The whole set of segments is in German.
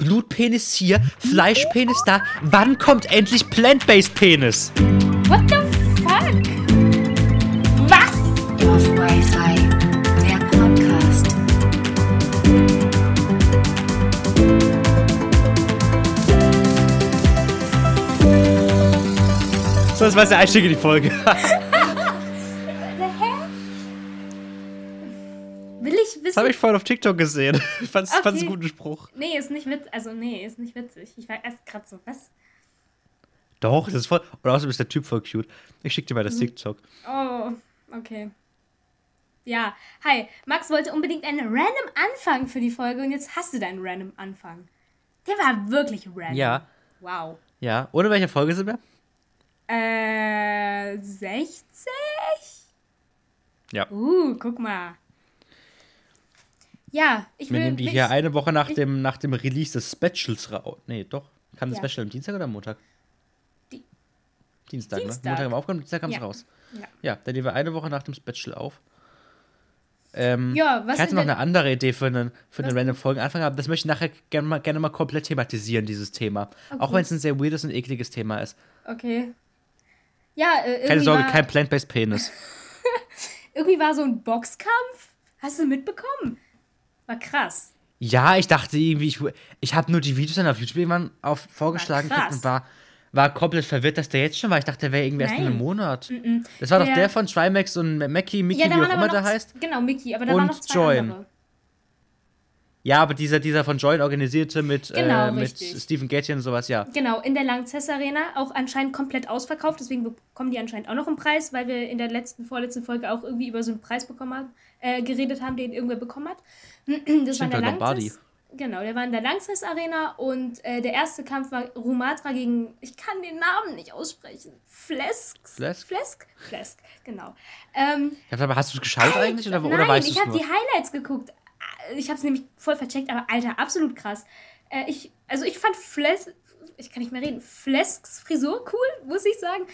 Blutpenis hier, Fleischpenis da. Wann kommt endlich Plant-Based Penis? What the fuck? Was? Auf Wi-Fi, der Podcast. So, das war der Einstieg in die Folge. ich vorhin auf TikTok gesehen. Ich fand's, Okay. fand's einen guten Spruch. Nee, ist nicht witzig. Also, nee, ist nicht witzig. Ich war erst gerade so, was? Doch, das ist voll. Und außerdem ist der Typ voll cute. Ich schick dir mal das TikTok. Oh, okay. Ja, hi. Max wollte unbedingt einen random Anfang für die Folge und jetzt hast du deinen random Anfang. Der war wirklich random. Ja, Wow. ja. Ohne welche Folge sind wir? Äh, 60? Ja. Uh, guck mal. Ja, ich will Wir nehmen die hier eine Woche nach ich- dem, nach dem Release des Specials raus. Nee, doch. Kann das Ja. Special am Dienstag oder am Montag? Die- Dienstag, Dienstag. ne? Montag haben wir aufgenommen, Dienstag kam es Ja. raus. Ja. Ja, dann nehmen wir eine Woche nach dem Special auf. Ähm, Ja, was ich hatte noch eine andere Idee für einen, für einen random Folgenanfang, aber das möchte ich nachher gerne mal, gerne mal komplett thematisieren, dieses Thema. Auch Okay. wenn es ein sehr weirdes und ekliges Thema ist. Okay. Ja, äh, irgendwie, Keine Sorge, kein plant-based Penis. irgendwie war so ein Boxkampf. Hast du mitbekommen? War krass. Ja, ich dachte irgendwie, ich, ich habe nur die Videos dann auf YouTube irgendwann auf, vorgeschlagen krass. gekriegt und war, war komplett verwirrt, dass der jetzt schon war. Ich dachte, der wäre irgendwie erst in Nein. einem Monat. Das war doch Der- der von Trimax und Mackie, Mickey, ja, wie auch immer der heißt. Genau, Mickey, aber da waren noch zwei Join. andere. Ja, aber dieser, dieser von Join organisierte mit, Genau, äh, mit richtig. Stephen Gatien und sowas, ja. Genau, in der Langzess Arena, auch anscheinend komplett ausverkauft, deswegen bekommen die anscheinend auch noch einen Preis, weil wir in der letzten, vorletzten Folge auch irgendwie über so einen Preis bekommen haben, äh, geredet haben, den irgendwer bekommen hat. Das war in Stimmt, der bei Lombardi. Genau, der war in der Langzess Arena und äh, der erste Kampf war Rumatra gegen, ich kann den Namen nicht aussprechen, Flesk. Flesk? Flesk? Flesk, genau. Ähm, Ich hab, aber hast du es geschaut eigentlich oder, oder Nein, weißt du ich habe die Highlights geguckt. Ich habe es nämlich voll vercheckt, aber Alter, absolut krass. Äh, ich, also ich fand Fles, ich kann nicht mehr reden, Flesks Frisur cool, muss ich sagen.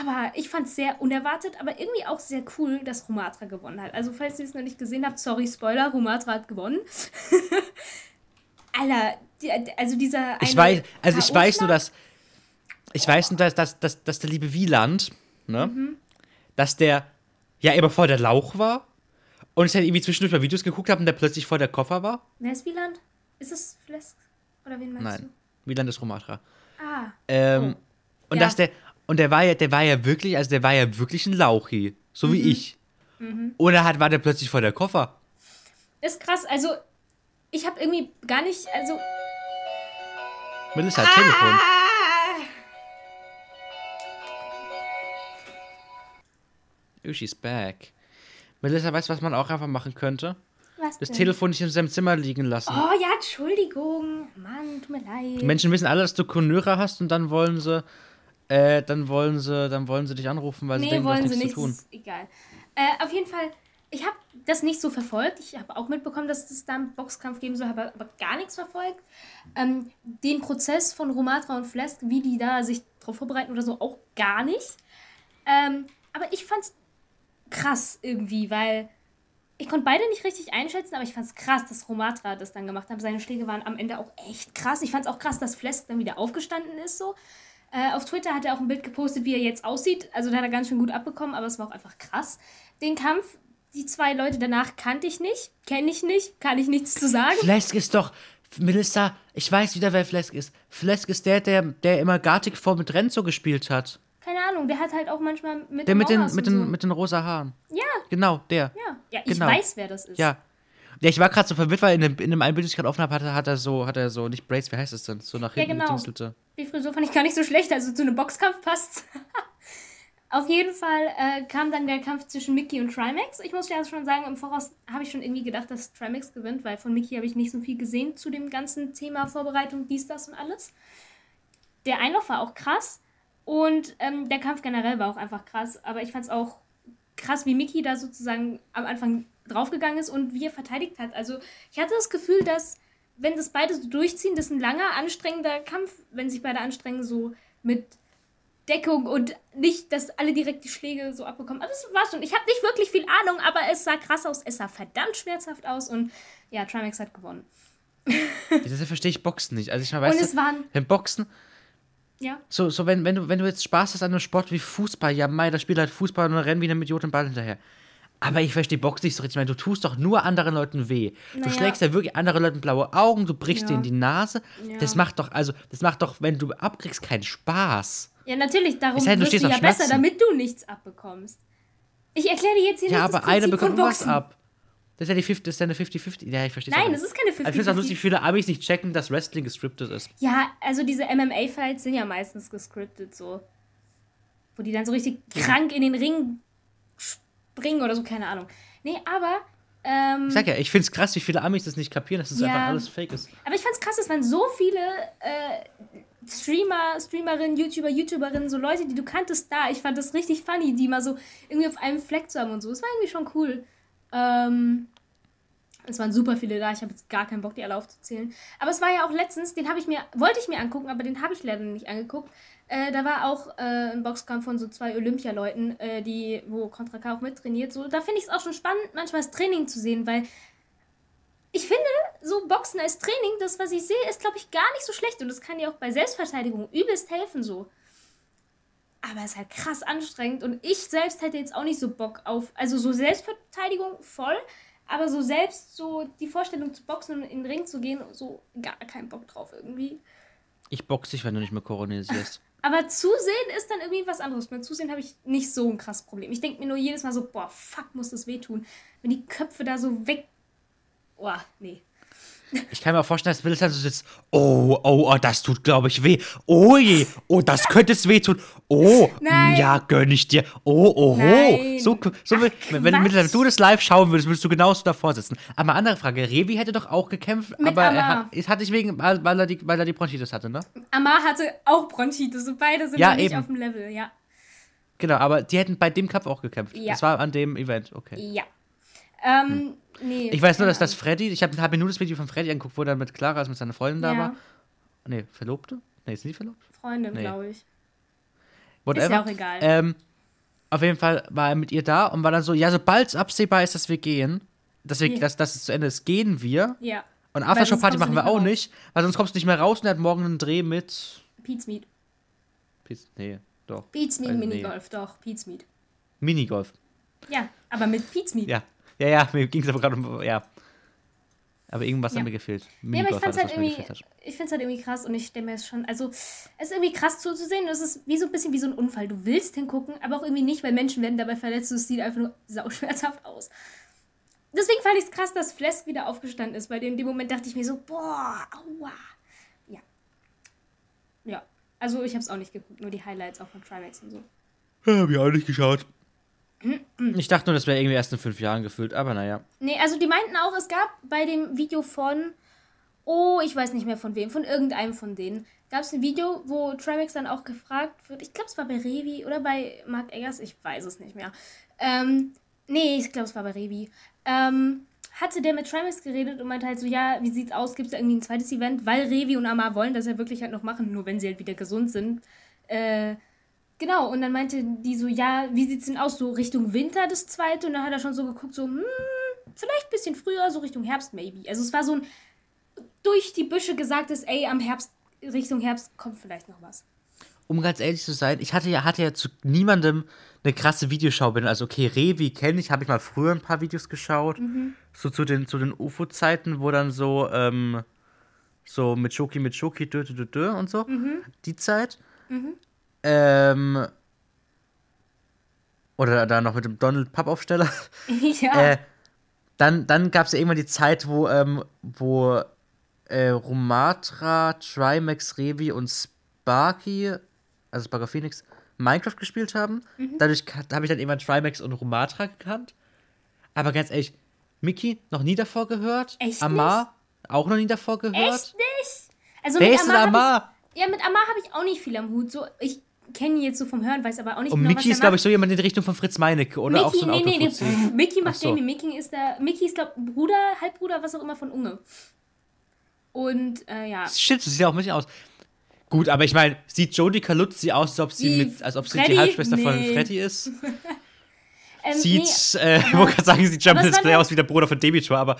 Aber ich fand es sehr unerwartet, aber irgendwie auch sehr cool, dass Rumatra gewonnen hat. Also falls ihr es noch nicht gesehen habt, sorry, Spoiler, Rumatra hat gewonnen. Alter, die, also dieser Ich weiß, also ich weiß nur, dass. Ich weiß nur, dass, dass, dass, dass der liebe Wieland, ne? Mhm. Dass der ja immer vor der Lauch war und ich dann irgendwie zwischendurch mal Videos geguckt habe und der plötzlich vor der Koffer war. Wer ist Wieland? Ist es Flesk? Oder wen meinst Nein. Wieland ist Romatra. Ah, Ähm, Oh. Und Ja. dass der. Und der war ja, der war ja wirklich, also der war ja wirklich ein Lauchi. So Mhm. wie ich. Und er hat, war der plötzlich vor der Koffer. ist krass. Also, ich habe irgendwie gar nicht, also Melissa hat Telefon. Ah! Oh, she's back. Melissa, weißt du, was man auch einfach machen könnte? Was Das denn? Telefon nicht in seinem Zimmer liegen lassen. Oh ja, Entschuldigung. Mann, tut mir leid. Die Menschen wissen alle, dass du Konöre hast und dann wollen sie, äh, dann wollen sie, dann wollen sie dich anrufen, weil sie nee, denken, du hast wollen sie nichts nicht. zu tun. Egal. Äh, auf jeden Fall, ich habe das nicht so verfolgt. Ich habe auch mitbekommen, dass es da einen Boxkampf geben soll, habe aber gar nichts verfolgt. Ähm, den Prozess von Romatra und Flesk, wie die da sich drauf vorbereiten oder so, auch gar nicht. Ähm, aber ich fand's krass irgendwie, weil ich konnte beide nicht richtig einschätzen, aber ich fand's krass, dass Romatra das dann gemacht hat. Seine Schläge waren am Ende auch echt krass. Ich fand's auch krass, dass Flesk dann wieder aufgestanden ist so. Äh, auf Twitter hat er auch ein Bild gepostet, wie er jetzt aussieht. Also da hat er ganz schön gut abbekommen, aber es war auch einfach krass. Den Kampf, die zwei Leute danach kannte ich nicht, kenne ich nicht, kann ich nichts zu sagen. Flesk ist doch, Melissa, ich weiß wieder, wer Flesk ist. Flesk ist der, der, der immer Gartic vor mit Renzo gespielt hat. Keine Ahnung, der hat halt auch manchmal mit Der mit den, mit den, so. mit den rosa Haaren. Ja, Genau, der. ja. Ja, ich Genau. weiß, wer das ist. Ja. Ja, ich war gerade so verwirrt, weil in dem, in dem einen Bild, das ich gerade offen habe, hat, er- hat er so, hat er so, nicht Braids, wie heißt es denn? So nach Ja, hinten genau. gedingselte. Die Frisur fand ich gar nicht so schlecht, also zu einem Boxkampf passt. Auf jeden Fall äh, kam dann der Kampf zwischen Mickey und Trimax. Ich muss ja schon sagen, im Voraus habe ich schon irgendwie gedacht, dass Trimax gewinnt, weil von Mickey habe ich nicht so viel gesehen zu dem ganzen Thema Vorbereitung, dies, das und alles. Der Einlauf war auch krass und ähm, der Kampf generell war auch einfach krass, aber ich fand es auch krass, wie Mickey da sozusagen am Anfang draufgegangen ist und wie er verteidigt hat. Also ich hatte das Gefühl, dass wenn das beide so durchziehen, das ist ein langer, anstrengender Kampf, wenn sich beide anstrengen, so mit Deckung und nicht, dass alle direkt die Schläge so abbekommen. Aber es war schon, ich habe nicht wirklich viel Ahnung, aber es sah krass aus, es sah verdammt schmerzhaft aus und ja, Trimax hat gewonnen. Deshalb verstehe ich Boxen nicht. Also ich meine, weißt Und es du, waren, wenn Boxen, ja, so, so wenn, wenn, du, wenn du jetzt Spaß hast an einem Sport wie Fußball, ja, mei, da spielt halt Fußball und dann rennen wie ein Idiot den Ball hinterher. Aber ich verstehe Boxen nicht so richtig. Ich meine, du tust doch nur anderen Leuten weh. Du Naja. schlägst ja wirklich anderen Leuten blaue Augen, du brichst Ja. denen die Nase. Ja. Das macht doch, also, das macht doch, wenn du abkriegst, keinen Spaß. ja, natürlich, darum Es sei denn, du wirst du ja besser, damit du nichts abbekommst. Ich erkläre dir jetzt hier Ja, nicht das aber einer Prinzip bekommt was ab. Das ist ja die 50, das ist ja eine 50-50. Ja, ich verstehe Nein, das ist keine Aber ich finde es auch 50 lustig, wie viele Amis nicht checken, dass Wrestling gescriptet ist. Ja, also diese MMA-Fights sind ja meistens gescriptet so. Wo die dann so richtig krank in den Ring springen oder so, keine Ahnung. Nee, aber. Ähm, Ich sag ja, ich finde es krass, wie viele Amis das nicht kapieren, dass das Ja. einfach alles fake ist. aber ich fand's krass, dass man so viele äh, Streamer, Streamerinnen, YouTuber, YouTuberinnen, so Leute, die du kanntest, da. Ich fand das richtig funny, die mal so irgendwie auf einem Fleck zu haben und so. Es war irgendwie schon cool. Ähm, es waren super viele da. Ich habe jetzt gar keinen Bock, die alle aufzuzählen. Aber es war ja auch letztens, den habe ich mir, wollte ich mir angucken, aber den habe ich leider nicht angeguckt. Äh, da war auch äh, ein Boxkampf von so zwei Olympialeuten, äh, die, wo Contra K auch mittrainiert. So, da finde ich es auch schon spannend, manchmal das Training zu sehen, weil ich finde, so Boxen als Training, das, was ich sehe, ist, glaube ich, gar nicht so schlecht. Und das kann dir auch bei Selbstverteidigung übelst helfen, so. Aber es ist halt krass anstrengend und ich selbst hätte jetzt auch nicht so Bock auf, also so Selbstverteidigung voll, aber so selbst so die Vorstellung zu boxen und in den Ring zu gehen, so gar keinen Bock drauf irgendwie. Ich box dich, wenn du nicht mehr koronisierst. Aber zusehen ist dann irgendwie was anderes. Beim Zusehen habe ich nicht so ein krasses Problem. Ich denke mir nur jedes Mal so, boah, fuck, muss das wehtun. Wenn die Köpfe da so weg. Boah, nee. Ich kann mir auch vorstellen, dass Willis dann so sitzt. Oh, oh, oh, das tut, glaube ich, weh. Oh je, oh, das könnte es wehtun. Oh, Nein. ja, gönn ich dir. Oh, oh, Nein. oh. So, so wenn, wenn, wenn du das live schauen würdest, würdest du genauso davor sitzen. Aber andere Frage, Revi hätte doch auch gekämpft, Mit aber er Amar. hat, es hatte ich wegen, weil er, die, weil er die Bronchitis hatte, ne? Amar hatte auch Bronchitis und beide sind Ja, nicht auf dem Level, ja. Genau, aber die hätten bei dem Kampf auch gekämpft. Ja. Das war an dem Event, okay. Ja. Ähm, nee. Hm. Ich weiß nur, dass das. Freddy, ich habe hab mir nur das Video von Freddy angeguckt, wo er mit Clara, also mit seiner Freundin da Ja. war. Nee, Verlobte? Nee, sind die verlobt? Freundin, Nee. glaube ich. Whatever. ja auch egal. Ähm, auf jeden Fall war er mit ihr da und war dann so, ja, sobald es absehbar ist, dass wir gehen, dass, wir, Ja. dass, dass es zu Ende ist, gehen wir. Ja. Und Weil Aftershow sonst Party kommst du machen wir nicht auch raus. nicht, weil sonst kommst du nicht mehr raus und er hat morgen einen Dreh mit. Pete's Meat. Piz- Nee, doch. Pete's Meat Äh, nee. Minigolf, doch. Pete's Meat. Minigolf. Ja, aber mit Pete's Meat. Ja. Ja, ja, mir ging es aber gerade um. Ja. Aber irgendwas Ja. hat mir gefehlt. Ja, aber ich fand's das, halt irgendwie, ich find's halt irgendwie krass und ich stelle mir es schon, also es ist irgendwie krass zuzusehen und es ist wie so ein bisschen wie so ein Unfall. Du willst hingucken, aber auch irgendwie nicht, weil Menschen werden dabei verletzt und es sieht einfach nur sauschmerzhaft aus. Deswegen fand ich es krass, dass Flesk wieder aufgestanden ist, weil in dem Moment dachte ich mir so, boah, aua. Ja. Ja. Also ich habe es auch nicht geguckt, nur die Highlights auch von Trimax und so. Ja, hab ich auch nicht geschaut. Ich dachte nur, das wäre irgendwie erst in fünf Jahren gefühlt, aber naja. Nee, also die meinten auch, es gab bei dem Video von, oh, ich weiß nicht mehr von wem, von irgendeinem von denen, gab es ein Video, wo Trimax dann auch gefragt wird, ich glaube, es war bei Revi oder bei Mark Eggers, ich weiß es nicht mehr. Ähm, nee, ich glaube, es war bei Revi. Ähm, hatte der mit Trimax geredet und meinte halt so, ja, wie sieht's aus, gibt es da irgendwie ein zweites Event, weil Revi und Amar wollen das ja wirklich halt noch machen, nur wenn sie halt wieder gesund sind. Äh, Genau, und dann meinte die so, ja, wie sieht's denn aus, so Richtung Winter das zweite? Und dann hat er schon so geguckt, so, hm, vielleicht ein bisschen früher, so Richtung Herbst maybe. Also es war so ein durch die Büsche gesagtes, ey, am Herbst, Richtung Herbst kommt vielleicht noch was. Um ganz ehrlich zu sein, ich hatte ja, hatte ja zu niemandem eine krasse Videoschau. Bin also, okay, Revi kenne ich, habe ich mal früher ein paar Videos geschaut. So zu den, zu den UFO-Zeiten, wo dann so, ähm, so mit Schoki, mit Schoki, dö, dö, dö, dö und so. Die Zeit. Ähm, oder da noch mit dem Donald Pappaufsteller. ja. Äh, dann dann gab es ja irgendwann die Zeit, wo, ähm, wo äh, Rumatra, Trimax, Revi und Sparky, also Sparker Phoenix, Minecraft gespielt haben. Mhm. Dadurch habe ich dann irgendwann Trimax und Rumatra gekannt. Aber ganz ehrlich, Mickey noch nie davor gehört. Echt Amar auch noch nie davor gehört. Echt nicht? Also Wer mit ist denn Amar? Ich, ja, mit Amar habe ich auch nicht viel am Hut. So, ich kenne ihn jetzt so vom Hören, weiß aber auch nicht Und genau, Mickey ist, glaube ich, so jemand in die Richtung von Fritz Meinecke oder auch so ein nee, nee, nee, Mickey Ach macht so. Gaming. Mickey ist der, Mickey ist, glaube Bruder, Halbbruder, was auch immer von Unge. Und, äh, ja. Stimmt, sie sieht auch ein bisschen aus. Gut, aber ich meine, sieht Jodie Kalutzi aus, als ob sie, Wie mit, als ob sie Freddy? die Halbschwester von Nee. Freddy ist? Ähm, Sieht, äh, ich wollte gerade sagen, sieht aber es Jumpin' war Display aus wie der Bruder von Debitor, aber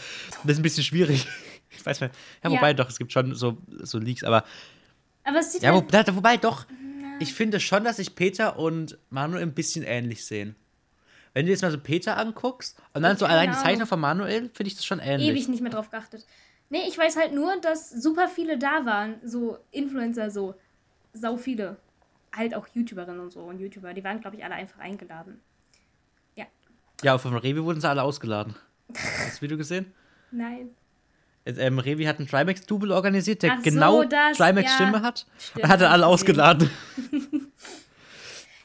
das ist ein bisschen schwierig. Ich weiß nicht. Ja, Ja. wobei doch, es gibt schon so, so Leaks, aber. Aber es sieht Ja, wo, halt, da, wobei doch. Ich finde schon, dass sich Peter und Manuel ein bisschen ähnlich sehen. Wenn du jetzt mal so Peter anguckst und dann so Keine allein die. Zeichnung von Manuel, finde ich das schon ähnlich. ewig nicht mehr drauf geachtet. Nee, ich weiß halt nur, dass super viele da waren. So Influencer, so sau viele. Halt auch YouTuberinnen und so und YouTuber. Die waren, glaube ich, alle einfach eingeladen. Ja. Ja, und von Revi wurden sie alle ausgeladen. Hast du das Video gesehen? Nein. Ähm, Revi hat einen Trimax-Double organisiert, der so, genau das, Trimax ja. Stimme hat. Stimmt, Und hat dann alle ausgeladen.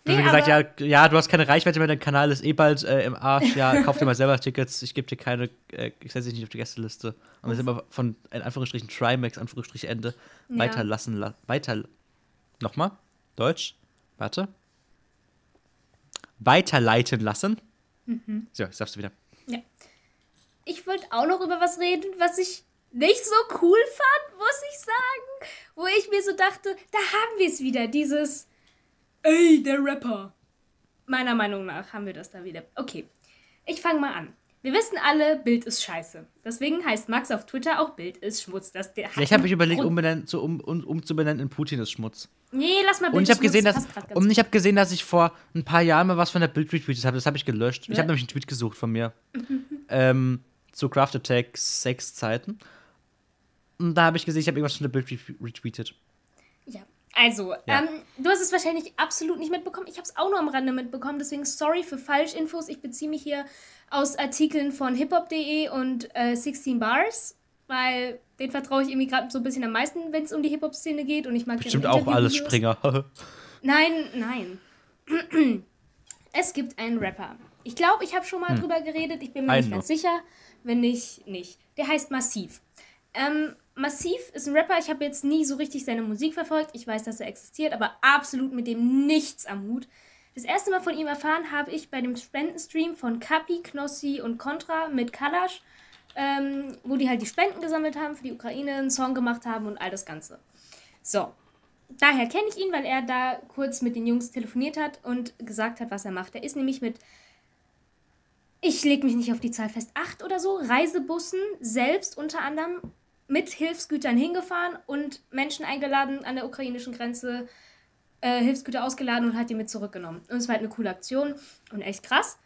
Nee, gesagt, ja, ja, du hast keine Reichweite mehr, dein Kanal ist eh bald äh, im Arsch. Ja, kauf dir mal selber Tickets. Ich gebe dir keine, äh, ich setze dich nicht auf die Gästeliste. Und wir sind immer von in Anführungsstrichen Trimax, Anführungsstrich Ende, Ja. weiterlassen, la weiter. Nochmal? Deutsch? Warte. Weiterleiten lassen. Mhm. So, jetzt darfst du wieder. Ich wollte auch noch über was reden, was ich nicht so cool fand, muss ich sagen. Wo ich mir so dachte, da haben wir es wieder, dieses Ey, der Rapper. Meiner Meinung nach haben wir das da wieder. Okay, ich fange mal an. Wir wissen alle, Bild ist scheiße. Deswegen heißt Max auf Twitter auch Bild ist Schmutz. Das, der ich habe mich überlegt, umbenennen, zu, um, um, umzubenennen in Putin ist Schmutz. Nee, lass mal Bild Und ich ist habe gesehen, Schmutz, dass und ich habe gesehen, dass ich vor ein paar Jahren mal was von der Bild retweetet habe. Das habe ich gelöscht. Ich Ja. habe nämlich einen Tweet gesucht von mir ähm, zu Craft Attack 6 Zeiten. Und da habe ich gesehen, ich habe irgendwas von der Bild re- retweetet. Ja, also, Ja. Ähm, du hast es wahrscheinlich absolut nicht mitbekommen. Ich habe es auch nur am Rande mitbekommen, deswegen sorry für Falschinfos. Ich beziehe mich hier aus Artikeln von hiphop.de und äh, 16 Bars, weil den vertraue ich irgendwie gerade so ein bisschen am meisten, wenn es um die Hip-Hop-Szene geht und ich mag Bestimmt auch alles. Springer. Nein, nein. es gibt einen Rapper. Ich glaube, ich habe schon mal drüber geredet. Ich bin mir Einen nicht ganz sicher. Wenn nicht, nicht. Der heißt Massiv. Ähm, Massiv ist ein Rapper. Ich habe jetzt nie so richtig seine Musik verfolgt. Ich weiß, dass er existiert, aber absolut mit dem nichts am Hut. Das erste Mal von ihm erfahren habe ich bei dem Spendenstream von Kapi, Knossi und Contra mit Kalash, ähm, wo die halt die Spenden gesammelt haben für die Ukraine, einen Song gemacht haben und all das Ganze. So, daher kenne ich ihn, weil er da kurz mit den Jungs telefoniert hat und gesagt hat, was er macht. Er ist nämlich mit, ich lege mich nicht auf die Zahl fest, acht oder so, Reisebussen selbst unter anderem mit Hilfsgütern hingefahren und Menschen eingeladen an der ukrainischen Grenze, äh, Hilfsgüter ausgeladen und hat die mit zurückgenommen. Und es war halt eine coole Aktion und echt krass.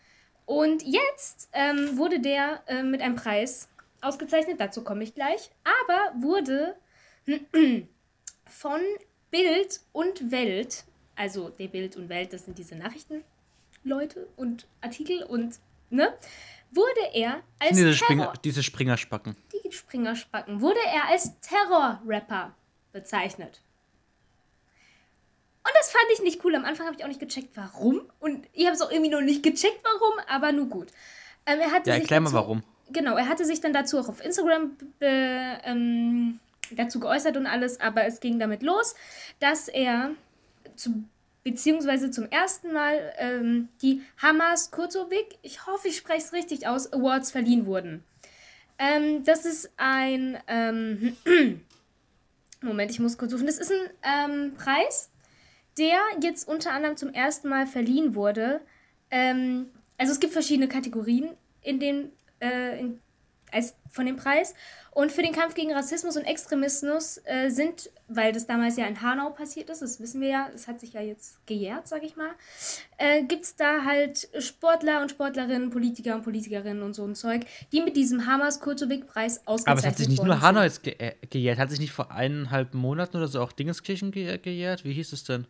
Und jetzt ähm, wurde der äh, mit einem Preis ausgezeichnet, dazu komme ich gleich, aber wurde von Bild und Welt, also der Bild und Welt, das sind diese Nachrichtenleute und Artikel und, ne, wurde er als diese, Terror, Springer, diese Springerspacken. die Springerspacken, wurde er als Terror-Rapper bezeichnet. Und das fand ich nicht cool. Am Anfang habe ich auch nicht gecheckt, warum. Und ich habe es auch irgendwie noch nicht gecheckt, warum, aber nur gut. Ähm, er hatte Ja, sich erklär mal warum. Genau, er hatte sich dann dazu auch auf Instagram be, ähm, dazu geäußert und alles, aber es ging damit los, dass er zu, beziehungsweise zum ersten Mal ähm, die Hamas Kurzowik, ich hoffe, ich spreche es richtig aus, Awards verliehen wurden. Ähm, das ist ein, ähm, Moment, ich muss kurz suchen, das ist ein ähm, Preis, der jetzt unter anderem zum ersten Mal verliehen wurde. Ähm, also es gibt verschiedene Kategorien in den, äh, in, als, von dem Preis. Und für den Kampf gegen Rassismus und Extremismus äh, sind, weil das damals ja in Hanau passiert ist, das wissen wir ja, es hat sich ja jetzt gejährt, sag ich mal, äh, gibt es da halt Sportler und Sportlerinnen, Politiker und Politikerinnen und so ein Zeug, die mit diesem Hamas Kurzowig-Preis ausgezeichnet Aber es hat sich nicht nur Hanau jetzt ge äh, gejährt, hat sich nicht vor eineinhalb Monaten oder so auch Dingeskirchen ge gejährt? Wie hieß es denn?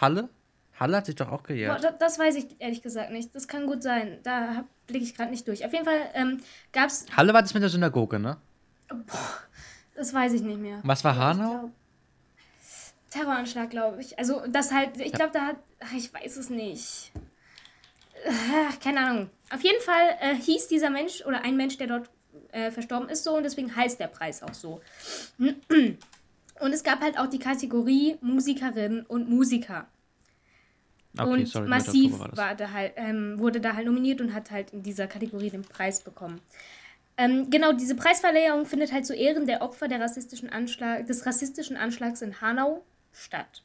Halle? Halle hat sich doch auch Boah, gejährt. da, das weiß ich ehrlich gesagt nicht. Das kann gut sein. Da blicke ich gerade nicht durch. Auf jeden Fall ähm, gab es, Halle war das mit der Synagoge, ne? das weiß ich nicht mehr. Was war Hanau? glaub- Terroranschlag, glaube ich. Also das halt, ich glaube, da hat, ach, ich weiß es nicht. Ach, keine Ahnung. Auf jeden Fall äh, hieß dieser Mensch oder ein Mensch, der dort äh, verstorben ist, so und deswegen heißt der Preis auch so. Und es gab halt auch die Kategorie Musikerinnen und Musiker. Okay, und sorry, massiv war war da halt, ähm, wurde da halt nominiert und hat halt in dieser Kategorie den Preis bekommen. Ähm, genau, diese Preisverleihung findet halt zu Ehren der Opfer der rassistischen Anschlag, des rassistischen Anschlags in Hanau statt.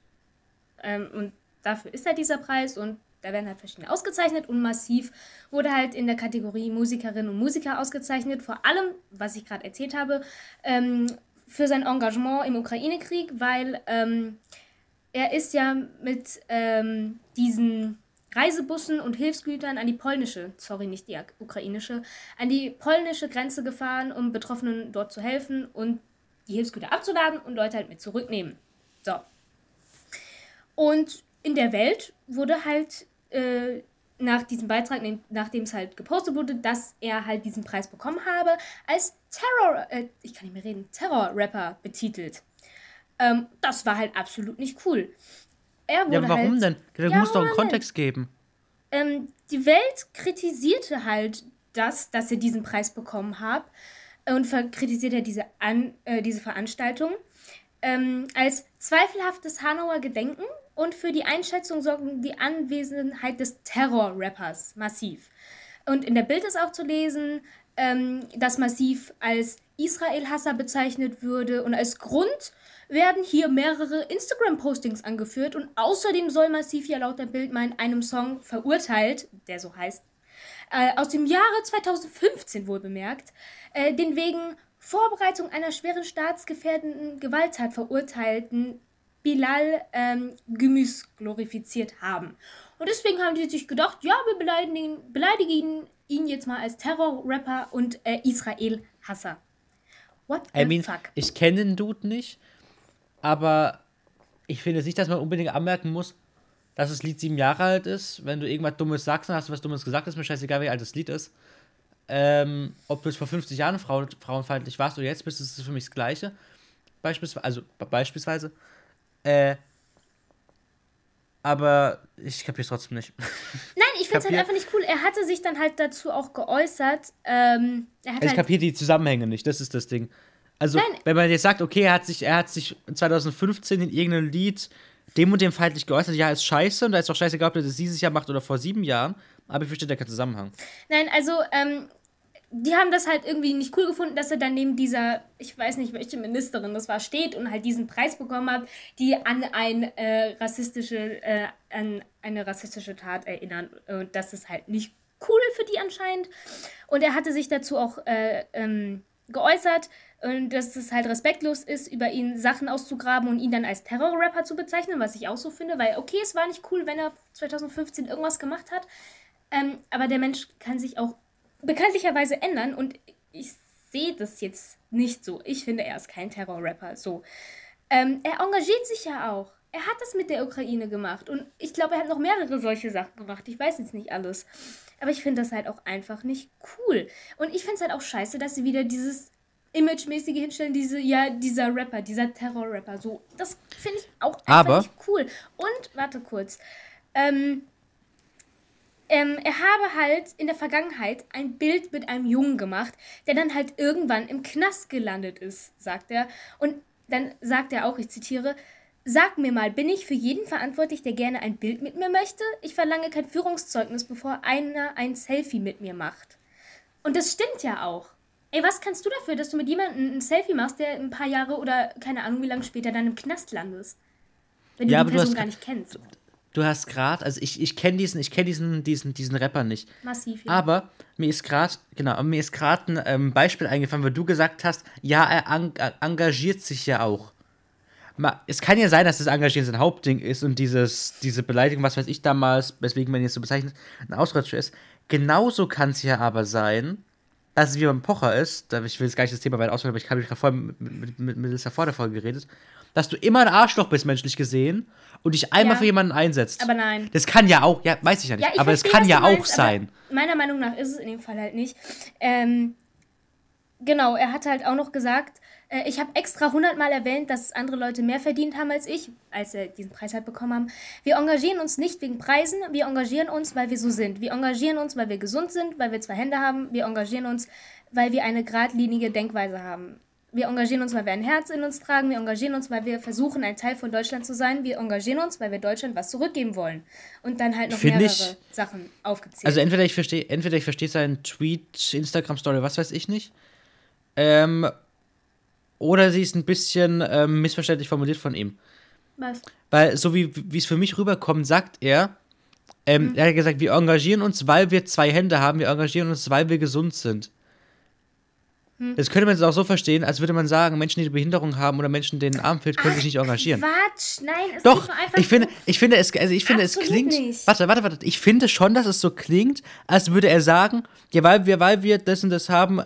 Ähm, und dafür ist halt dieser Preis und da werden halt verschiedene ausgezeichnet und Massiv wurde halt in der Kategorie Musikerinnen und Musiker ausgezeichnet. Vor allem, was ich gerade erzählt habe, ähm, für sein Engagement im Ukraine-Krieg, weil ähm, er ist ja mit ähm, diesen Reisebussen und Hilfsgütern an die polnische, sorry, nicht die ukrainische, an die polnische Grenze gefahren, um Betroffenen dort zu helfen und die Hilfsgüter abzuladen und Leute halt mit zurücknehmen. So. Und in der Welt wurde halt äh, nach diesem Beitrag, nachdem es halt gepostet wurde, dass er halt diesen Preis bekommen habe, als Terror, äh, ich kann nicht mehr reden, Terror-Rapper betitelt. Ähm, das war halt absolut nicht cool. Er wurde ja, warum halt, denn? Du ja, musst doch einen Kontext geben. Ähm, die Welt kritisierte halt das, dass er diesen Preis bekommen hat und kritisierte diese, An äh, diese Veranstaltung ähm, als zweifelhaftes Hanauer Gedenken und für die Einschätzung sorgen die Anwesenheit des Terror-Rappers massiv. Und in der Bild ist auch zu lesen, ähm, dass massiv als Israel-Hasser bezeichnet würde und als Grund werden hier mehrere Instagram-Postings angeführt und außerdem soll Massiv ja laut der Bild mal in einem Song verurteilt, der so heißt, äh, aus dem Jahre 2015 wohl bemerkt, äh, den wegen Vorbereitung einer schweren staatsgefährdenden Gewalttat verurteilten Bilal ähm, Gümüs glorifiziert haben. Und deswegen haben die sich gedacht, ja, wir beleidigen, beleidigen ihn jetzt mal als Terror-Rapper und äh, Israel-Hasser. What the I mean, fuck? Ich kenne den Dude nicht, aber ich finde nicht, dass man unbedingt anmerken muss, dass das Lied sieben Jahre alt ist. Wenn du irgendwas Dummes sagst, dann hast du was Dummes gesagt, ist mir scheißegal, wie alt das Lied ist. Ähm, ob du es vor 50 Jahren frau frauenfeindlich warst oder jetzt bist, ist es für mich das Gleiche. Beispielsweise, also beispielsweise. Äh, aber ich kapiere es trotzdem nicht. Nein, ich finde es halt einfach nicht cool. Er hatte sich dann halt dazu auch geäußert. Ähm, also ich halt kapiere die Zusammenhänge nicht, das ist das Ding. Also, Nein. wenn man jetzt sagt, okay, er hat sich, er hat sich 2015 in irgendeinem Lied dem und dem feindlich geäußert, ja, ist scheiße und da ist doch scheißegal, ob er das dieses Jahr macht oder vor sieben Jahren, aber ich verstehe da keinen Zusammenhang. Nein, also, ähm, die haben das halt irgendwie nicht cool gefunden, dass er dann neben dieser, ich weiß nicht, welche Ministerin das war, steht und halt diesen Preis bekommen hat, die an ein äh, rassistische, äh, an eine rassistische Tat erinnern. Und das ist halt nicht cool für die anscheinend. Und er hatte sich dazu auch äh, ähm, geäußert, und dass es halt respektlos ist, über ihn Sachen auszugraben und ihn dann als Terrorrapper zu bezeichnen, was ich auch so finde, weil okay, es war nicht cool, wenn er 2015 irgendwas gemacht hat, ähm, aber der Mensch kann sich auch bekanntlicherweise ändern und ich sehe das jetzt nicht so. Ich finde, er ist kein Terrorrapper. So. Ähm, er engagiert sich ja auch. Er hat das mit der Ukraine gemacht und ich glaube, er hat noch mehrere solche Sachen gemacht. Ich weiß jetzt nicht alles. Aber ich finde das halt auch einfach nicht cool. Und ich finde es halt auch scheiße, dass sie wieder dieses Imagemäßige hinstellen, diese, ja, dieser Rapper, dieser Terror-Rapper. So, das finde ich auch einfach Aber nicht cool. Und, warte kurz. Ähm, ähm, er habe halt in der Vergangenheit ein Bild mit einem Jungen gemacht, der dann halt irgendwann im Knast gelandet ist, sagt er. Und dann sagt er auch, ich zitiere, Sag mir mal, bin ich für jeden verantwortlich, der gerne ein Bild mit mir möchte? Ich verlange kein Führungszeugnis, bevor einer ein Selfie mit mir macht. Und das stimmt ja auch. Ey, was kannst du dafür, dass du mit jemandem ein Selfie machst, der ein paar Jahre oder keine Ahnung wie lange später dann im Knast landest? Wenn du ja, die Person gar nicht kennst du hast gerade, also ich, ich kenne diesen, ich kenne diesen, diesen, diesen Rapper nicht. Massiv, ja. Aber mir ist gerade, genau, mir ist gerade ein ähm, Beispiel eingefallen, weil du gesagt hast, ja, er ang engagiert sich ja auch. Es kann ja sein, dass das Engagieren sein Hauptding ist und dieses, diese Beleidigung, was weiß ich damals, weswegen man jetzt so bezeichnet, ein Ausrutscher ist. Genauso kann es ja aber sein, dass es wie beim Pocher ist, ich will jetzt gar nicht das Thema weit ausführen, aber ich habe vorher mit, mit, mit, mit vor der Folge geredet, dass du immer ein Arschloch bist, menschlich gesehen, und dich einmal ja, für jemanden einsetzt. Aber nein. Das kann ja auch, ja, weiß ich ja nicht, ja, ich aber es kann ja auch meinst, sein. Meiner Meinung nach ist es in dem Fall halt nicht. Ähm, genau, er hat halt auch noch gesagt, äh, ich habe extra hundertmal erwähnt, dass andere Leute mehr verdient haben als ich, als sie diesen Preis halt bekommen haben. Wir engagieren uns nicht wegen Preisen, wir engagieren uns, weil wir so sind. Wir engagieren uns, weil wir gesund sind, weil wir zwei Hände haben. Wir engagieren uns, weil wir eine geradlinige Denkweise haben. Wir engagieren uns, weil wir ein Herz in uns tragen. Wir engagieren uns, weil wir versuchen, ein Teil von Deutschland zu sein. Wir engagieren uns, weil wir Deutschland was zurückgeben wollen. Und dann halt noch Find mehrere ich, Sachen aufgezählt. Also entweder ich verstehe, entweder ich verstehe seinen Tweet, Instagram-Story, was weiß ich nicht. Ähm, oder sie ist ein bisschen ähm, missverständlich formuliert von ihm. Was? Weil, so wie es für mich rüberkommt, sagt er, Ähm, Er hat gesagt, wir engagieren uns, weil wir zwei Hände haben, wir engagieren uns, weil wir gesund sind. Das könnte man jetzt auch so verstehen, als würde man sagen, Menschen, die eine Behinderung haben oder Menschen, denen ein Arm fehlt, können sich nicht engagieren. Quatsch, nein, es Doch, einfach ich finde, ich finde es, also ich finde, es klingt. nicht. Warte, warte, warte. Ich finde schon, dass es so klingt, als würde er sagen, ja, weil wir, weil wir das und das haben,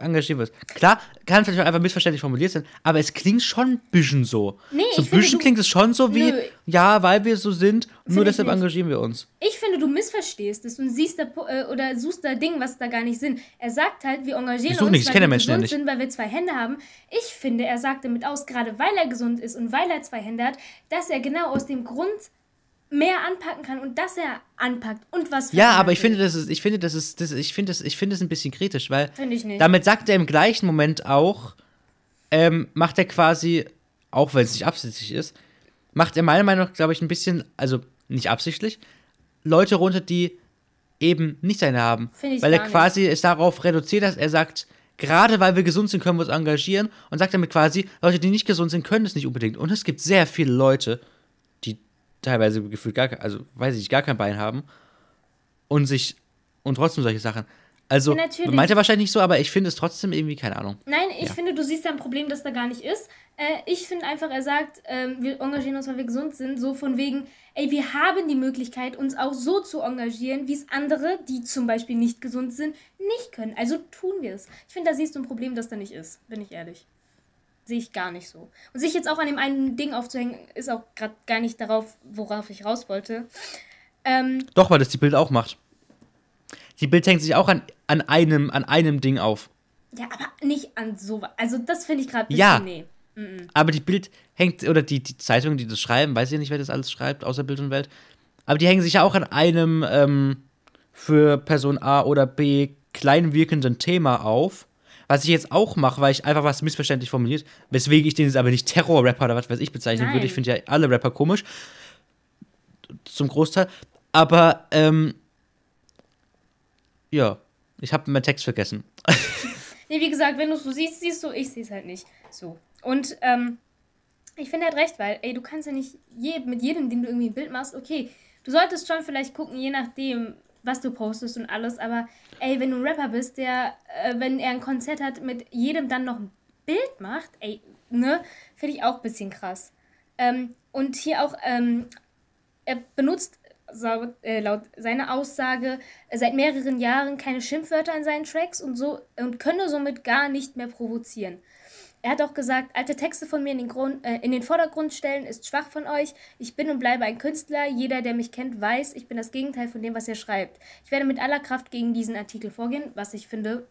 engagieren wir uns. Klar, kann vielleicht auch einfach missverständlich formuliert sein, aber es klingt schon ein bisschen so. Nee, so ein bisschen klingt es schon so wie, Nö. ja, weil wir so sind, nur ich deshalb engagieren wir uns. Ich finde, du missverstehst es und siehst da äh, oder suchst da Dinge, was da gar nicht sind. Er sagt halt, wir engagieren uns, nicht, ich weil kenne wir gesund nicht. sind, weil wir zwei Hände haben. Ich finde, er sagt damit aus, gerade weil er gesund ist und weil er zwei Hände hat, dass er genau aus dem Grund mehr anpacken kann und dass er anpackt und was Ja, aber ich finde, das ist, ich finde, das ist, das, ich finde, das, ich finde es ein bisschen kritisch, weil damit sagt er im gleichen Moment auch, ähm, macht er quasi, auch wenn es nicht absichtlich ist, macht er meiner Meinung nach, glaube ich, ein bisschen, also nicht absichtlich, Leute runter, die eben nicht seine haben. Finde ich weil er gar nicht. quasi es darauf reduziert, dass er sagt, gerade weil wir gesund sind, können wir uns engagieren und sagt damit quasi, Leute, die nicht gesund sind, können es nicht unbedingt. Und es gibt sehr viele Leute, teilweise gefühlt gar, ke- also weiß ich, gar kein Bein haben und sich und trotzdem solche Sachen. Also, Ja, meint er wahrscheinlich nicht so, aber ich finde es trotzdem irgendwie, keine Ahnung. Nein, ich Ja. finde, du siehst da ein Problem, das da gar nicht ist. Äh, ich finde einfach, er sagt, ähm, wir engagieren uns, weil wir gesund sind. So von wegen, ey, wir haben die Möglichkeit, uns auch so zu engagieren, wie es andere, die zum Beispiel nicht gesund sind, nicht können. Also tun wir es. Ich finde, da siehst du ein Problem, das da nicht ist, bin ich ehrlich. Sehe ich gar nicht so. Und sich jetzt auch an dem einen Ding aufzuhängen, ist auch gerade gar nicht darauf, worauf ich raus wollte. Ähm, Doch, weil das die Bild auch macht. Die Bild hängt sich auch an, an, einem, an einem Ding auf. ja, aber nicht an so. Also, das finde ich gerade ein Ja. bisschen, nee. Aber die Bild hängt, oder die, die Zeitungen, die das schreiben, weiß ich nicht, wer das alles schreibt, außer Bild und Welt. Aber die hängen sich ja auch an einem ähm, für Person A oder B klein wirkenden Thema auf. Was ich jetzt auch mache, weil ich einfach was missverständlich formuliert, weswegen ich den jetzt aber nicht Terror-Rapper oder was weiß ich bezeichnen Nein. würde. Ich finde ja alle Rapper komisch. Zum Großteil. Aber, ähm, ja, ich habe meinen Text vergessen. Nee, wie gesagt, wenn du es so siehst, siehst du, ich sehe es halt nicht. So. Und ähm, ich finde halt recht, weil, ey, du kannst ja nicht je, mit jedem, den du irgendwie ein Bild machst, okay, du solltest schon vielleicht gucken, je nachdem, was du postest und alles, aber ey, wenn du ein Rapper bist, der, äh, wenn er ein Konzert hat, mit jedem dann noch ein Bild macht, ey, ne, finde ich auch ein bisschen krass. Ähm, und hier auch, ähm, er benutzt sau- äh, laut seiner Aussage äh, seit mehreren Jahren keine Schimpfwörter in seinen Tracks und so und könne somit gar nicht mehr provozieren. Er hat auch gesagt, alte Texte von mir in den, Grund, äh, in den Vordergrund stellen ist schwach von euch. Ich bin und bleibe ein Künstler. Jeder, der mich kennt, weiß, ich bin das Gegenteil von dem, was er schreibt. Ich werde mit aller Kraft gegen diesen Artikel vorgehen, was ich finde,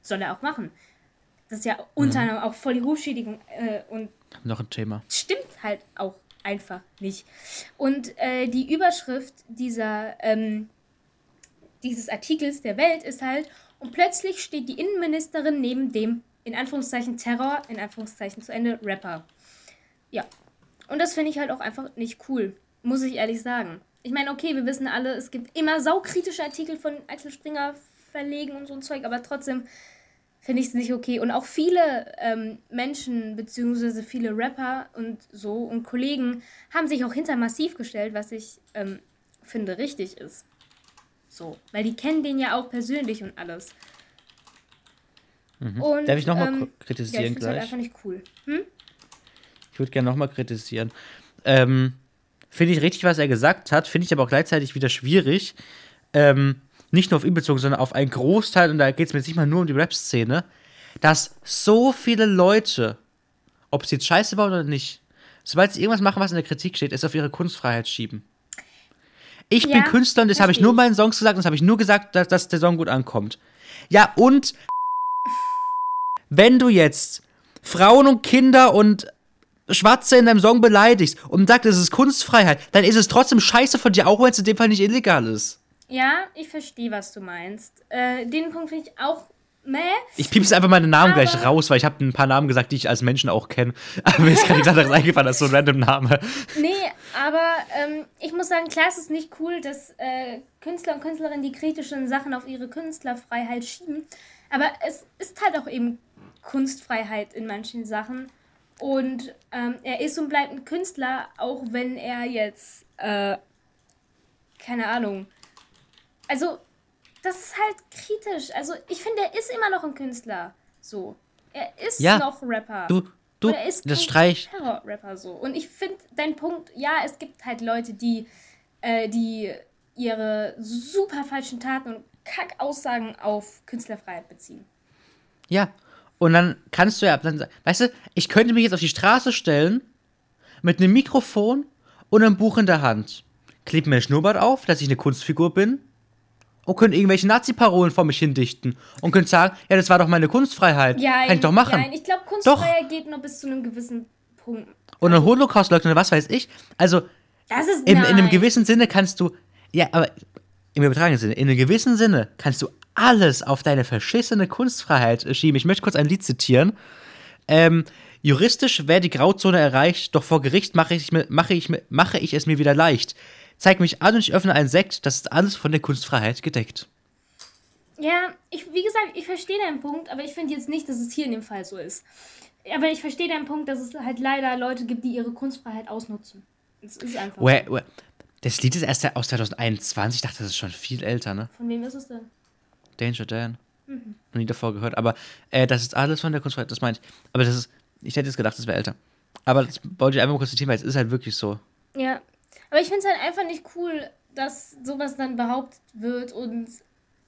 soll er auch machen. Das ist ja unter anderem auch voll die Rufschädigung äh, und Noch ein Thema. stimmt halt auch einfach nicht. Und äh, die Überschrift dieser, ähm, dieses Artikels der Welt ist halt, und plötzlich steht die Innenministerin neben dem, in Anführungszeichen Terror, in Anführungszeichen zu Ende, Rapper. Ja. Und das finde ich halt auch einfach nicht cool, muss ich ehrlich sagen. Ich meine, okay, wir wissen alle, es gibt immer saukritische Artikel von Axel Springer verlegen und so ein Zeug, aber trotzdem finde ich es nicht okay. Und auch viele ähm, Menschen, beziehungsweise viele Rapper und so und Kollegen haben sich auch hinter Massiv gestellt, was ich ähm, finde richtig ist. So, weil die kennen den ja auch persönlich und alles. Und, Mhm. Darf ich nochmal ähm, mal Ja, ich kritisieren halt gleich? einfach nicht cool. Ich würde gerne nochmal kritisieren. Ähm, finde ich richtig, was er gesagt hat, finde ich aber auch gleichzeitig wieder schwierig. Ähm, nicht nur auf ihn bezogen, sondern auf einen Großteil, und da geht es mir jetzt nicht mal nur um die Rap-Szene, dass so viele Leute, ob sie jetzt Scheiße bauen oder nicht, sobald sie irgendwas machen, was in der Kritik steht, es auf ihre Kunstfreiheit schieben. Ich Ja, bin Künstler und das habe ich nur meinen Songs gesagt und das habe ich nur gesagt, dass, dass der Song gut ankommt. Ja, und wenn du jetzt Frauen und Kinder und Schwarze in deinem Song beleidigst und sagst, es ist Kunstfreiheit, dann ist es trotzdem scheiße von dir, auch wenn es in dem Fall nicht illegal ist. Ja, ich verstehe, was du meinst. Äh, den Punkt finde ich auch meh. Ich piepse einfach meine Namen Aber- gleich raus, weil ich habe ein paar Namen gesagt, die ich als Menschen auch kenne. Aber mir ist gerade nichts anderes eingefallen als so ein random Name. Nee, aber ähm, ich muss sagen, klar, es ist nicht cool, dass äh, Künstler und Künstlerinnen die kritischen Sachen auf ihre Künstlerfreiheit schieben. Aber es ist halt auch eben Kunstfreiheit in manchen Sachen. Und ähm, er ist und bleibt ein Künstler, auch wenn er jetzt, äh, keine Ahnung. Also, das ist halt kritisch. Also, ich finde, er ist immer noch ein Künstler. So. Er ist Ja, noch Rapper. Du, du, Und er ist das Streich. Terror-Rapper so. Und ich finde, dein Punkt, ja, es gibt halt Leute, die, äh, die ihre super falschen Taten und Kack-Aussagen auf Künstlerfreiheit beziehen. Ja. Und dann kannst du ja, dann, weißt du, ich könnte mich jetzt auf die Straße stellen mit einem Mikrofon und einem Buch in der Hand. Klebe mir ein Schnurrbart auf, dass ich eine Kunstfigur bin und könnte irgendwelche Nazi-Parolen vor mich hindichten und könnte sagen, ja, das war doch meine Kunstfreiheit. Ja, Kann ich doch machen. Ja, ich glaube, Kunstfreiheit geht nur bis zu einem gewissen Punkt. Und ein Holocaust-Leugner, was weiß ich. Also, Das ist im, nein. in einem gewissen Sinne kannst du, ja, aber im übertragenen Sinne, in einem gewissen Sinne kannst du alles auf deine verschissene Kunstfreiheit schieben. Ich möchte kurz ein Lied zitieren. Ähm, juristisch wäre die Grauzone erreicht, doch vor Gericht mache ich, mache, ich, mache ich es mir wieder leicht. Zeig mich an und ich öffne einen Sekt, das ist alles von der Kunstfreiheit gedeckt. Ja, ich, wie gesagt, ich verstehe deinen Punkt, aber ich finde jetzt nicht, dass es hier in dem Fall so ist. Aber ich verstehe deinen Punkt, dass es halt leider Leute gibt, die ihre Kunstfreiheit ausnutzen. Es ist einfach. Where, where, das Lied ist erst aus 2021, ich dachte, das ist schon viel älter, ne? Von wem ist es denn? Danger Dan. Noch nie davor gehört. Aber äh, das ist alles von der Kunstfreiheit, das meine ich. Aber das ist, ich hätte jetzt gedacht, das wäre älter. Aber das wollte ich einfach mal kurz zitieren, weil es ist halt wirklich so. Ja. Aber ich finde es halt einfach nicht cool, dass sowas dann behauptet wird und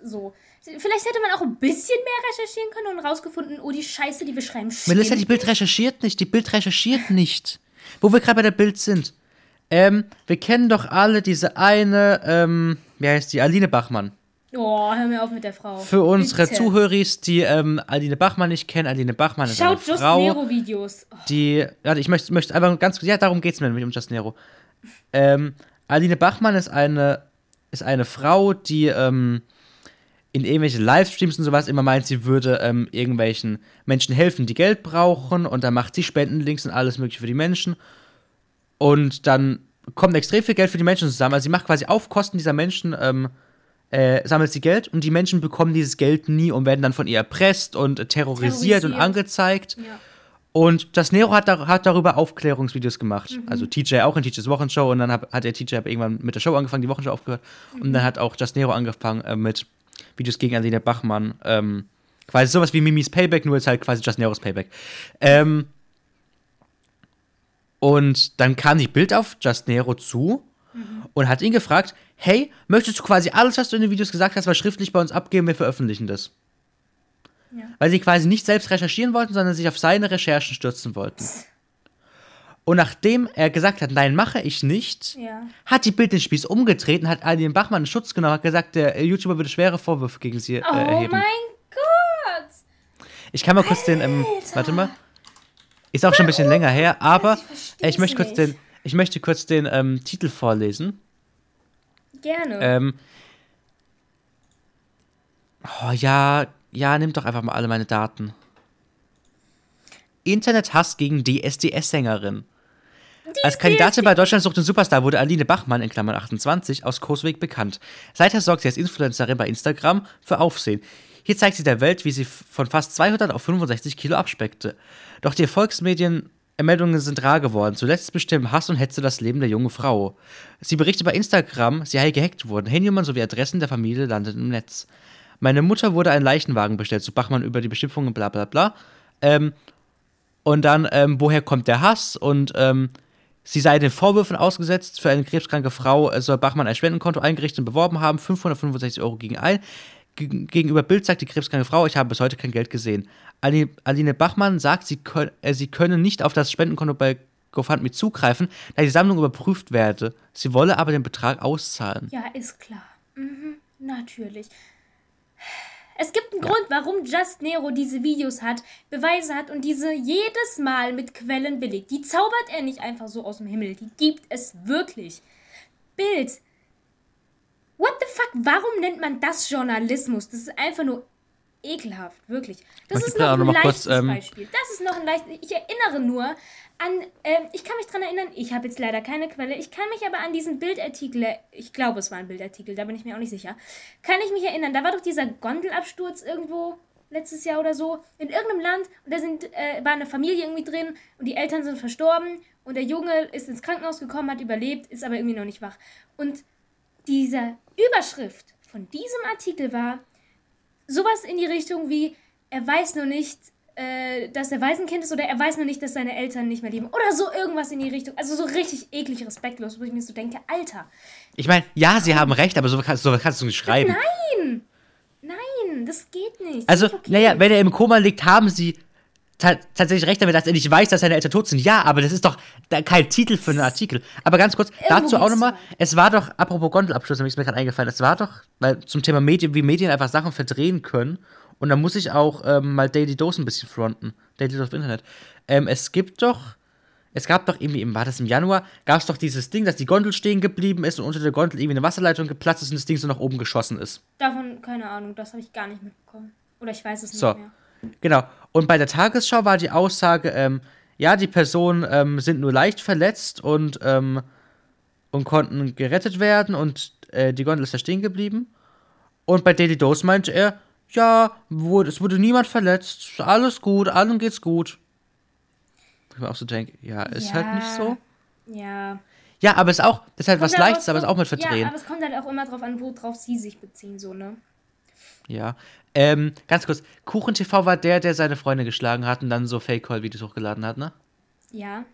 so. Vielleicht hätte man auch ein bisschen mehr recherchieren können und rausgefunden, oh, die Scheiße, die wir schreiben, stimmt. Melissa, die Bild recherchiert nicht. Die Bild recherchiert nicht. Wo wir gerade bei der Bild sind. Ähm, wir kennen doch alle diese eine, ähm, wie heißt die? Aline Bachmann. Oh, hör mir auf mit der Frau. Für unsere Bitte. Zuhöris, die ähm, Aline Bachmann nicht kennen, Aline Bachmann ist Schaut eine Just Frau. Nero-Videos. Oh, die, warte, ich möchte, möchte einfach ganz kurz, ja, darum geht es mir nämlich um Just Nero. Ähm, Aline Bachmann ist eine, ist eine Frau, die ähm, in irgendwelchen Livestreams und sowas immer meint, sie würde ähm, irgendwelchen Menschen helfen, die Geld brauchen und dann macht sie Spendenlinks und alles mögliche für die Menschen und dann kommt extrem viel Geld für die Menschen zusammen. Also sie macht quasi auf Kosten dieser Menschen, ähm, äh, sammelt sie Geld und die Menschen bekommen dieses Geld nie und werden dann von ihr erpresst und äh, terrorisiert, und Terrorisiert. angezeigt. ja. Und das Nero hat, da, hat darüber Aufklärungsvideos gemacht. Also TJ auch in TJs Wochenshow und dann hab, hat der TJ irgendwann mit der Show angefangen, die Wochenshow aufgehört. Und dann hat auch Just Nero angefangen äh, mit Videos gegen Aline Bachmann. Ähm, quasi sowas wie Mimis Payback, nur jetzt halt quasi Just Neros Payback. Ähm, und dann kam die Bild auf Just Nero zu und hat ihn gefragt: Hey, möchtest du quasi alles, was du in den Videos gesagt hast, mal schriftlich bei uns abgeben? Wir veröffentlichen das. Ja. Weil sie quasi nicht selbst recherchieren wollten, sondern sich auf seine Recherchen stürzen wollten. Und nachdem er gesagt hat, nein, mache ich nicht, Ja. hat die Bild den Spieß umgedreht und hat Aline Bachmann in Schutz genommen, hat gesagt, der YouTuber würde schwere Vorwürfe gegen sie äh, Oh erheben. mein Gott! Ich kann mal kurz den, ähm, warte mal. Ist auch schon ein bisschen länger her, aber Ich ich möchte kurz nicht. den, ich möchte kurz den ähm, Titel vorlesen. Gerne. Ähm, oh ja, ja, nimm doch einfach mal alle meine Daten. Internethass gegen DSDS-Sängerin. Als Kandidatin bei Deutschland sucht den Superstar wurde Aline Bachmann in Klammern 28 aus Coesweg bekannt. Seither sorgt sie als Influencerin bei Instagram für Aufsehen. Hier zeigt sie der Welt, wie sie von fast 200 auf 65 Kilo abspeckte. Doch die Erfolgsmedien Meldungen sind rar geworden. Zuletzt bestimmen Hass und Hetze das Leben der jungen Frau. Sie berichtet bei Instagram, sie sei gehackt worden. Handynummern sowie Adressen der Familie landeten im Netz. Meine Mutter wurde ein Leichenwagen bestellt, zu Bachmann über die Beschimpfungen, bla bla bla. Ähm, und dann, ähm, woher kommt der Hass? Und ähm, sie sei den Vorwürfen ausgesetzt. Für eine krebskranke Frau äh, soll Bachmann ein Spendenkonto eingerichtet und beworben haben. 565 Euro gegen ein. Geg- Gegenüber Bild sagt die krebskranke Frau, ich habe bis heute kein Geld gesehen. Ali- Aline Bachmann sagt, sie, könn, äh, sie könne nicht auf das Spendenkonto bei GoFundMe zugreifen, da die Sammlung überprüft werde. Sie wolle aber den Betrag auszahlen. Ja, ist klar. Mhm, natürlich. Es gibt einen Grund, warum Just Nero diese Videos hat, Beweise hat und diese jedes Mal mit Quellen belegt. Die zaubert er nicht einfach so aus dem Himmel. Die gibt es wirklich. Bild. What the fuck? Warum nennt man das Journalismus? Das ist einfach nur ekelhaft, wirklich. Das Möchte ist noch ein leichtes kurz, ähm, Beispiel. Das ist noch ein leichtes. Ich erinnere nur an, ähm, ich kann mich dran erinnern, ich habe jetzt leider keine Quelle, ich kann mich aber an diesen Bildartikel, ich glaube, es war ein Bildartikel, da bin ich mir auch nicht sicher, kann ich mich erinnern, da war doch dieser Gondelabsturz irgendwo letztes Jahr oder so in irgendeinem Land und da sind, äh, war eine Familie irgendwie drin und die Eltern sind verstorben und der Junge ist ins Krankenhaus gekommen, hat überlebt, ist aber irgendwie noch nicht wach. Und diese Überschrift von diesem Artikel war sowas in die Richtung wie, er weiß nur nicht, äh, dass er Waisenkind ist oder er weiß nur nicht, dass seine Eltern nicht mehr leben. Oder so irgendwas in die Richtung. Also so richtig eklig respektlos, wo ich mir so denke, Alter, Ich meine, ja, sie haben recht, aber so kannst, so kannst du nicht schreiben. nein! Nein, das geht nicht. Also, Das okay. naja, wenn er im Koma liegt, haben sie tatsächlich recht damit, dass er nicht weiß, dass seine Eltern tot sind. Ja, aber das ist doch da kein Titel für einen Artikel. Aber ganz kurz, dazu auch nochmal, es war doch, apropos Gondelabschluss, ist mir gerade eingefallen, es war doch, weil zum Thema Medien, wie Medien einfach Sachen verdrehen können, und da muss ich auch ähm, mal Daily Dose ein bisschen fronten. Daily Dose auf Internet. Ähm, es gibt doch, es gab doch irgendwie, war das im Januar, gab es doch dieses Ding, dass die Gondel stehen geblieben ist und unter der Gondel irgendwie eine Wasserleitung geplatzt ist und das Ding so nach oben geschossen ist. Davon, keine Ahnung, das habe ich gar nicht mitbekommen. Oder ich weiß es So. nicht mehr. Genau. Und bei der Tagesschau war die Aussage, ähm, ja, die Personen ähm, sind nur leicht verletzt und, ähm, und konnten gerettet werden und äh, die Gondel ist da stehen geblieben. Und bei Daily Dose meinte er, ja, wurde, es wurde niemand verletzt, alles gut, allen geht's gut. Ich mir auch so denke, ja, ist halt nicht Ja. so. Ja. Ja, aber ist auch, das ist halt was Kommt halt Leichtes, aber ist so- auch mit Ja, Verdrehen. aber es kommt halt auch immer drauf an, worauf sie sich beziehen, so, ne? Ja. Ähm, ganz kurz, KuchenTV war der, der seine Freunde geschlagen hat und dann so Fake-Call-Videos hochgeladen hat, ne? Ja.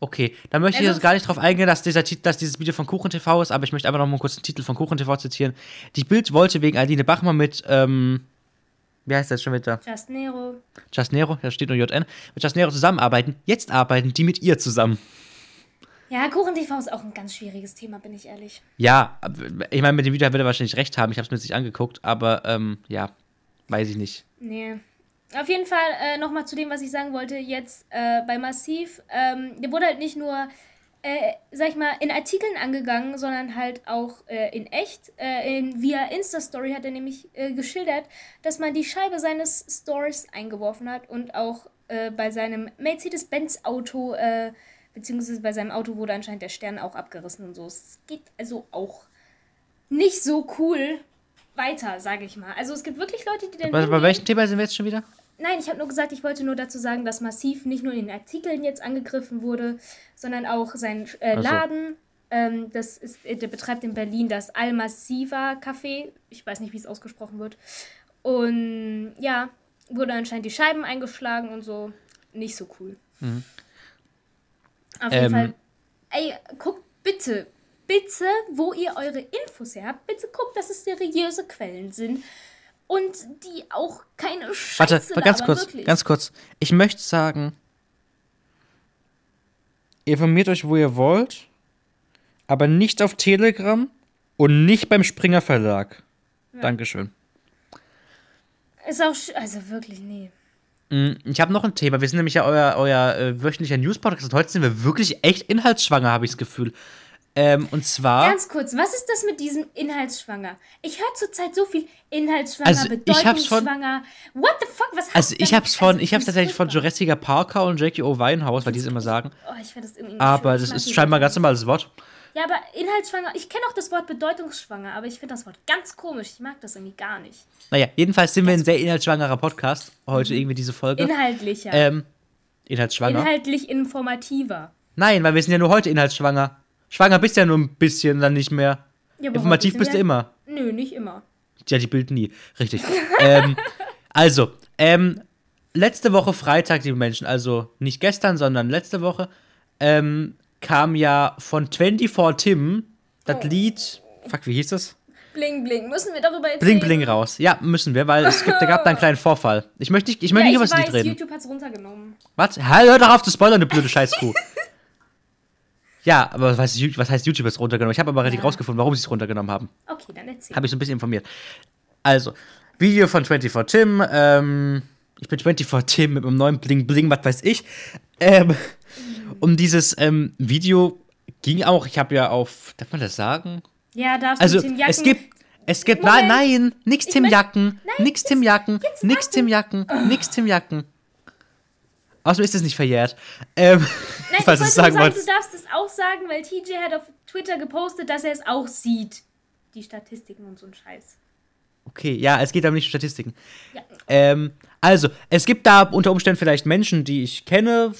Okay, dann möchte ich Also- jetzt gar nicht drauf eingehen, dass, dieser, dass dieses Video von KuchenTV ist, aber ich möchte einfach noch mal kurz den Titel von KuchenTV zitieren. Die Bild wollte wegen Aline Bachmann mit, ähm, wie heißt das schon wieder? Just Nero. Just Nero, da steht nur JN, mit Just Nero zusammenarbeiten. Jetzt arbeiten die mit ihr zusammen. Ja, Kuchen-TV ist auch ein ganz schwieriges Thema, bin ich ehrlich. Ja, ich meine, mit dem Video wird er wahrscheinlich recht haben, ich habe es mir jetzt nicht angeguckt, aber ähm, ja, weiß ich nicht. Nee. Auf jeden Fall äh, nochmal zu dem, was ich sagen wollte, jetzt äh, bei Massiv. Ähm, der wurde halt nicht nur, äh, sag ich mal, in Artikeln angegangen, sondern halt auch äh, in echt. Äh, in, via Insta-Story hat er nämlich äh, geschildert, dass man die Scheibe seines Stories eingeworfen hat und auch äh, bei seinem Mercedes-Benz-Auto, äh, beziehungsweise bei seinem Auto wurde anscheinend der Stern auch abgerissen und so. Es geht also auch nicht so cool weiter, sage ich mal. Also es gibt wirklich Leute, die dann. Bei, bei welchem Thema sind wir jetzt schon wieder? Nein, ich habe nur gesagt, ich wollte nur dazu sagen, dass Massiv nicht nur in den Artikeln jetzt angegriffen wurde, sondern auch sein äh, so. Laden. Ähm, das ist, äh, der betreibt in Berlin das Al-Massiva Café. Ich weiß nicht, wie es ausgesprochen wird. Und ja, wurde anscheinend die Scheiben eingeschlagen und so. Nicht so cool. Auf jeden Ähm. Fall. Ey, guckt bitte, bitte, wo ihr eure Infos her habt. Bitte guckt, dass es seriöse Quellen sind. Und die auch keine Scheiße Warte, ganz labern, kurz, wirklich. ganz kurz. Ich möchte sagen, informiert euch, wo ihr wollt, aber nicht auf Telegram und nicht beim Springer Verlag. Dankeschön. Ist auch, also wirklich, nee. Mm, Ich habe noch ein Thema. Wir sind nämlich ja euer, euer äh, wöchentlicher News-Podcast und heute sind wir wirklich echt inhaltsschwanger, habe ich das Gefühl. Ähm, und zwar. Ganz kurz, was ist das mit diesem Inhaltsschwanger? Ich höre zurzeit so viel Inhaltsschwanger, Also, hab's von- Bedeutungsschwanger. What the fuck? Was also ich hab's von, also, ich hab's tatsächlich von. Jurassic Parker und Jackie O. Winehouse, weil die es immer sagen. Oh, ich das irgendwie Aber das ist scheinbar ein ganz normales Wort. Ja, aber Inhaltsschwanger, ich kenne auch das Wort bedeutungsschwanger, aber ich finde das Wort ganz komisch. Ich mag das irgendwie gar nicht. Naja, jedenfalls sind wir ein sehr inhaltsschwangerer Podcast. Heute irgendwie diese Folge. Inhaltlicher. Ähm, inhaltsschwanger. Inhaltlich informativer. Nein, weil wir sind ja nur heute inhaltsschwanger. Schwanger bist ja nur ein bisschen, dann nicht mehr. Ja, Informativ bist du immer. Nö, nicht immer. Ja, die bilden nie. Richtig. ähm, also, ähm, letzte Woche Freitag, liebe Menschen, also nicht gestern, sondern letzte Woche, ähm, kam ja von 24 Tim das Oh. Lied. Fuck, wie hieß das? Bling, bling. Müssen wir darüber jetzt Bling? Bling raus. Ja, müssen wir, weil es gibt, da gab da einen kleinen Vorfall. Ich möchte nicht, ich möchte Ja, nicht ich über das Lied reden. YouTube hat's runtergenommen. Was? Hör doch auf zu spoilern, du blöde Scheißkuh. ja, aber was was heißt YouTube ist runtergenommen? Ich habe aber richtig Ja. rausgefunden, warum sie es runtergenommen haben. Okay, dann erzähl. Habe ich so ein bisschen informiert. Also, Video von 24 Tim. Ähm, ich bin 24 Tim mit meinem neuen Bling Bling, was weiß ich. Ähm, um dieses ähm, Video ging auch, ich habe ja auf, darf man das sagen? Ja, darfst Also, du Tim Jacken... es gibt, es gibt, Moment. nein, nein, nix Ich Tim Jacken, Nein, nix Tim Jacken, nix. Tim Jacken, nix Tim Jacken. Außerdem ist es nicht verjährt. Ähm, Nein, ich falls wollte nur es sagen sagen, du darfst es auch sagen, weil TJ hat auf Twitter gepostet, dass er es auch sieht. Die Statistiken und so ein Scheiß. Okay, ja, es geht aber nicht um Statistiken. Ja. Ähm, also, es gibt da unter Umständen vielleicht Menschen, die ich kenne,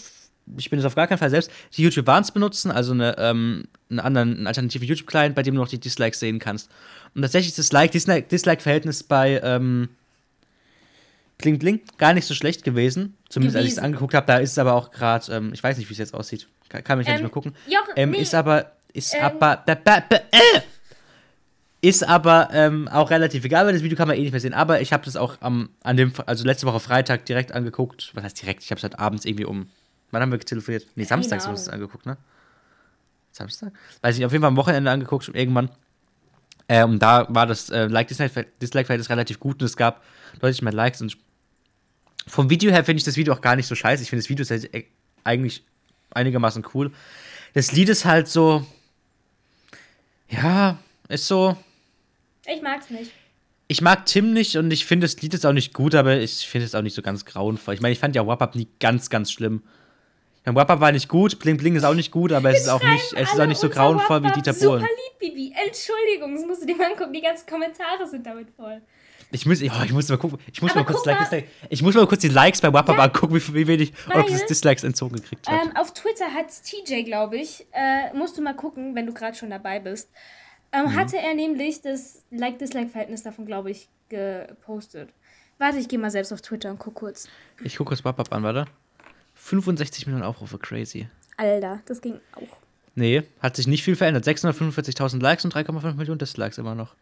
ich bin es auf gar keinen Fall selbst, die YouTube Warns benutzen, also eine, ähm, einen anderen, einen alternativen YouTube-Client, bei dem du noch die Dislikes sehen kannst. Und tatsächlich ist das Like-Dislike-Verhältnis bei ähm, Bling Bling gar nicht so schlecht gewesen. Zumindest als ich es Gewesen. angeguckt habe. Da ist es aber auch gerade, ähm, ich weiß nicht, wie es jetzt aussieht. Kann, kann mich ja nicht Ähm, mehr gucken. Joch, Ähm, nee, Ist aber, ist ähm, aber, ba, ba, ba, äh, ist aber ähm, auch relativ egal, weil das Video kann man eh nicht mehr sehen. Aber ich habe das auch am, an dem, also letzte Woche Freitag direkt angeguckt. Was heißt direkt? Ich habe es halt abends irgendwie um, wann haben wir telefoniert? Nee, samstags haben wir es Ahnung. angeguckt, ne? Samstag? Weiß ich, auf jeden Fall am Wochenende angeguckt, irgendwann. Äh, und da war das äh, Like-Dislike-Verhältnis relativ gut und es gab deutlich mehr Likes. Und vom Video her finde ich das Video auch gar nicht so scheiße. Ich finde das Video sehr- äh, eigentlich einigermaßen cool. Das Lied ist halt so. Ja, ist so. ich mag's nicht. Ich mag Tim nicht und ich finde das Lied ist auch nicht gut, aber ich finde es auch nicht so ganz grauenvoll. Ich meine, ich fand ja Wap Up nie ganz, ganz schlimm. Ja, Wap Up war nicht gut, Bling Bling ist auch nicht gut, aber es ist auch nicht, es ist auch nicht so grauenvoll wie Dieter Bohlen. Super lieb, Bibi. Entschuldigung, das musst du dir mal angucken. Die ganzen Kommentare sind damit voll. Ich muss, oh, ich muss mal gucken. Ich muss Aber mal kurz guck Like, mal. Ich muss mal kurz die Likes bei Wap Up Ja. angucken, wie, wie wenig ob das Dislikes entzogen gekriegt hat. Ähm, auf Twitter hat TJ, glaube ich, äh, musst du mal gucken, wenn du gerade schon dabei bist, ähm, Mhm. hatte er nämlich das Like-Dislike-Verhältnis davon, glaube ich, gepostet. Warte, ich gehe mal selbst auf Twitter und guck kurz. Ich gucke kurz Wap Up an, warte. 65 Millionen Aufrufe, crazy. Alter, das ging auch. Nee, hat sich nicht viel verändert. 645.000 Likes und 3,5 Millionen Dislikes immer noch.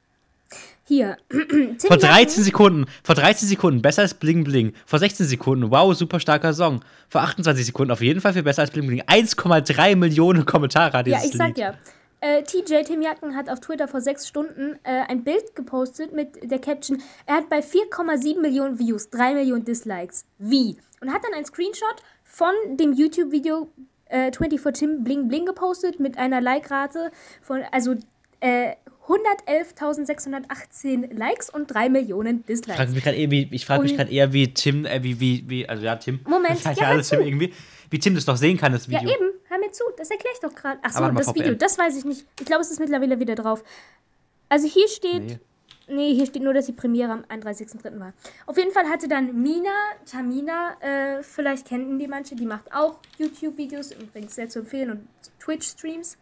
Hier. Vor 13 Jacken- Sekunden, vor 13 Sekunden besser als Bling Bling. Vor 16 Sekunden, wow, super starker Song. Vor 28 Sekunden auf jeden Fall viel besser als Bling Bling. 1,3 Millionen Kommentare hat Ja, dieses ich sag Lied. ja. Äh, TJ Tim Jacken hat auf Twitter vor sechs Stunden äh, ein Bild gepostet mit der Caption, er hat bei 4,7 Millionen Views 3 Millionen Dislikes. Wie? Und hat dann ein Screenshot von dem YouTube-Video äh, 24 Tim Bling Bling gepostet mit einer Like-Rate von, also äh, 111.618 Likes und 3 Millionen Ich frage Dislikes. mich gerade eher, wie, ich frage mich Und- gerade eher, wie Tim, äh, wie, wie, wie, also ja, Tim. Moment, das heißt ja, ja alles. Tim irgendwie. Wie Tim das doch sehen kann, das Ja, Video. eben, hör mir zu, das erkläre ich doch gerade. Ach so, Aber mal das VPN. Video, das weiß ich nicht. Ich glaube, es ist mittlerweile wieder drauf. Also hier steht, Nee. Nee, hier steht nur, dass die Premiere am 31.03. war. Auf jeden Fall hatte dann Mina, Tamina, äh, vielleicht kennen die manche, die macht auch YouTube-Videos, übrigens sehr zu empfehlen und Twitch-Streams.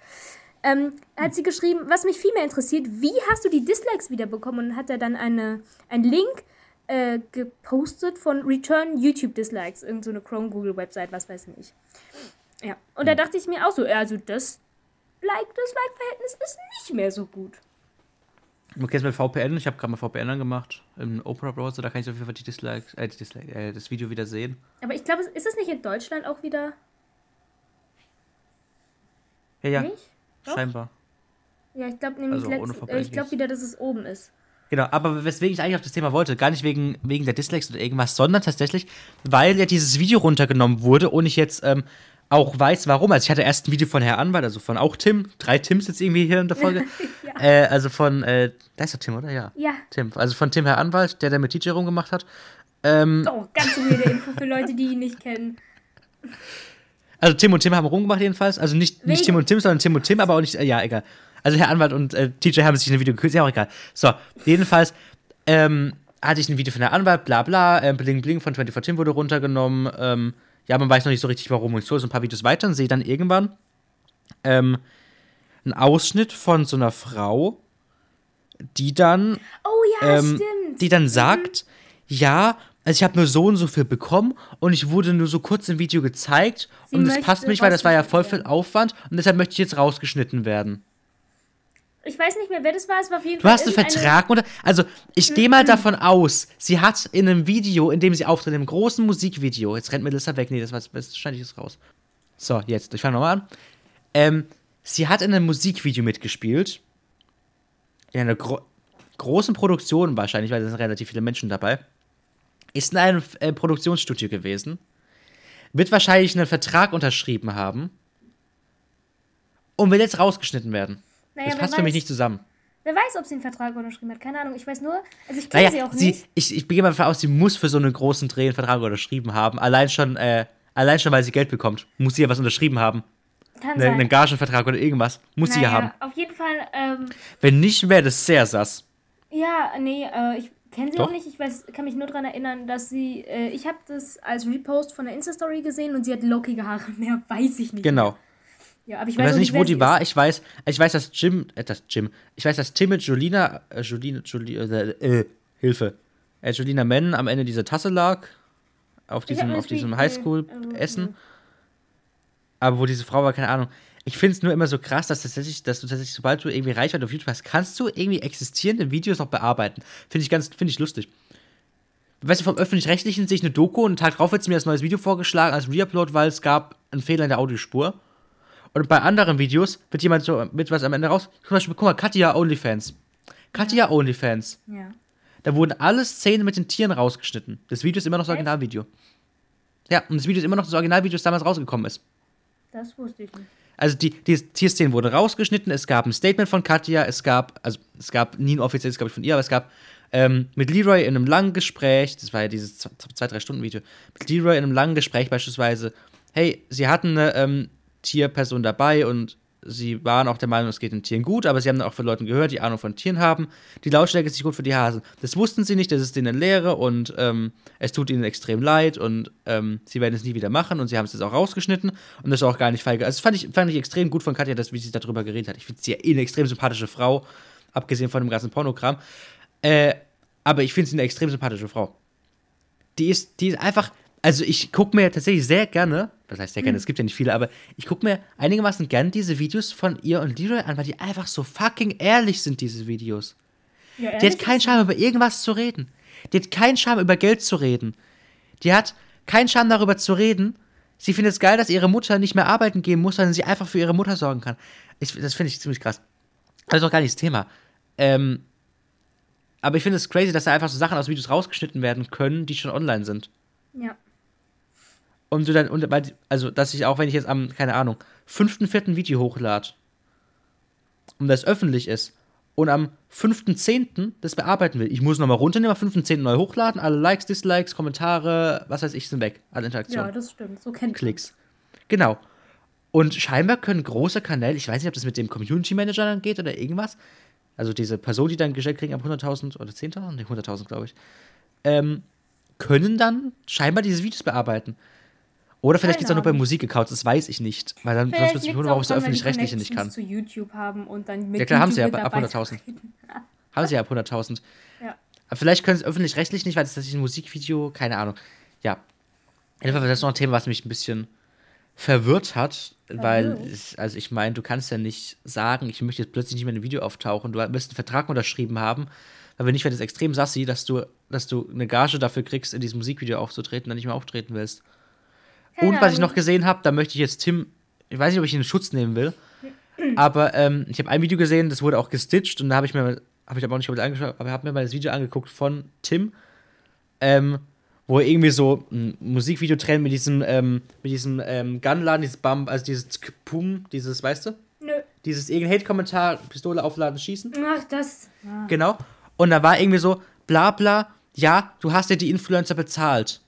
Ähm, hat sie geschrieben, was mich viel mehr interessiert, wie hast du die Dislikes wiederbekommen? Und hat er dann eine, einen Link äh, gepostet von Return YouTube Dislikes, irgend so eine Chrome, Google Website, was weiß ich nicht. Ja, und da dachte ich mir auch so, also das Like-Dislike-Verhältnis ist nicht mehr so gut. Okay, jetzt mit VPN. Ich habe gerade mal VPN angemacht im Opera Browser. Da kann ich auf jeden Fall die Dislikes, äh, die Dislike, äh, das Video wieder sehen. Aber ich glaube, ist es nicht in Deutschland auch wieder Ja, ja, nicht? Doch? scheinbar. Ja, ich glaube nämlich, Also ohne letzt, VPN äh, ich glaube wieder, dass es oben ist. Genau, aber weswegen ich eigentlich auf das Thema wollte, gar nicht wegen, wegen der Dislikes oder irgendwas, sondern tatsächlich, weil ja dieses Video runtergenommen wurde und ich jetzt ähm, auch weiß, warum. Also ich hatte erst ein Video von Herr Anwalt, also von auch Tim, drei Tims jetzt irgendwie hier in der Folge. Ja. äh, also von, äh, da ist doch Tim, oder? Ja. Ja. Tim, also von Tim Herr Anwalt, der der mit DJ rumgemacht hat. Ähm, Oh, ganz weirde Info für Leute, die ihn nicht kennen. Also Tim und Tim haben rumgemacht jedenfalls. Also nicht, nicht Tim und Tim, sondern Tim und Tim, aber auch nicht, äh, ja, egal. Also Herr Anwalt und äh, TJ haben sich in einem Video gekürzt, ja auch egal. So, jedenfalls ähm, hatte ich ein Video von Herr Anwalt, bla bla, äh, Bling Bling von 24 Tim wurde runtergenommen. Ähm, ja, man weiß noch nicht so richtig warum. Und ich so, so ein paar Videos weiter und sehe dann irgendwann ähm, einen Ausschnitt von so einer Frau, die dann Oh ja, ähm, die dann sagt, ja, also ich habe nur so und so viel bekommen und ich wurde nur so kurz im Video gezeigt Sie und das passt nicht, weil das war ja voll viel Aufwand und deshalb möchte ich jetzt rausgeschnitten werden. Ich weiß nicht mehr, wer das war. Es war auf jeden Du Fall. hast einen Vertrag oder also ich gehe mal davon aus, sie hat in einem Video, in dem sie auftritt, in einem großen Musikvideo, jetzt rennt Melissa weg, nee, das war das schneide ich jetzt raus. So, jetzt, ich fange nochmal an. Ähm, sie hat in einem Musikvideo mitgespielt. In einer gro großen Produktion wahrscheinlich, weil da sind relativ viele Menschen dabei. Ist in einem äh, Produktionsstudio gewesen. Wird wahrscheinlich einen Vertrag unterschrieben haben. Und will jetzt rausgeschnitten werden. Naja, das passt für mich nicht zusammen. Wer weiß, ob sie einen Vertrag unterschrieben hat. Keine Ahnung. Ich weiß nur. Also, ich kenne Naja, sie auch sie, nicht. ich, ich gehe mal davon aus, sie muss für so einen großen Dreh einen Vertrag unterschrieben haben. Allein schon, äh, allein schon, weil sie Geld bekommt. Muss sie ja was unterschrieben haben. Kann Eine, sein. einen Gagenvertrag oder irgendwas. Muss sie ja Naja, haben. Auf jeden Fall. Ähm, Wenn nicht, wäre das sehr sass. ja, nee, äh, ich Kennen sie Doch. auch nicht? Ich weiß, kann mich nur daran erinnern, dass sie. Äh, ich habe das als Repost von der Insta-Story gesehen und sie hat lockige Haare. Mehr weiß ich nicht. Genau. Ja, aber ich Ich weiß nicht, wo die war. Ich weiß, ich weiß, dass Jim, äh, das Jim, ich weiß, dass Tim mit Julina, äh, Julina, Julina, äh, äh, Hilfe, äh, Julina Men am Ende dieser Tasse lag, auf diesem, auf diesem Highschool-Essen. also, Aber wo diese Frau war, keine Ahnung. Ich finde es nur immer so krass, dass, tatsächlich, dass du tatsächlich, sobald du irgendwie Reichweite auf YouTube hast, kannst du irgendwie existierende Videos noch bearbeiten. Finde ich ganz, finde ich lustig. Weißt du, vom Öffentlich-Rechtlichen sehe ich eine Doku und einen Tag drauf wird mir das neues Video vorgeschlagen als Reupload, weil es gab einen Fehler in der Audiospur. Und bei anderen Videos wird jemand so mit was am Ende raus. Zum Beispiel, guck mal, Katja OnlyFans. Katja OnlyFans. Ja. Da wurden alle Szenen mit den Tieren rausgeschnitten. Das Video ist immer noch das Echt? Originalvideo. Ja, und das Video ist immer noch das Originalvideo, das damals rausgekommen ist. Das wusste ich nicht. Also die, die Tierszenen wurden rausgeschnitten, es gab ein Statement von Katja, es gab, also es gab nie ein offizielles, glaube ich, von ihr, aber es gab ähm, mit Leroy in einem langen Gespräch, das war ja dieses zwei, zwei drei Stunden Video, mit Leroy in einem langen Gespräch beispielsweise, hey, sie hatten eine ähm, Tierperson dabei und sie waren auch der Meinung, es geht den Tieren gut, aber sie haben dann auch von Leuten gehört, die Ahnung von Tieren haben. Die Lautstärke ist nicht gut für die Hasen. Das wussten sie nicht, das ist denen Lehre und ähm, es tut ihnen extrem leid und ähm, sie werden es nie wieder machen und sie haben es jetzt auch rausgeschnitten und das ist auch gar nicht feige. Also das fand ich, fand ich extrem gut von Katja, dass, wie sie darüber geredet hat. Ich finde sie ja eh eine extrem sympathische Frau, abgesehen von dem ganzen Pornokram. Äh, aber ich finde sie eine extrem sympathische Frau. Die ist, die ist einfach, also ich gucke mir tatsächlich sehr gerne, das heißt sehr gerne, es gibt ja nicht viele, aber ich gucke mir einigermaßen gern diese Videos von ihr und Leroy an, weil die einfach so fucking ehrlich sind, diese Videos. Ja, Die hat keinen Charme, über irgendwas zu reden. Die hat keinen Charme, über Geld zu reden. Die hat keinen Charme, darüber zu reden. Sie findet es geil, dass ihre Mutter nicht mehr arbeiten gehen muss, sondern sie einfach für ihre Mutter sorgen kann. Ich, das finde ich ziemlich krass. Das ist auch gar nicht das Thema. Ähm, aber ich finde es crazy, dass da einfach so Sachen aus Videos rausgeschnitten werden können, die schon online sind. Ja. Und du dann, und, weil- also, dass ich auch, wenn ich jetzt am, keine Ahnung, fünften, vierten Video hochlade und das öffentlich ist und am 5.10. das bearbeiten will, ich muss nochmal runternehmen, am 5.10. neu hochladen, alle Likes, Dislikes, Kommentare, was weiß ich, sind weg, alle Interaktionen. ja, das stimmt. So kennt man. Klicks. Genau. Und scheinbar können große Kanäle, ich weiß nicht, ob das mit dem Community Manager dann geht oder irgendwas, also diese Person, die dann gestellt kriegen ab 100.000 oder 10.000, ne, 100.000 glaube ich, ähm, können dann scheinbar diese Videos bearbeiten. Oder vielleicht geht es auch nur bei. Musikaccounts, das weiß ich nicht. Weil dann sonst Vielleicht wird sich liegt's wundern, warum es öffentlich-rechtliche nicht kann. Zu YouTube haben und dann mit Ja, klar, haben sie ja ab mit 100.000. dabei reden. Haben sie ja ab 100.000. Ja. Aber vielleicht können sie es öffentlich-rechtlich nicht, weil das ist ein Musikvideo, keine Ahnung. Ja. Jedenfalls das ist noch ein Thema, was mich ein bisschen verwirrt hat, weil, es, also ich meine, du kannst ja nicht sagen, ich möchte jetzt plötzlich nicht mehr in ein Video auftauchen, du wirst einen Vertrag unterschrieben haben, weil wenn nicht, wird es extrem sassi, dass du, dass du eine Gage dafür kriegst, in diesem Musikvideo aufzutreten, dann nicht mehr auftreten willst. Keine Und was ich noch gesehen habe, da möchte ich jetzt Tim, ich weiß nicht, ob ich ihn in Schutz nehmen will, aber ähm, ich habe ein Video gesehen, das wurde auch gestitcht und da habe ich mir, habe ich aber auch nicht angeschaut, aber habe mir mal das Video angeguckt von Tim, ähm, wo er irgendwie so ein Musikvideo trennt mit diesem, ähm, mit diesem ähm, Gunladen, dieses Bump, also dieses Pum, dieses, weißt du? Nö. Dieses irgendein Hate-Kommentar, Pistole aufladen, schießen. Ach, das. Ah. Genau. Und da war irgendwie so, bla bla, ja, du hast ja die Influencer bezahlt.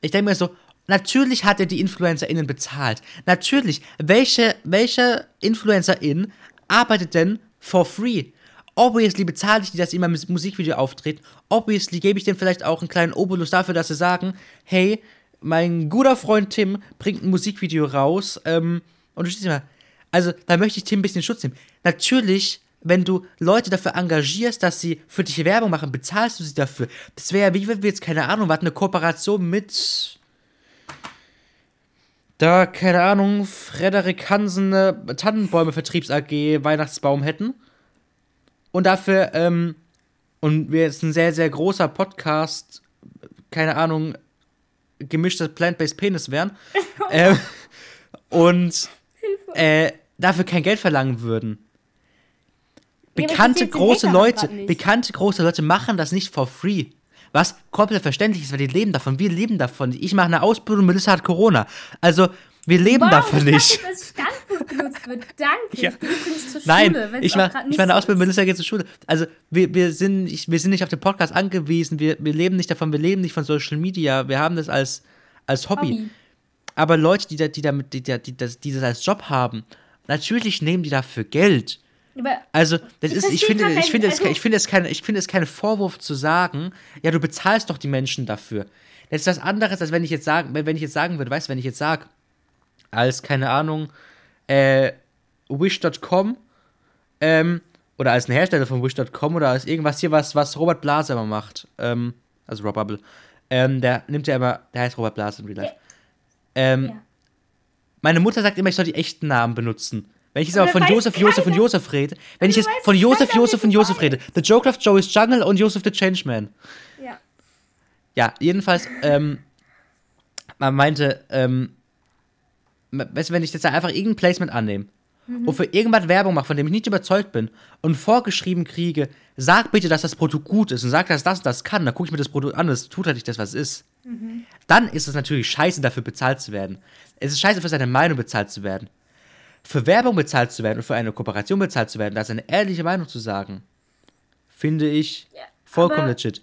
Ich denke mir so, natürlich hat er die InfluencerInnen bezahlt. Natürlich. Welche, welche InfluencerIn arbeitet denn for free? Obviously bezahle ich die, dass sie immer im Musikvideo auftreten. Obviously gebe ich denen vielleicht auch einen kleinen Obolus dafür, dass sie sagen, hey, mein guter Freund Tim bringt ein Musikvideo raus. Ähm, und du stehst. Also, da möchte ich Tim ein bisschen Schutz nehmen. Natürlich, wenn du Leute dafür engagierst, dass sie für dich Werbung machen, bezahlst du sie dafür. Das wäre ja, wie wenn wir jetzt, keine Ahnung, was eine Kooperation mit. Da, keine Ahnung, Frederik Hansen eine Tannenbäume Vertriebs AG Weihnachtsbaum hätten. Und dafür, ähm, und wir jetzt ein sehr, sehr großer Podcast, keine Ahnung, gemischtes Plant-Based Penis wären. ähm, und äh, dafür kein Geld verlangen würden. Ja, Bekannte den große Hater Leute, bekannte große Leute machen das nicht for free. Was komplett verständlich ist, weil die leben davon. Wir leben davon. Ich mache eine Ausbildung, Melissa hat Corona. Also, wir leben Wow, davon dass nicht. das als Standpunkt benutzt wird. Danke. Ja. Ich gehe übrigens zur Nein, Schule. ich mache ich mach eine so Ausbildung. Melissa geht zur Schule. Also, wir, wir, sind, nicht, wir sind nicht auf den Podcast angewiesen, wir, wir leben nicht davon, wir leben nicht von Social Media, wir haben das als, als Hobby. Hobby. Aber Leute, die, da, die, damit, die, da- die, das, die das als Job haben, natürlich nehmen die dafür Geld. Also, das Ich ist, ich finde, grad ich finde, es, also- ich finde es kein, ich finde es kein Vorwurf zu sagen, ja, du bezahlst doch die Menschen dafür. Das ist was anderes, als wenn ich jetzt sagen, wenn ich jetzt sagen würde, weißt du, wenn ich jetzt sage, als, keine Ahnung, äh, Wish.com, ähm, oder als ein Hersteller von Wish.com oder als irgendwas hier, was, was Robert Blase immer macht, ähm, also Rob Bubble, ähm, der nimmt ja immer, der heißt Robert Blase in Real Life. Ähm, Ja. Meine Mutter sagt immer, ich soll die echten Namen benutzen. Wenn ich jetzt aber von Josef, Josef und. Josef rede, wenn ich jetzt von Josef, Josef und Josef rede, The Joke of Joey's Jungle und Joseph the Changeman. ja. Ja, jedenfalls, ähm, man meinte, ähm, weißt du, wenn ich jetzt einfach irgendein Placement annehme und für irgendwas Werbung mache, von dem ich nicht überzeugt bin und vorgeschrieben kriege, sag bitte, dass das Produkt gut ist und sag, dass das und das kann, dann gucke ich mir das Produkt an, das tut halt nicht das, was es ist. Dann ist es natürlich scheiße, dafür bezahlt zu werden. Es ist scheiße, für seine Meinung bezahlt zu werden. Für Werbung bezahlt zu werden und für eine Kooperation bezahlt zu werden, da ist eine ehrliche Meinung zu sagen, finde ich Ja, vollkommen legit.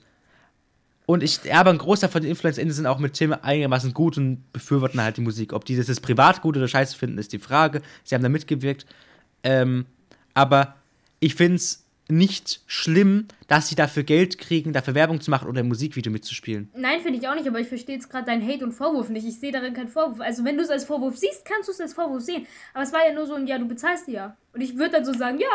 Und ich, aber ein Großteil von den InfluencerInnen sind auch mit Themen einigermaßen gut und befürworten halt die Musik. Ob die das jetzt privat gut oder scheiße finden, ist die Frage. Sie haben da mitgewirkt. Ähm, aber ich finde es nicht schlimm, dass sie dafür Geld kriegen, dafür Werbung zu machen oder ein Musikvideo mitzuspielen. Nein, finde ich auch nicht, aber ich verstehe jetzt gerade deinen Hate und Vorwurf nicht. Ich sehe darin keinen Vorwurf. Also, wenn du es als Vorwurf siehst, kannst du es als Vorwurf sehen. Aber es war ja nur so ein, ja, du bezahlst die ja. Und ich würde dann so sagen, ja,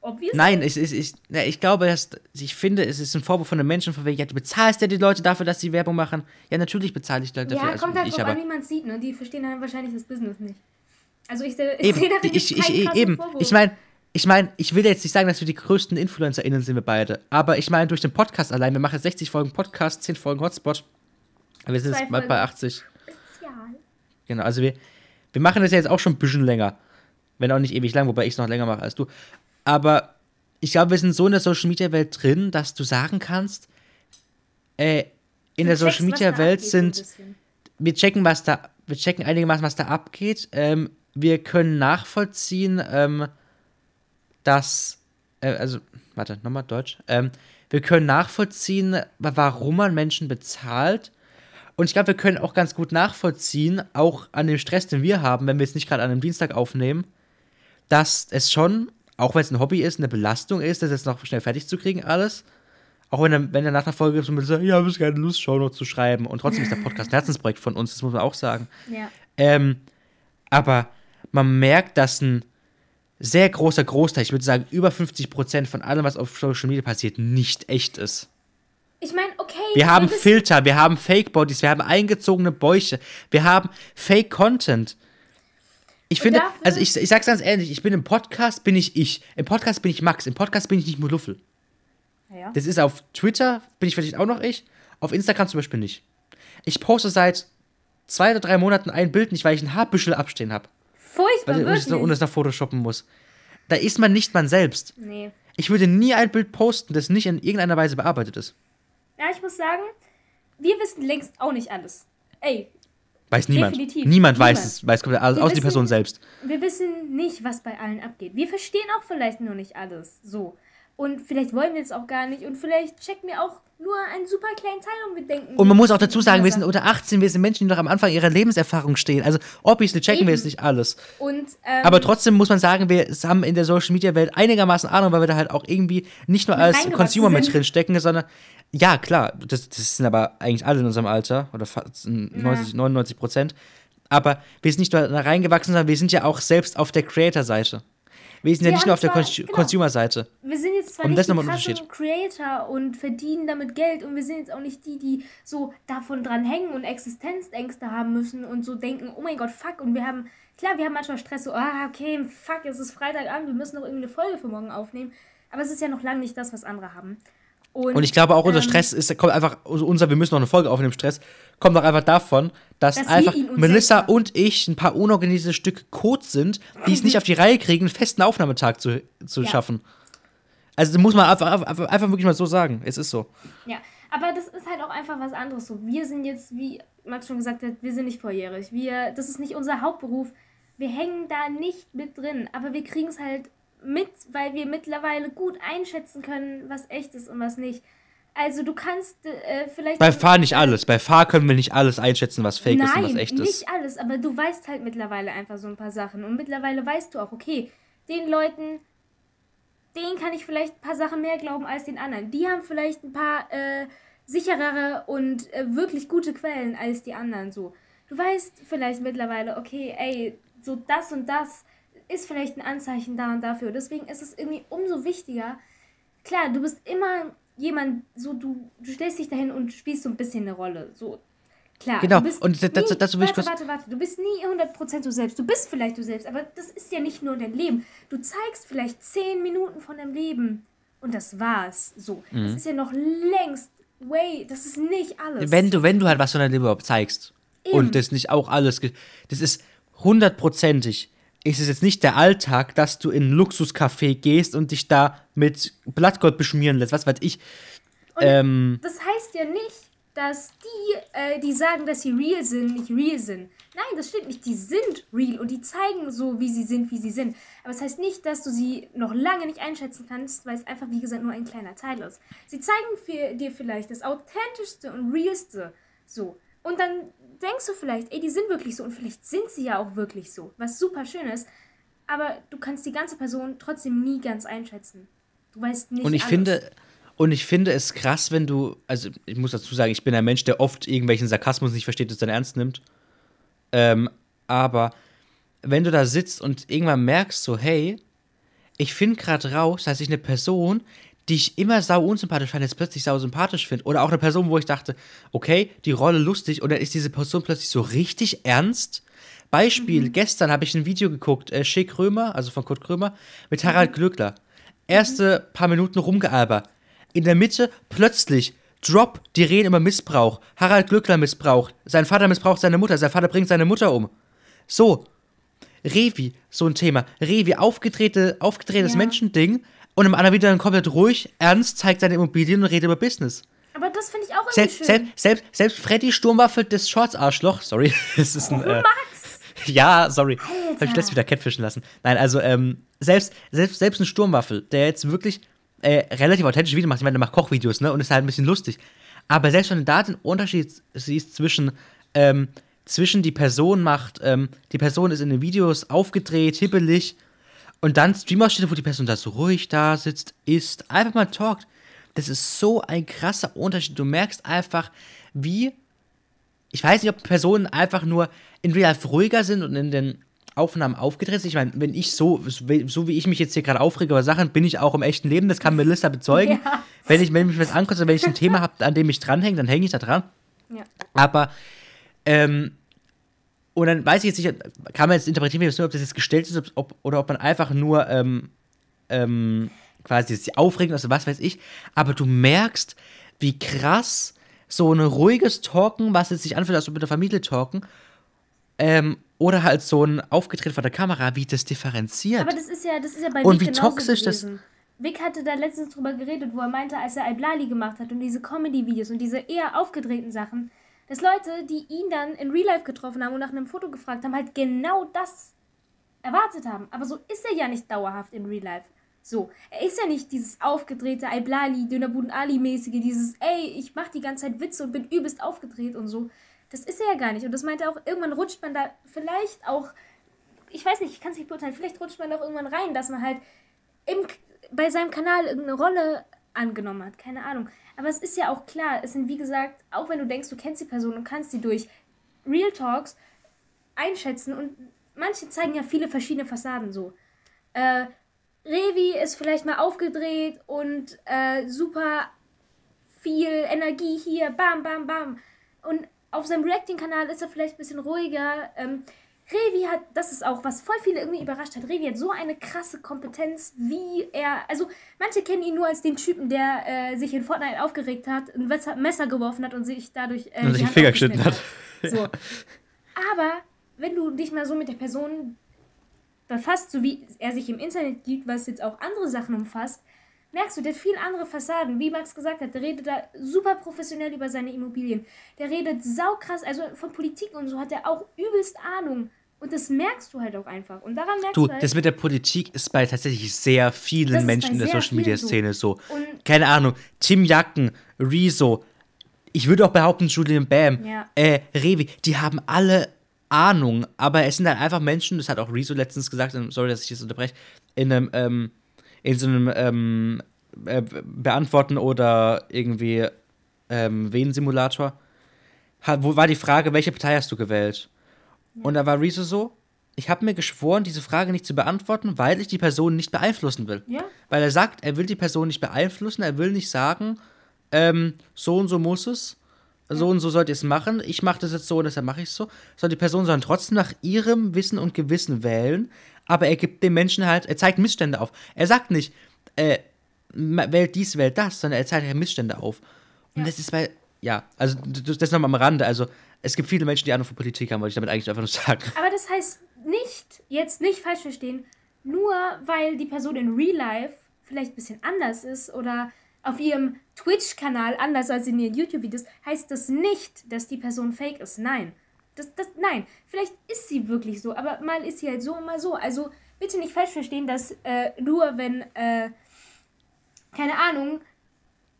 obvious. Nein, ich, ich, ich, ja, ich glaube, dass, ich finde, es ist ein Vorwurf von den Menschen, von wegen, ja, du bezahlst ja die Leute dafür, dass sie Werbung machen. Ja, natürlich bezahle ich die Leute dafür. Ja, also kommt halt ich, drauf an, wie man sieht, ne? Die verstehen dann wahrscheinlich das Business nicht. Also, ich, sehe- ich eben, sehe darin ich, ich, krassen eben, Vorwurf. ich meine, ich meine, ich will jetzt nicht sagen, dass wir die größten InfluencerInnen sind, wir beide. Aber ich meine, durch den Podcast allein, wir machen jetzt 60 Folgen Podcast, 10 Folgen Hotspot. Wir sind Zwei jetzt bald bei Folgen. 80. Ja. Genau, also wir, wir machen das ja jetzt auch schon ein bisschen länger. Wenn auch nicht ewig lang, wobei ich es noch länger mache als du. Aber ich glaube, wir sind so in der Social Media Welt drin, dass du sagen kannst, äh, in Du der Social Media Welt sind, wir checken, was da, wir checken einigermaßen, was da abgeht. Ähm, wir können nachvollziehen, ähm, dass, äh, also, warte, nochmal Deutsch. Ähm, wir können nachvollziehen, wa- warum man Menschen bezahlt. Und ich glaube, wir können auch ganz gut nachvollziehen, auch an dem Stress, den wir haben, wenn wir jetzt nicht gerade an einem Dienstag aufnehmen, dass es schon, auch wenn es ein Hobby ist, eine Belastung ist, das jetzt noch schnell fertig zu kriegen, alles. Auch wenn er, wenn er nach einer Folge so sagt, ja, habe ich keine Lust, Show noch zu schreiben. Und trotzdem ist der Podcast ein Herzensprojekt von uns, das muss man auch sagen. Ja. Ähm, aber man merkt, dass ein sehr großer Großteil, ich würde sagen über 50% von allem, was auf Social Media passiert, nicht echt ist. Ich meine, okay. Wir haben Filter, wir haben Fake-Bodies, wir haben eingezogene Bäuche, wir haben Fake-Content. Ich Und finde, also ich, ich sag's ganz ehrlich, ich bin im Podcast, bin ich ich. Im Podcast bin ich Max, im Podcast bin ich nicht Muluffel. Ja. Das ist auf Twitter, bin ich vielleicht auch noch ich, auf Instagram zum Beispiel nicht. Ich poste seit zwei oder drei Monaten ein Bild nicht, weil ich ein Haarbüschel abstehen habe. Furchtbar, Weil wirklich. ich und es nach Photoshoppen muss. Da ist man nicht man selbst. nee. Ich würde nie ein Bild posten, das nicht in irgendeiner Weise bearbeitet ist. Ja, ich muss sagen, wir wissen längst auch nicht alles. Ey, Weiß niemand. Definitiv. Niemand weiß Niemand. es, weiß komplett alles, Wir außer die Person selbst. wir wissen nicht, was bei allen abgeht. Wir verstehen auch vielleicht nur nicht alles. So. Und vielleicht wollen wir es auch gar nicht. Und vielleicht checken wir auch nur einen super kleinen Teil und wir denken. Und man muss auch dazu sagen, wir sind und, unter 18, wir sind Menschen, die noch am Anfang ihrer Lebenserfahrung stehen. Also, obviously checken wir Eben. jetzt nicht alles. ähm, Aber trotzdem muss man sagen, wir haben in der Social Media Welt einigermaßen Ahnung, weil wir da halt auch irgendwie nicht nur als Consumer mit drin stecken, sondern ja, klar, das, das sind aber eigentlich alle in unserem Alter oder fast 90, 99 Prozent. Aber wir sind nicht nur da reingewachsen, sondern wir sind ja auch selbst auf der Creator-Seite. Wir sind ja Wir nicht haben nur auf der zwar- Cons genau. Consumer-Seite. wir sind jetzt zwar um nicht das die krassen. Creator und verdienen damit Geld und wir sind jetzt auch nicht die, die so davon dran hängen und Existenzängste haben müssen und so denken, oh mein Gott, fuck. Und wir haben, klar, wir haben manchmal Stress, so, ah, okay, fuck, es ist Freitagabend, wir müssen noch irgendeine Folge für morgen aufnehmen. Aber es ist ja noch lange nicht das, was andere haben. Und ich glaube auch, unser ähm, Stress ist, kommt einfach, also unser, wir müssen noch eine Folge aufnehmen, Stress, kommt auch einfach davon, dass, Dass einfach Melissa und ich ein paar unorganisierte Stücke Code sind, die es nicht auf die Reihe kriegen, einen festen Aufnahmetag zu, zu Ja. schaffen. Also das muss man einfach, einfach, einfach wirklich mal so sagen. Es ist so. Ja, aber das ist halt auch einfach was anderes so. Wir sind jetzt, wie Max schon gesagt hat, wir sind nicht volljährig. Wir, das ist nicht unser Hauptberuf. Wir hängen da nicht mit drin, aber wir kriegen es halt mit, weil wir mittlerweile gut einschätzen können, was echt ist und was nicht. Also du kannst äh, vielleicht... Bei Fahr nicht alles. Bei Fahr können wir nicht alles einschätzen, was fake ist und was Nein, echt nicht ist. alles, aber du weißt halt mittlerweile einfach so ein paar Sachen. Und mittlerweile weißt du auch, okay, den Leuten denen kann ich vielleicht ein paar Sachen mehr glauben als den anderen. Die haben vielleicht ein paar äh, sicherere und äh, wirklich gute Quellen als die anderen so. Du weißt vielleicht mittlerweile, okay, ey, so das und das ist vielleicht ein Anzeichen da und dafür. Deswegen ist es irgendwie umso wichtiger. Klar, du bist immer jemand, so du, du stellst dich dahin und spielst so ein bisschen eine Rolle. So, klar. Genau, und das- das- nie, dazu will ich warte, kurz- warte, warte. Du bist nie 100% du selbst. Du bist vielleicht du selbst, aber das ist ja nicht nur dein Leben. Du zeigst vielleicht 10 Minuten von deinem Leben und das war's. So. Mhm. Das ist ja noch längst, way, das ist nicht alles. Wenn du, wenn du halt was von deinem Leben überhaupt zeigst Eben. und das nicht auch alles, das ist hundertprozentig, ist es jetzt nicht der Alltag, dass du in ein Luxuscafé gehst und dich da mit Blattgold beschmieren lässt, was weiß ich. Ähm, Das heißt ja nicht, dass die, äh, die sagen, dass sie real sind, nicht real sind. Nein, das stimmt nicht. Die sind real und die zeigen so, wie sie sind, wie sie sind. Aber es heißt nicht, dass du sie noch lange nicht einschätzen kannst, weil es einfach, wie gesagt, nur ein kleiner Teil ist. Sie zeigen dir vielleicht das authentischste und realste so. Und dann denkst du vielleicht, ey, die sind wirklich so und vielleicht sind sie ja auch wirklich so, was super schön ist. Aber du kannst die ganze Person trotzdem nie ganz einschätzen. Du weißt nicht und ich alles. finde, und ich finde es krass, wenn du, also ich muss dazu sagen, ich bin ein Mensch, der oft irgendwelchen Sarkasmus nicht versteht, das dann ernst nimmt. Ähm, aber wenn du da sitzt und irgendwann merkst, so, hey, ich finde gerade raus, dass ich eine Person, die ich immer sau unsympathisch fand, jetzt plötzlich sau sympathisch finde. Oder auch eine Person, wo ich dachte, okay, die Rolle lustig, und dann ist diese Person plötzlich so richtig ernst. Beispiel, gestern habe ich ein Video geguckt, äh, Schick Krömer, also von Kurt Krömer, mit Harald Glöckler. Erste paar Minuten rumgealber. In der Mitte plötzlich Drop, die reden über Missbrauch. Harald Glöckler missbraucht. Sein Vater missbraucht seine Mutter. Sein Vater bringt seine Mutter um. So. Revi, so ein Thema. Revi, aufgedrehte, aufgedrehtes Ja. Menschending. Und im anderen wieder dann komplett ruhig, ernst, zeigt seine Immobilien und redet über Business. Aber das finde ich auch irgendwie Selbst, schön. selbst, selbst, selbst Freddy Sturmwaffel des Shorts-Arschloch, sorry, das ist ein. Äh, Max! ja, sorry. Hab ich Alter. letztes wieder catfischen lassen. Nein, also, ähm, selbst, selbst, selbst ein Sturmwaffel, der jetzt wirklich äh, relativ authentische Videos macht, ich meine, der macht Kochvideos, ne, und ist halt ein bisschen lustig. Aber selbst wenn du da den Unterschied siehst zwischen, ähm, zwischen die Person macht, ähm, die Person ist in den Videos aufgedreht, hibbelig, und dann Streamausschnitte, wo die Person da so ruhig da sitzt, isst, einfach mal talkt. Das ist so ein krasser Unterschied. Du merkst einfach, wie ich weiß nicht, ob Personen einfach nur in Real ruhiger sind und in den Aufnahmen aufgedreht sind. Ich meine, wenn ich so, so wie ich mich jetzt hier gerade aufrege über Sachen, bin ich auch im echten Leben, das kann Melissa bezeugen. Ja. Wenn ich wenn mich was angucke, wenn ich ein Thema habe, an dem ich dranhänge, dann hänge ich da dran. Ja. Aber, ähm, und dann weiß ich jetzt nicht, kann man jetzt interpretieren, das ob das jetzt gestellt ist ob, oder ob man einfach nur, ähm, ähm, quasi sich aufregen, also was weiß ich. Aber du merkst, wie krass so ein ruhiges Talken, was jetzt sich anfühlt, als ob mit der Familie talken, ähm, oder halt so ein aufgetreten vor der Kamera, wie das differenziert. Aber das ist ja, das ist ja bei Und Vic wie toxisch das- gewesen. Vic hatte da letztens drüber geredet, wo er meinte, als er Iblali gemacht hat und diese Comedy-Videos und diese eher aufgedrehten Sachen, dass Leute, die ihn dann in Real Life getroffen haben und nach einem Foto gefragt haben, halt genau das erwartet haben. Aber so ist er ja nicht dauerhaft in Real Life. So, er ist ja nicht dieses aufgedrehte Iblali, Dönerbuden Ali-mäßige, dieses, ey, ich mach die ganze Zeit Witze und bin übelst aufgedreht und so. Das ist er ja gar nicht. Und das meinte er auch, irgendwann rutscht man da vielleicht auch, ich weiß nicht, ich kann es nicht beurteilen, vielleicht rutscht man da auch irgendwann rein, dass man halt im, bei seinem Kanal irgendeine Rolle angenommen hat. Keine Ahnung. Aber es ist ja auch klar, es sind wie gesagt, auch wenn du denkst, du kennst die Person und kannst sie durch Real Talks einschätzen und manche zeigen ja viele verschiedene Fassaden so. Äh, Revi ist vielleicht mal aufgedreht und äh, super viel Energie hier, bam, bam, bam. Und auf seinem Reacting-Kanal ist er vielleicht ein bisschen ruhiger. Ähm, Revi hat, das ist auch, was voll viele irgendwie überrascht hat, Revi hat so eine krasse Kompetenz, wie er, also manche kennen ihn nur als den Typen, der äh, sich in Fortnite aufgeregt hat, ein Messer, geworfen hat und sich dadurch äh, Und sich den Finger geschnitten hat. So. Aber wenn du dich mal so mit der Person befasst, so wie er sich im Internet gibt, was jetzt auch andere Sachen umfasst, merkst du, der hat viel andere Fassaden. Wie Max gesagt hat, der redet da super professionell über seine Immobilien. Der redet saukrass, also von Politik und so hat er auch übelst Ahnung. Und das merkst du halt auch einfach. Und daran merkst Du, du halt, das mit der Politik ist bei tatsächlich sehr vielen Das Menschen in der Social Media. Szene so. Und- Keine Ahnung, Tim Jacken, Rezo, ich würde auch behaupten, Julian Bam, Ja. äh, Revi, die haben alle Ahnung, aber es sind halt einfach Menschen, das hat auch Rezo letztens gesagt, und sorry, dass ich das unterbreche, in einem, ähm, in so einem ähm, äh, Beantworten oder irgendwie ähm, wo war die Frage, welche Partei hast du gewählt? Und da war Rezo so, ich habe mir geschworen, diese Frage nicht zu beantworten, weil ich die Person nicht beeinflussen will. Ja. Weil er sagt, er will die Person nicht beeinflussen, er will nicht sagen, ähm, so und so muss es, so und so sollt ihr es machen, ich mache das jetzt so und deshalb mache ich es so. Sondern die Person soll trotzdem nach ihrem Wissen und Gewissen wählen, aber er gibt dem Menschen halt, er zeigt Missstände auf. Er sagt nicht, äh, wählt dies, wählt das, sondern er zeigt ja Missstände auf. Und das ist bei, ja, also das das noch mal am Rande, also es gibt viele Menschen, die Ahnung von Politik haben, wollte ich damit eigentlich einfach nur sagen. Aber das heißt nicht, jetzt nicht falsch verstehen, nur weil die Person in Real Life vielleicht ein bisschen anders ist oder auf ihrem Twitch-Kanal anders als in ihren YouTube-Videos, heißt das nicht, dass die Person fake ist. Nein. Das, das, nein, vielleicht ist sie wirklich so, aber mal ist sie halt so und mal so. Also bitte nicht falsch verstehen, dass äh, nur wenn, äh, keine Ahnung,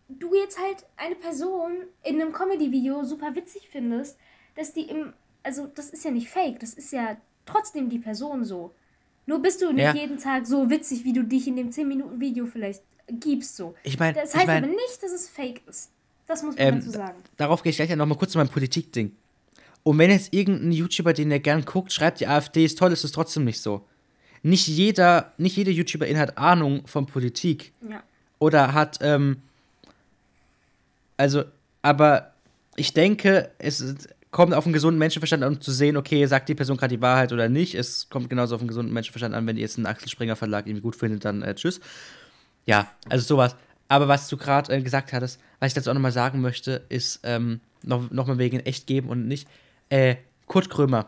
du jetzt halt eine Person in einem Comedy-Video super witzig findest, dass die im, also das ist ja nicht fake, das ist ja trotzdem die Person so. Nur bist du nicht Ja. jeden Tag so witzig, wie du dich in dem 10-Minuten-Video vielleicht gibst so. Ich meine, Das ich heißt mein, aber nicht, dass es fake ist. Das muss man Ähm, dazu sagen. darauf gehe ich gleich noch mal kurz zu meinem Politikding. Und wenn jetzt irgendein YouTuber, den ihr gern guckt, schreibt, die AfD ist toll, ist es trotzdem nicht so. Nicht jeder, nicht jede YouTuberin hat Ahnung von Politik Ja. oder hat, ähm, also, aber ich denke, es ist- kommt auf einen gesunden Menschenverstand an, um zu sehen, okay, sagt die Person gerade die Wahrheit oder nicht. Es kommt genauso auf einen gesunden Menschenverstand an, wenn ihr jetzt einen Axel Springer Verlag irgendwie gut findet, dann äh, tschüss. Ja, also sowas. Aber was du gerade äh, gesagt hattest, was ich dazu auch nochmal sagen möchte, ist ähm, noch, noch wegen echt geben und nicht. Äh, Kurt Krömer.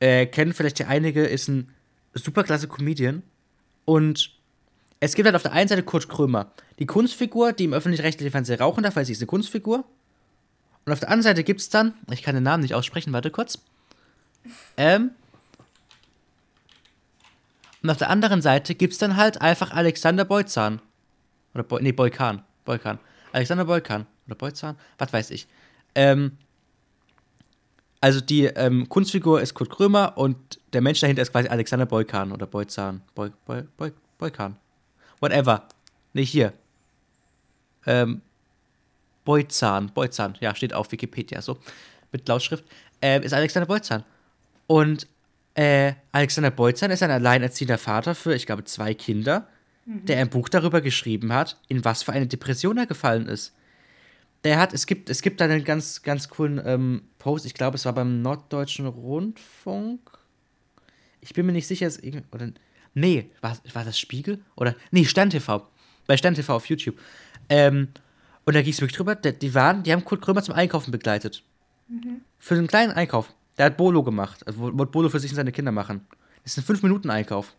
Äh, kennen vielleicht hier einige, ist ein superklasse Comedian. Und es gibt halt auf der einen Seite Kurt Krömer, die Kunstfigur, die im öffentlich-rechtlichen Fernsehen rauchen darf, weil sie ist eine Kunstfigur. Und auf der anderen Seite gibt es dann, ich kann den Namen nicht aussprechen, warte kurz. Ähm. Und auf der anderen Seite gibt es dann halt einfach Alexander Beuzahn. Oder Boy, nee, Boykan. Boykan. Alexander Boykan. Oder Beuzahn? Was weiß ich. Ähm. Also die ähm, Kunstfigur ist Kurt Krömer und der Mensch dahinter ist quasi Alexander Boykan oder Boyzahn. Boy, Boy, Boy, Boykan. Whatever. Nicht hier. Ähm, Boyzahn. Boyzahn. Ja, steht auf Wikipedia so. Mit Lautschrift. Ähm, ist Alexander Boyzahn. Und äh, Alexander Boyzahn ist ein alleinerziehender Vater für, ich glaube, zwei Kinder, der ein Buch darüber geschrieben hat, in was für eine Depression er gefallen ist. Der hat, es gibt, es gibt da einen ganz, ganz coolen ähm, Post, ich glaube, es war beim Norddeutschen Rundfunk. Ich bin mir nicht sicher, ist irgend- oder nee, war, war das Spiegel? Oder nee, Stern TV. Bei Stern TV auf YouTube. Ähm, und da ging es wirklich drüber, die waren, die haben Kurt Krömer zum Einkaufen begleitet. Für einen kleinen Einkauf. Der hat Bolo gemacht. Also wollte Bolo für sich und seine Kinder machen. Das ist ein 5-Minuten-Einkauf.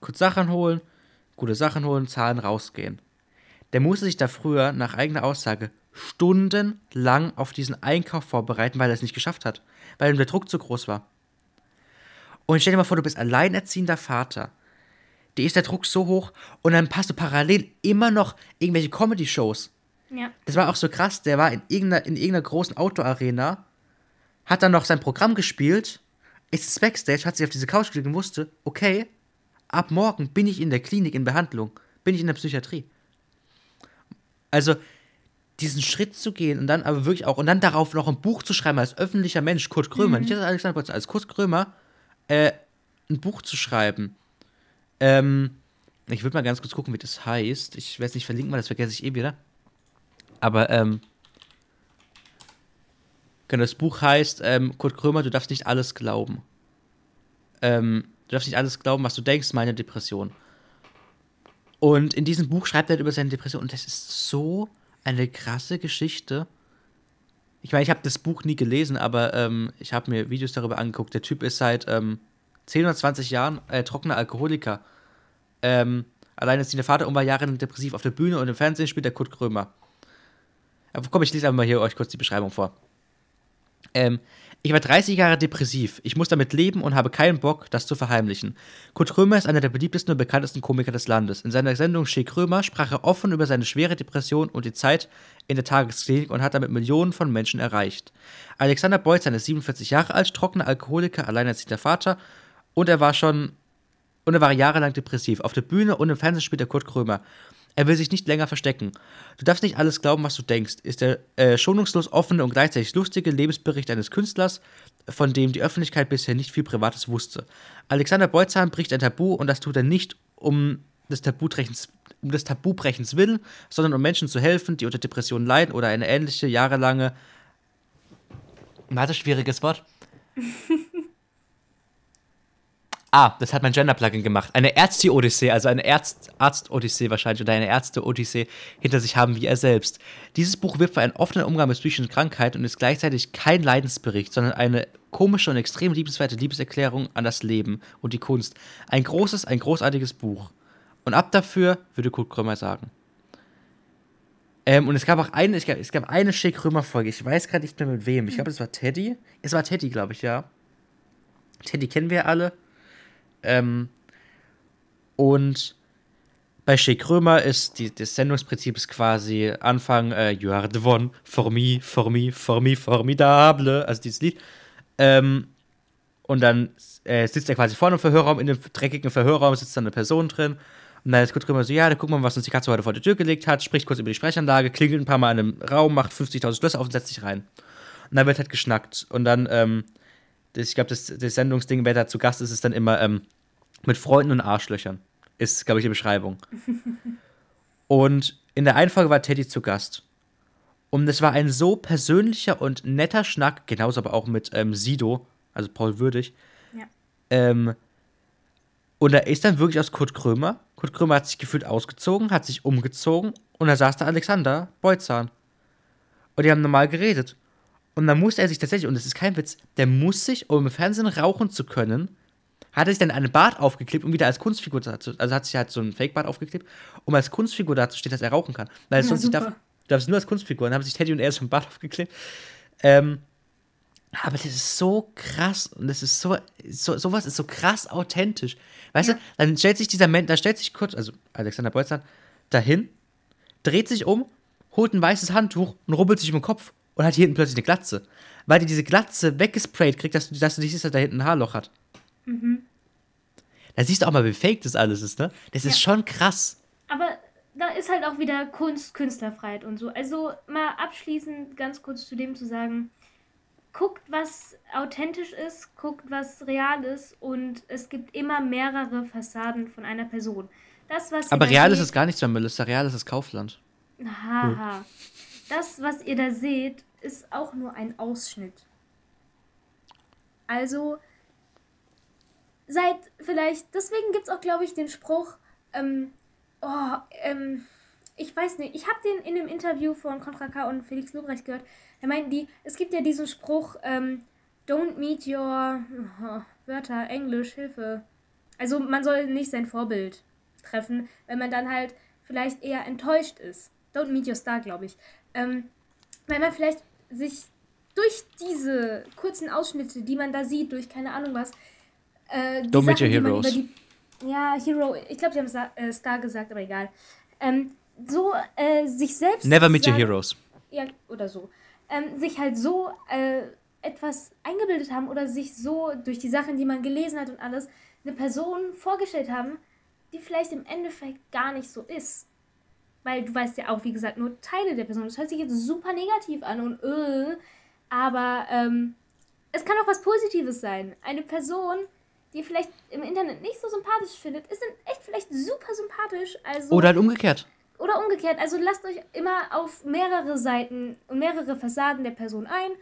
Kurz Sachen holen, gute Sachen holen, zahlen, rausgehen. Der musste sich da früher, nach eigener Aussage, stundenlang auf diesen Einkauf vorbereiten, weil er es nicht geschafft hat. Weil ihm der Druck zu groß war. Und stell dir mal vor, du bist alleinerziehender Vater. Dir ist der Druck so hoch und dann passt du parallel immer noch irgendwelche Comedy-Shows. Ja. Das war auch so krass. Der war in irgendeiner, in irgendeiner großen Outdoor-Arena, hat dann noch sein Programm gespielt, ist ins Backstage, hat sich auf diese Couch gelegt und wusste, okay, ab morgen bin ich in der Klinik in Behandlung, bin ich in der Psychiatrie. Also, diesen Schritt zu gehen und dann aber wirklich auch, und dann darauf noch ein Buch zu schreiben als öffentlicher Mensch, Kurt Krömer, nicht als Alexander Potts, als Kurt Krömer, äh, ein Buch zu schreiben. Ähm, ich würde mal ganz kurz gucken, wie das heißt. Ich werde es nicht verlinken, weil das vergesse ich eh wieder. Aber, ähm, genau, das Buch heißt, ähm, Kurt Krömer, du darfst nicht alles glauben. Ähm, du darfst nicht alles glauben, was du denkst, meine Depression. Und in diesem Buch schreibt er halt über seine Depression und das ist so eine krasse Geschichte. Ich meine, ich habe das Buch nie gelesen, aber ähm, ich habe mir Videos darüber angeguckt. Der Typ ist seit ähm, 10 oder 20 Jahren äh, trockener Alkoholiker. Ähm, alleinerziehender Vater und war jahrelang depressiv. Auf der Bühne und im Fernsehen spielt der Kurt Krömer. Aber komm, ich lese einfach mal hier euch kurz die Beschreibung vor. Ähm, ich war 30 Jahre depressiv. Ich muss damit leben und habe keinen Bock, das zu verheimlichen. Kurt Krömer ist einer der beliebtesten und bekanntesten Komiker des Landes. In seiner Sendung Che Krömer sprach er offen über seine schwere Depression und die Zeit in der Tagesklinik und hat damit Millionen von Menschen erreicht. Alexander Beuzahn ist 47 Jahre alt, trockener Alkoholiker, alleinerziehender Vater und er war schon Und er war jahrelang depressiv. Auf der Bühne und im Fernsehen spielt er Kurt Krömer. Er will sich nicht länger verstecken. Du darfst nicht alles glauben, was du denkst. Ist der äh, schonungslos offene und gleichzeitig lustige Lebensbericht eines Künstlers, von dem die Öffentlichkeit bisher nicht viel Privates wusste. Alexander Beutzahn bricht ein Tabu und das tut er nicht um des Tabubrechens, um des Tabubrechens willen, sondern um Menschen zu helfen, die unter Depressionen leiden oder eine ähnliche jahrelange. Warte, schwieriges Wort. Ah, das hat mein Gender-Plugin gemacht. Eine Ärzte-Odyssee, also eine Arzt-Odyssee wahrscheinlich oder eine Ärzte-Odyssee hinter sich haben wie er selbst. Dieses Buch wirft für einen offenen Umgang mit psychischen Krankheiten und ist gleichzeitig kein Leidensbericht, sondern eine komische und extrem liebenswerte Liebeserklärung an das Leben und die Kunst. Ein großes, ein großartiges Buch. Und ab dafür, würde Kurt Krömer sagen. Ähm, und es gab auch eine, es gab, es gab eine Schick Krömer-Folge. Ich weiß gerade nicht mehr mit wem. Ich glaube, es war Teddy. Es war Teddy, glaube ich, ja. Teddy kennen wir alle. Ähm, und bei Shea Krömer ist die, das Sendungsprinzip ist quasi Anfang äh, You are the one for me, for me, for me, formidable, also dieses Lied. Ähm, und dann äh, sitzt er quasi vorne im Verhörraum, in dem dreckigen Verhörraum sitzt dann eine Person drin. Und dann ist Kurt Krömer so, ja, da wir mal, was uns die Katze heute vor die Tür gelegt hat, spricht kurz über die Sprechanlage, klingelt ein paar Mal in einem Raum, macht 50.000 Schlösser auf und setzt sich rein. Und dann wird halt geschnackt. Und dann, ähm, ich glaube, das, das Sendungsding, wer da zu Gast ist, ist dann immer ähm, mit Freunden und Arschlöchern. Ist, glaube ich, die Beschreibung. und in der einen Folge war Teddy zu Gast. Und es war ein so persönlicher und netter Schnack, genauso aber auch mit ähm, Sido, also Paul Würdig. Ja. Ähm, und da ist dann wirklich aus Kurt Krömer. Kurt Krömer hat sich gefühlt ausgezogen, hat sich umgezogen und da saß da Alexander Beuzahn. Und die haben normal geredet. Und dann musste er sich tatsächlich, und das ist kein Witz, der muss sich, um im Fernsehen rauchen zu können, hat er sich dann einen Bart aufgeklebt, um wieder als Kunstfigur zu, also hat sich halt so einen Fake-Bart aufgeklebt, um als Kunstfigur dazustehen, dass er rauchen kann. Weil Ja, sonst ich darf, super. du darfst nur als Kunstfigur. Dann haben sich Teddy und er so einen Bart aufgeklebt. Ähm, aber das ist so krass und das ist so, so sowas ist so krass authentisch. Weißt Ja. du, dann stellt sich dieser Mensch, da stellt sich kurz, also Alexander Bolzan, dahin, dreht sich um, holt ein weißes Handtuch und rubbelt sich um den Kopf und hat hier hinten plötzlich eine Glatze. Weil die diese Glatze weggesprayt kriegt, dass du, dass du nicht siehst, dass da hinten ein Haarloch hat. Da siehst du auch mal, wie fake das alles ist, ne? Das ist Ja. schon krass. Aber da ist halt auch wieder Kunst, Künstlerfreiheit und so. Also mal abschließend ganz kurz zu dem zu sagen, guckt, was authentisch ist, guckt, was real ist und es gibt immer mehrere Fassaden von einer Person. Das, was Aber real ist seht- es gar nicht, Melissa. Real ist das Kaufland. Haha. Das, was ihr da seht, ist auch nur ein Ausschnitt. Also, seid vielleicht, deswegen gibt es auch, glaube ich, den Spruch, ähm, oh, ähm, ich weiß nicht, ich habe den in dem Interview von Contra K und Felix Lobrecht gehört. Da meinten die, es gibt ja diesen Spruch, ähm, don't meet your oh, Wörter, Englisch, Hilfe. Also man soll nicht sein Vorbild treffen, wenn man dann halt vielleicht eher enttäuscht ist. Don't meet your star, glaube ich. Ähm, weil man vielleicht sich durch diese kurzen Ausschnitte, die man da sieht, durch keine Ahnung was, äh, die Don't meet your heroes. die- ja, Hero, ich glaube, sie haben Sa- äh, Star gesagt, aber egal. Ähm, so äh, sich selbst. Never meet your heroes. ja, oder so, ähm, sich halt so äh, etwas eingebildet haben oder sich so durch die Sachen, die man gelesen hat und alles, eine Person vorgestellt haben, die vielleicht im Endeffekt gar nicht so ist. Weil du weißt ja auch, wie gesagt, nur Teile der Person. Das hört sich jetzt super negativ an und äh, aber ähm, es kann auch was Positives sein. Eine Person, die vielleicht im Internet nicht so sympathisch findet, ist in echt vielleicht super sympathisch. Also Oder halt umgekehrt. oder umgekehrt. Also lasst euch immer auf mehrere Seiten und mehrere Fassaden der Person ein.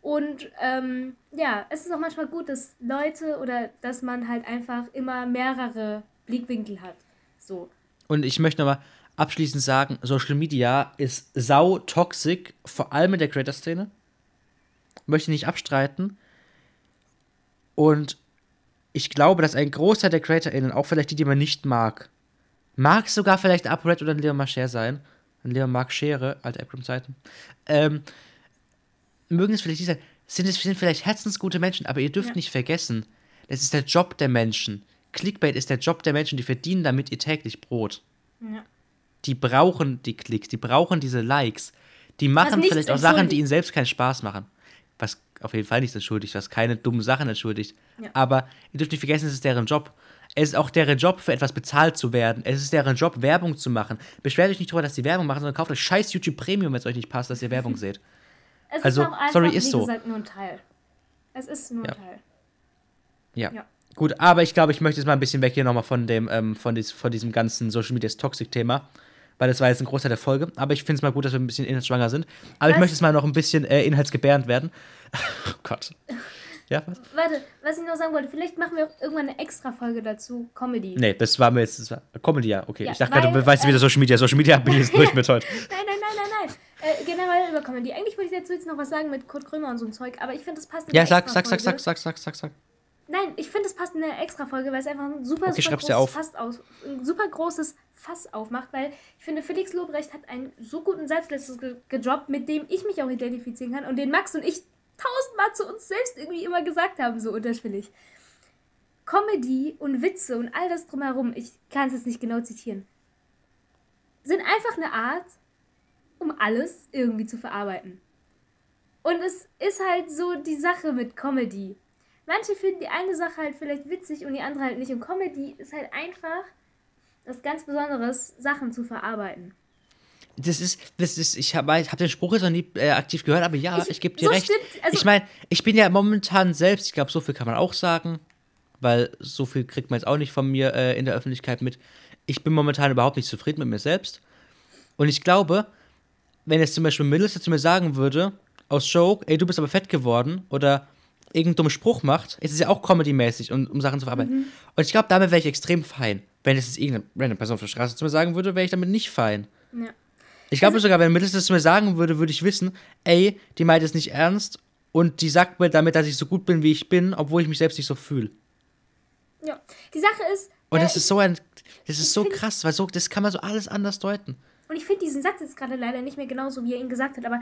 Und ähm, ja, es ist auch manchmal gut, dass Leute oder dass man halt einfach immer mehrere Blickwinkel hat. So. Und ich möchte nochmal abschließend sagen, Social Media ist sau toxisch, vor allem in der Creator-Szene. Möchte nicht abstreiten. Und ich glaube, dass ein Großteil der CreatorInnen, auch vielleicht die, die man nicht mag, mag sogar vielleicht ApoRed oder ein Leon Marcher sein. Ein Leon Mark Schere, alte Abram-Zeiten. Ähm, mögen es vielleicht nicht sein, sind es sind vielleicht herzensgute Menschen, aber ihr dürft Ja. nicht vergessen, das ist der Job der Menschen. Clickbait ist der Job der Menschen, die verdienen damit ihr täglich Brot. Ja. Die brauchen die Klicks, die brauchen diese Likes. Die machen vielleicht auch Sachen, die ihnen selbst keinen Spaß machen. Was auf jeden Fall nichts entschuldigt, was keine dummen Sachen entschuldigt. Ja. Aber ihr dürft nicht vergessen, es ist deren Job. Es ist auch deren Job, für etwas bezahlt zu werden. Es ist deren Job, Werbung zu machen. Beschwert euch nicht darüber, dass die Werbung machen, sondern kauft euch scheiß YouTube Premium, wenn es euch nicht passt, dass ihr Werbung seht. Es Also, ist einfach, sorry, ist so. gesagt, nur ein Teil. Es ist nur Ja. ein Teil. Ja. Ja. Gut, aber ich glaube, ich möchte jetzt mal ein bisschen weg hier nochmal von dem, ähm, von, dies, von diesem ganzen Social Media Toxic-Thema. Weil das war jetzt ein Großteil der Folge. Aber ich finde es mal gut, dass wir ein bisschen inhaltsschwanger sind. Aber ich Was? möchte jetzt mal noch ein bisschen äh, inhaltsgebärend werden. oh Gott. Ja, was? Warte, was ich noch sagen wollte, vielleicht machen wir auch irgendwann eine extra Folge dazu, Comedy. Nee, das war mir jetzt. Das war Comedy, ja, okay. Ja, ich dachte gerade, du weißt äh, wieder Social Media. Social Media bin ich jetzt durch mit heute. Nein, nein, nein, nein, nein. Äh, generell über Comedy. Eigentlich wollte ich dazu jetzt noch was sagen mit Kurt Krömer und so ein Zeug, aber ich finde, das passt in Ja, sag, sag, sag, Extrafolge. sag, sag, sag, sag, sag. Nein, ich finde, es passt in eine Extra-Folge, weil es einfach ein super, Okay, super großes. Fass aus, ein super großes Fass aufmacht, weil ich finde, Felix Lobrecht hat einen so guten Satz letztes ge gedroppt, mit dem ich mich auch identifizieren kann und den Max und ich tausendmal zu uns selbst irgendwie immer gesagt haben, so unterschwellig. Comedy und Witze und all das drumherum, ich kann es jetzt nicht genau zitieren, sind einfach eine Art, um alles irgendwie zu verarbeiten. Und es ist halt so die Sache mit Comedy. Manche finden die eine Sache halt vielleicht witzig und die andere halt nicht. Und Comedy ist halt einfach was ganz Besonderes, Sachen zu verarbeiten. Das ist, das ist, ich habe hab den Spruch jetzt noch nie äh, aktiv gehört, aber ja, ich, Ich- gebe dir so recht. stimmt, also- ich meine, ich bin ja momentan selbst, ich glaube, so viel kann man auch sagen, weil so viel kriegt man jetzt auch nicht von mir äh, in der Öffentlichkeit mit. Ich bin momentan überhaupt nicht zufrieden mit mir selbst. Und ich glaube, wenn jetzt zum Beispiel Melissa zu mir sagen würde, aus Joke, ey, du bist aber fett geworden, oder irgendeinen dummen Spruch macht, ist es ja auch comedy-mäßig, um, um Sachen zu verarbeiten. Mhm. Und ich glaube, damit wäre ich extrem fein. Wenn es jetzt irgendeine random Person auf der Straße zu mir sagen würde, wäre ich damit nicht fein. Ja. Ich glaube sogar, wenn Melissa das zu mir sagen würde, würde ich wissen, ey, die meint es nicht ernst und die sagt mir damit, dass ich so gut bin, wie ich bin, obwohl ich mich selbst nicht so fühle. ja. Die Sache ist. Und äh, das ist so ein, das ist so krass, weil so, das kann man so alles anders deuten. Und ich finde diesen Satz jetzt gerade leider nicht mehr genauso, wie er ihn gesagt hat, aber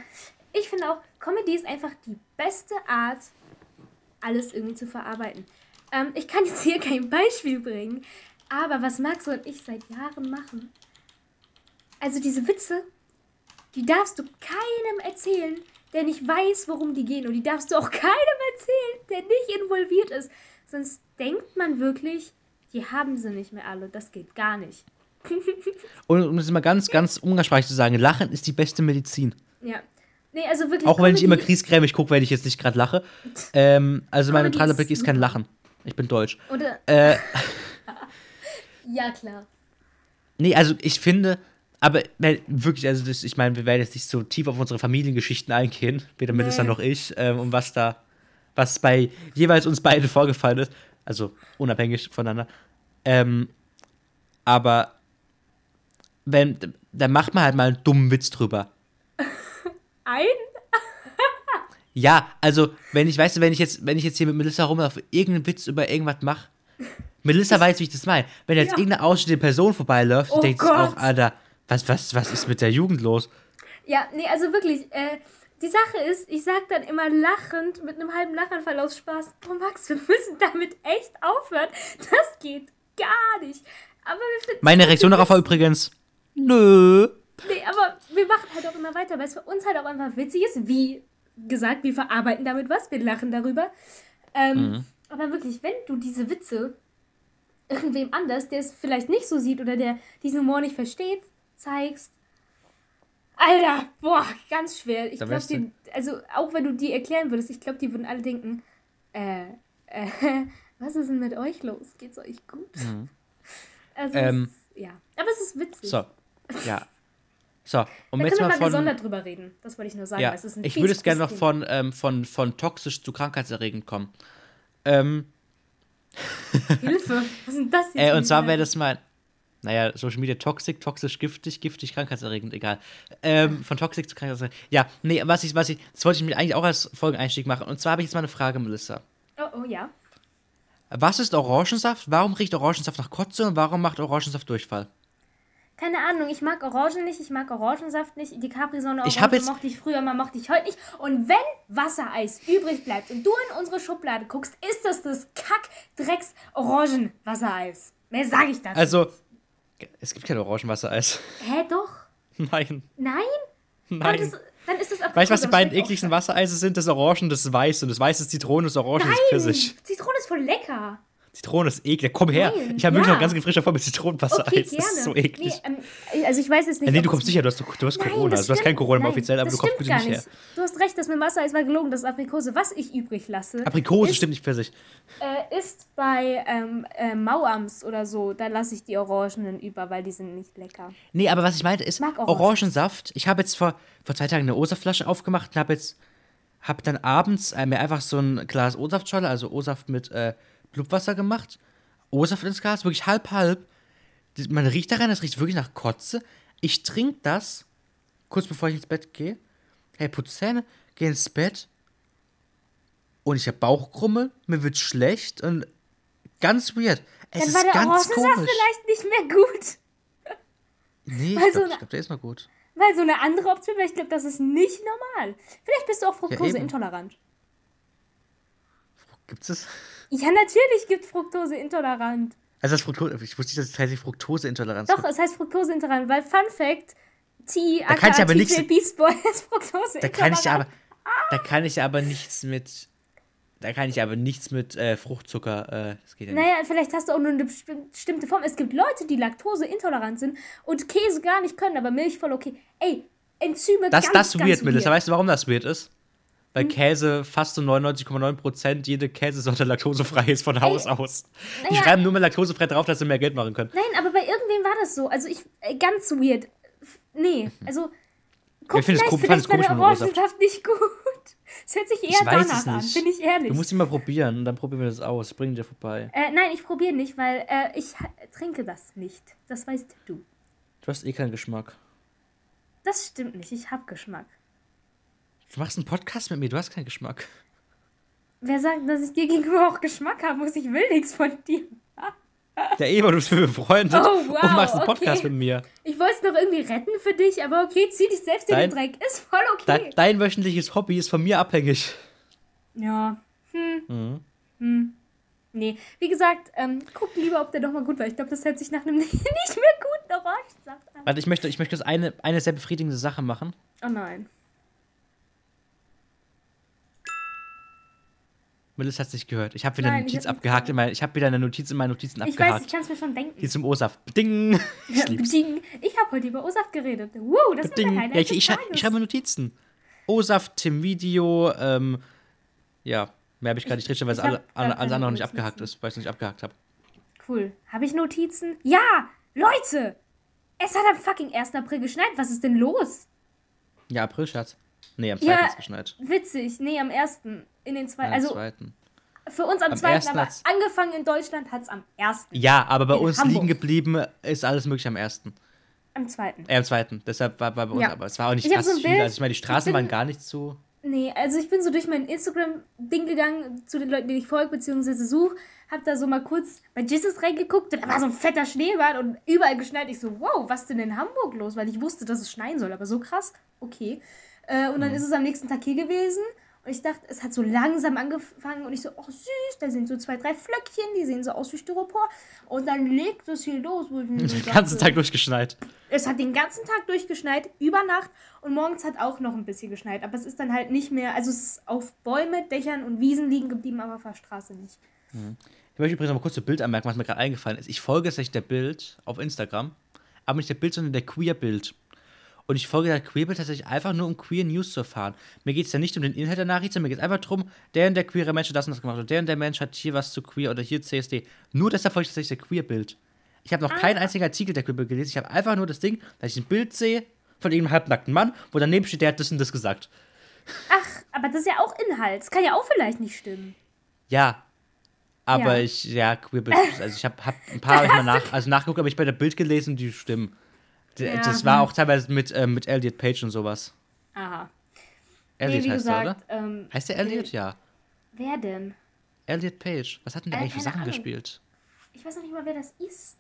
ich finde auch, Comedy ist einfach die beste Art, alles irgendwie zu verarbeiten. Ähm, ich kann jetzt hier kein Beispiel bringen, aber was Max und ich seit Jahren machen, also diese Witze, die darfst du keinem erzählen, der nicht weiß, worum die gehen. Und die darfst du auch keinem erzählen, der nicht involviert ist. Sonst denkt man wirklich, die haben sie nicht mehr alle. Das geht gar nicht. Und um das mal ganz, ganz umgangssprachlich zu sagen, Lachen ist die beste Medizin. Ja. Nee, also wirklich. Auch wenn ich immer kriesgrämig gucke, wenn ich jetzt nicht gerade lache. Ähm, also mein neutraler ist Blick ist kein. Lachen. Ich bin deutsch. Oder, Äh, ja, klar. Nee, also ich finde, aber wirklich, also das, ich meine, wir werden jetzt nicht so tief auf unsere Familiengeschichten eingehen, weder Melissa Nee. noch ich, ähm, um was da, was bei jeweils uns beiden vorgefallen ist, also unabhängig voneinander. Ähm, aber wenn, dann macht man halt mal einen dummen Witz drüber. Ein? Ja, also wenn ich, weißt du, wenn ich jetzt, wenn ich jetzt hier mit Melissa rumlaufe, irgendeinen Witz über irgendwas mache, Melissa weiß, wie ich das meine. Wenn jetzt Ja. irgendeine ausstehende Person vorbeiläuft, Oh denkt sich auch. Alter, was, was, was ist mit der Jugend los? Ja, nee, also wirklich, äh, die Sache ist, ich sag dann immer lachend, mit einem halben Lachanfall aus Spaß, oh Max, wir müssen damit echt aufhören. Das geht gar nicht. Aber wir finden Meine Reaktion darauf war übrigens, nö. Nee, aber wir machen halt auch immer weiter, weil es für uns halt auch einfach witzig ist. Wie gesagt, wir verarbeiten damit was, wir lachen darüber. Ähm, Mhm. Aber wirklich, wenn du diese Witze irgendwem anders, der es vielleicht nicht so sieht oder der diesen Humor nicht versteht, zeigst. Alter, boah, ganz schwer. Ich glaube, also auch wenn du die erklären würdest, ich glaube, die würden alle denken, äh, äh, was ist denn mit euch los? Geht's euch gut? Also, Ähm, es, ja. Aber es ist witzig. So, ja. So, um Da jetzt können wir mal mal von. gesondert drüber reden. Das wollte ich nur sagen. Ja, weil es ist ein ich würde es gerne noch von, ähm, von, von toxisch zu krankheitserregend kommen. Ähm. Hilfe. Was ist denn das jetzt? äh, und zwar wäre das mal. Naja, Social Media toxisch, toxisch, giftig, giftig, krankheitserregend, egal. Ähm, von toxisch zu krankheitserregend. Ja, nee, was ich, was ich, das wollte ich mir eigentlich auch als Folgeneinstieg machen. Und zwar habe ich jetzt mal eine Frage, Melissa. Oh, oh ja. Was ist Orangensaft? Warum riecht Orangensaft nach Kotze und warum macht Orangensaft Durchfall? Keine Ahnung, ich mag Orangen nicht, ich mag Orangensaft nicht. Die Capri-Sonne jetzt- mochte ich früher mal, mochte ich heute nicht. Und wenn Wassereis übrig bleibt und du in unsere Schublade guckst, ist das das Kack-Drecks-Orangen-Wassereis. Mehr sage ich dazu. Also, es gibt kein Orangenwassereis. Hä, doch? Nein, Nein? Nein. das, Dann ist das. Weißt du, was die beiden ekligsten. Wassereise sind? Das Orange und das Weiß. Und das Weiß ist Zitrone, das Orange ist Nein, Pfirsich. Zitrone ist voll lecker. Zitrone ist eklig. Komm her. Nein, ich habe wirklich ja. noch ganz gefrischer vor mit Zitronenwassereis. Okay, das gerne. ist so eklig. Nee, ähm, also ich weiß jetzt nicht. nee, du es- kommst sicher, du hast, du hast Corona. das Also, du hast kein. Corona Nein, offiziell, aber das du kommst bitte nicht her. Du hast recht, das mit Wassereis war gelogen. Das ist Aprikose. Was ich übrig lasse, Aprikose ist, stimmt nicht Pfirsich. äh, ist bei ähm, äh, Mauams oder so. Da lasse ich die Orangenen über, weil die sind nicht lecker. Nee, aber was ich meinte ist, Orangen. Orangensaft. Ich habe jetzt vor, vor zwei Tagen eine O-Saft-Flasche aufgemacht und habe jetzt hab dann abends äh, mir einfach so ein Glas O-Saft-Scholle, also O-Saft mit äh, Blubwasser gemacht. O-Saft ins Glas, wirklich halb, halb. Man riecht daran, das riecht wirklich nach Kotze. Ich trinke das, kurz bevor ich ins Bett gehe. Hey, putz Zähne, gehe ins Bett. Und ich habe Bauchkrummel, mir wird schlecht und ganz weird. Es Dann war ist der ganz Orangensaft komisch. vielleicht nicht mehr gut. Nee, weil ich so glaube, eine- glaub, der ist noch gut. Weil so eine andere Option, weil ich glaube, das ist nicht normal. Vielleicht bist du auch Fructose eben. intolerant. Gibt's das? Ja, natürlich gibt Fructose intolerant. Also das Fructose, ich wusste nicht, dass es tatsächlich Fructoseintoleranz Doch, es heißt Fructose intolerant, weil Fun Fact, T, Da kann ich aber nichts- Beast Boy ist Fructose Da kann ich aber, da kann ich aber nichts mit, da kann ich aber nichts mit äh, Fruchtzucker, äh, das geht ja nicht. Naja, vielleicht hast du auch nur eine besti- bestimmte Form. Es gibt Leute, die Laktose intolerant sind und Käse gar nicht können, aber Milch voll okay. Ey, Enzyme Das, ganz, das ganz weird, Melissa. Weißt du, warum das weird ist? Weil Käse fast zu 99,9% jede Käsesorte laktosefrei ist von Haus aus. Die naja. schreiben nur mal laktosefrei drauf, dass sie mehr Geld machen können. Nein, aber bei irgendwem war das so. Also ich, äh, ganz weird. Nee, also, guck, Ich finde es vielleicht, vielleicht es war der. Orangensaft nicht gut. Es hört sich eher Ich weiß danach es an, nicht. bin ich ehrlich. Du musst ihn mal probieren und dann probieren wir das aus. Bring dir vorbei. äh, nein, ich probiere nicht, weil äh, ich trinke das nicht. Das weißt du. Du hast eh keinen Geschmack. Das stimmt nicht, ich habe Geschmack. Du machst einen Podcast mit mir, du hast keinen Geschmack. Wer sagt, dass ich dir gegenüber auch Geschmack haben muss? Ich will nichts von dir. Ja, eben, du bist mir befreundet Oh, wow, und machst einen okay. Podcast mit mir. Ich wollte es noch irgendwie retten für dich, aber okay, zieh dich selbst in Dein- den Dreck. Ist voll Dein, okay. dein wöchentliches Hobby ist von mir abhängig. Ja. Hm. Mhm. Hm. Nee, wie gesagt, ähm, guck lieber, ob der doch mal gut war. Ich glaube, das hört sich nach einem nicht mehr guten Orangensaft an. Warte, ich möchte, ich möchte jetzt eine, eine sehr befriedigende Sache machen. Oh nein. Melissa hat es nicht gehört. Ich habe wieder Nein, eine Notiz abgehakt. In mein, ich habe wieder eine Notiz in meine Notizen Ich weiß, ich abgehakt. kann es mir schon denken. Die zum O-Saft. Ding! Ich lieb's. Ding. Ich habe heute über O-Saft geredet. Wow, das war Ding. mein Ja, ich, ich, ich schreibe Notizen. O-Saft, Tim Video, ähm, ja, mehr habe ich gerade nicht drin, weil es alle, alle, alles andere noch nicht abgehakt ist, weil ich es nicht abgehakt habe. Cool. Habe ich Notizen? Ja! Leute! Es hat am fucking 1. April geschneit. Was ist denn los? Ja, April, Schatz. Nee, am Ja. 2. ist geschneit. Witzig. Nee, am 1. In den zwei. Also 2. für uns am Am 2. 1. Aber angefangen in Deutschland hat es am 1. Ja, aber bei In uns Hamburg. liegen geblieben ist alles möglich am 1. Am 2. Äh, am 2. Deshalb war, war bei uns, Ja. aber es war auch nicht krass so viel. Also ich meine, die Straßen bin- waren gar nicht so. Nee, also ich bin so durch mein Instagram-Ding gegangen, zu den Leuten, denen ich folge, beziehungsweise suche, hab da so mal kurz bei Jesus reingeguckt und da war so ein fetter Schneeball und überall geschneit. Ich so, wow, was denn in Hamburg los? Weil ich wusste, dass es schneien soll, aber so krass, okay. Äh, und dann Mhm. ist es am nächsten Tag hier gewesen und ich dachte, es hat so langsam angefangen und ich so, oh süß, da sind so zwei, drei Flöckchen, die sehen so aus wie Styropor. Und dann legt es hier los. Den ganzen Tag durchgeschneit. es hat den ganzen Tag durchgeschneit, über Nacht und morgens hat auch noch ein bisschen geschneit. Aber es ist dann halt nicht mehr, also es ist auf Bäume, Dächern und Wiesen liegen geblieben, aber auf der Straße nicht. Ich möchte übrigens noch mal kurz ein Bild anmerken, was mir gerade eingefallen ist. Ich folge tatsächlich der Bild auf Instagram, aber nicht der Bild, sondern der Queer-Bild. Und ich folge der Queer-Bild tatsächlich einfach nur, um Queer News zu erfahren. Mir geht es ja nicht um den Inhalt der Nachricht, sondern mir geht es einfach darum, der und der queere Mensch hat das und das gemacht und der und der Mensch hat hier was zu Queer oder hier CSD. Nur deshalb folge ich tatsächlich der Queer-Bild. Ich habe noch keinen einzigen Artikel der Queer-Bild gelesen. Ich habe einfach nur das Ding, dass ich ein Bild sehe von irgendeinem halbnackten Mann, wo daneben steht, der hat das und das gesagt. Ach, aber das ist ja auch Inhalt. Das kann ja auch vielleicht nicht stimmen. Ja. Aber Ja. ich, ja, Queerbild, also ich habe hab ein paar mal nach, also nachgeguckt, aber ich bei der Bild gelesen, die stimmen. Ja, Das war hm. auch teilweise mit, ähm, mit Elliot Page und sowas. Aha. Elliot nee, wie heißt er, gesagt, oder? ähm, Heißt der Elliot? Ja. wer denn? Elliot Page. Was hat denn der Äh, eigentlich für Sachen Ahnung. gespielt? Ich weiß noch nicht mal, wer das ist.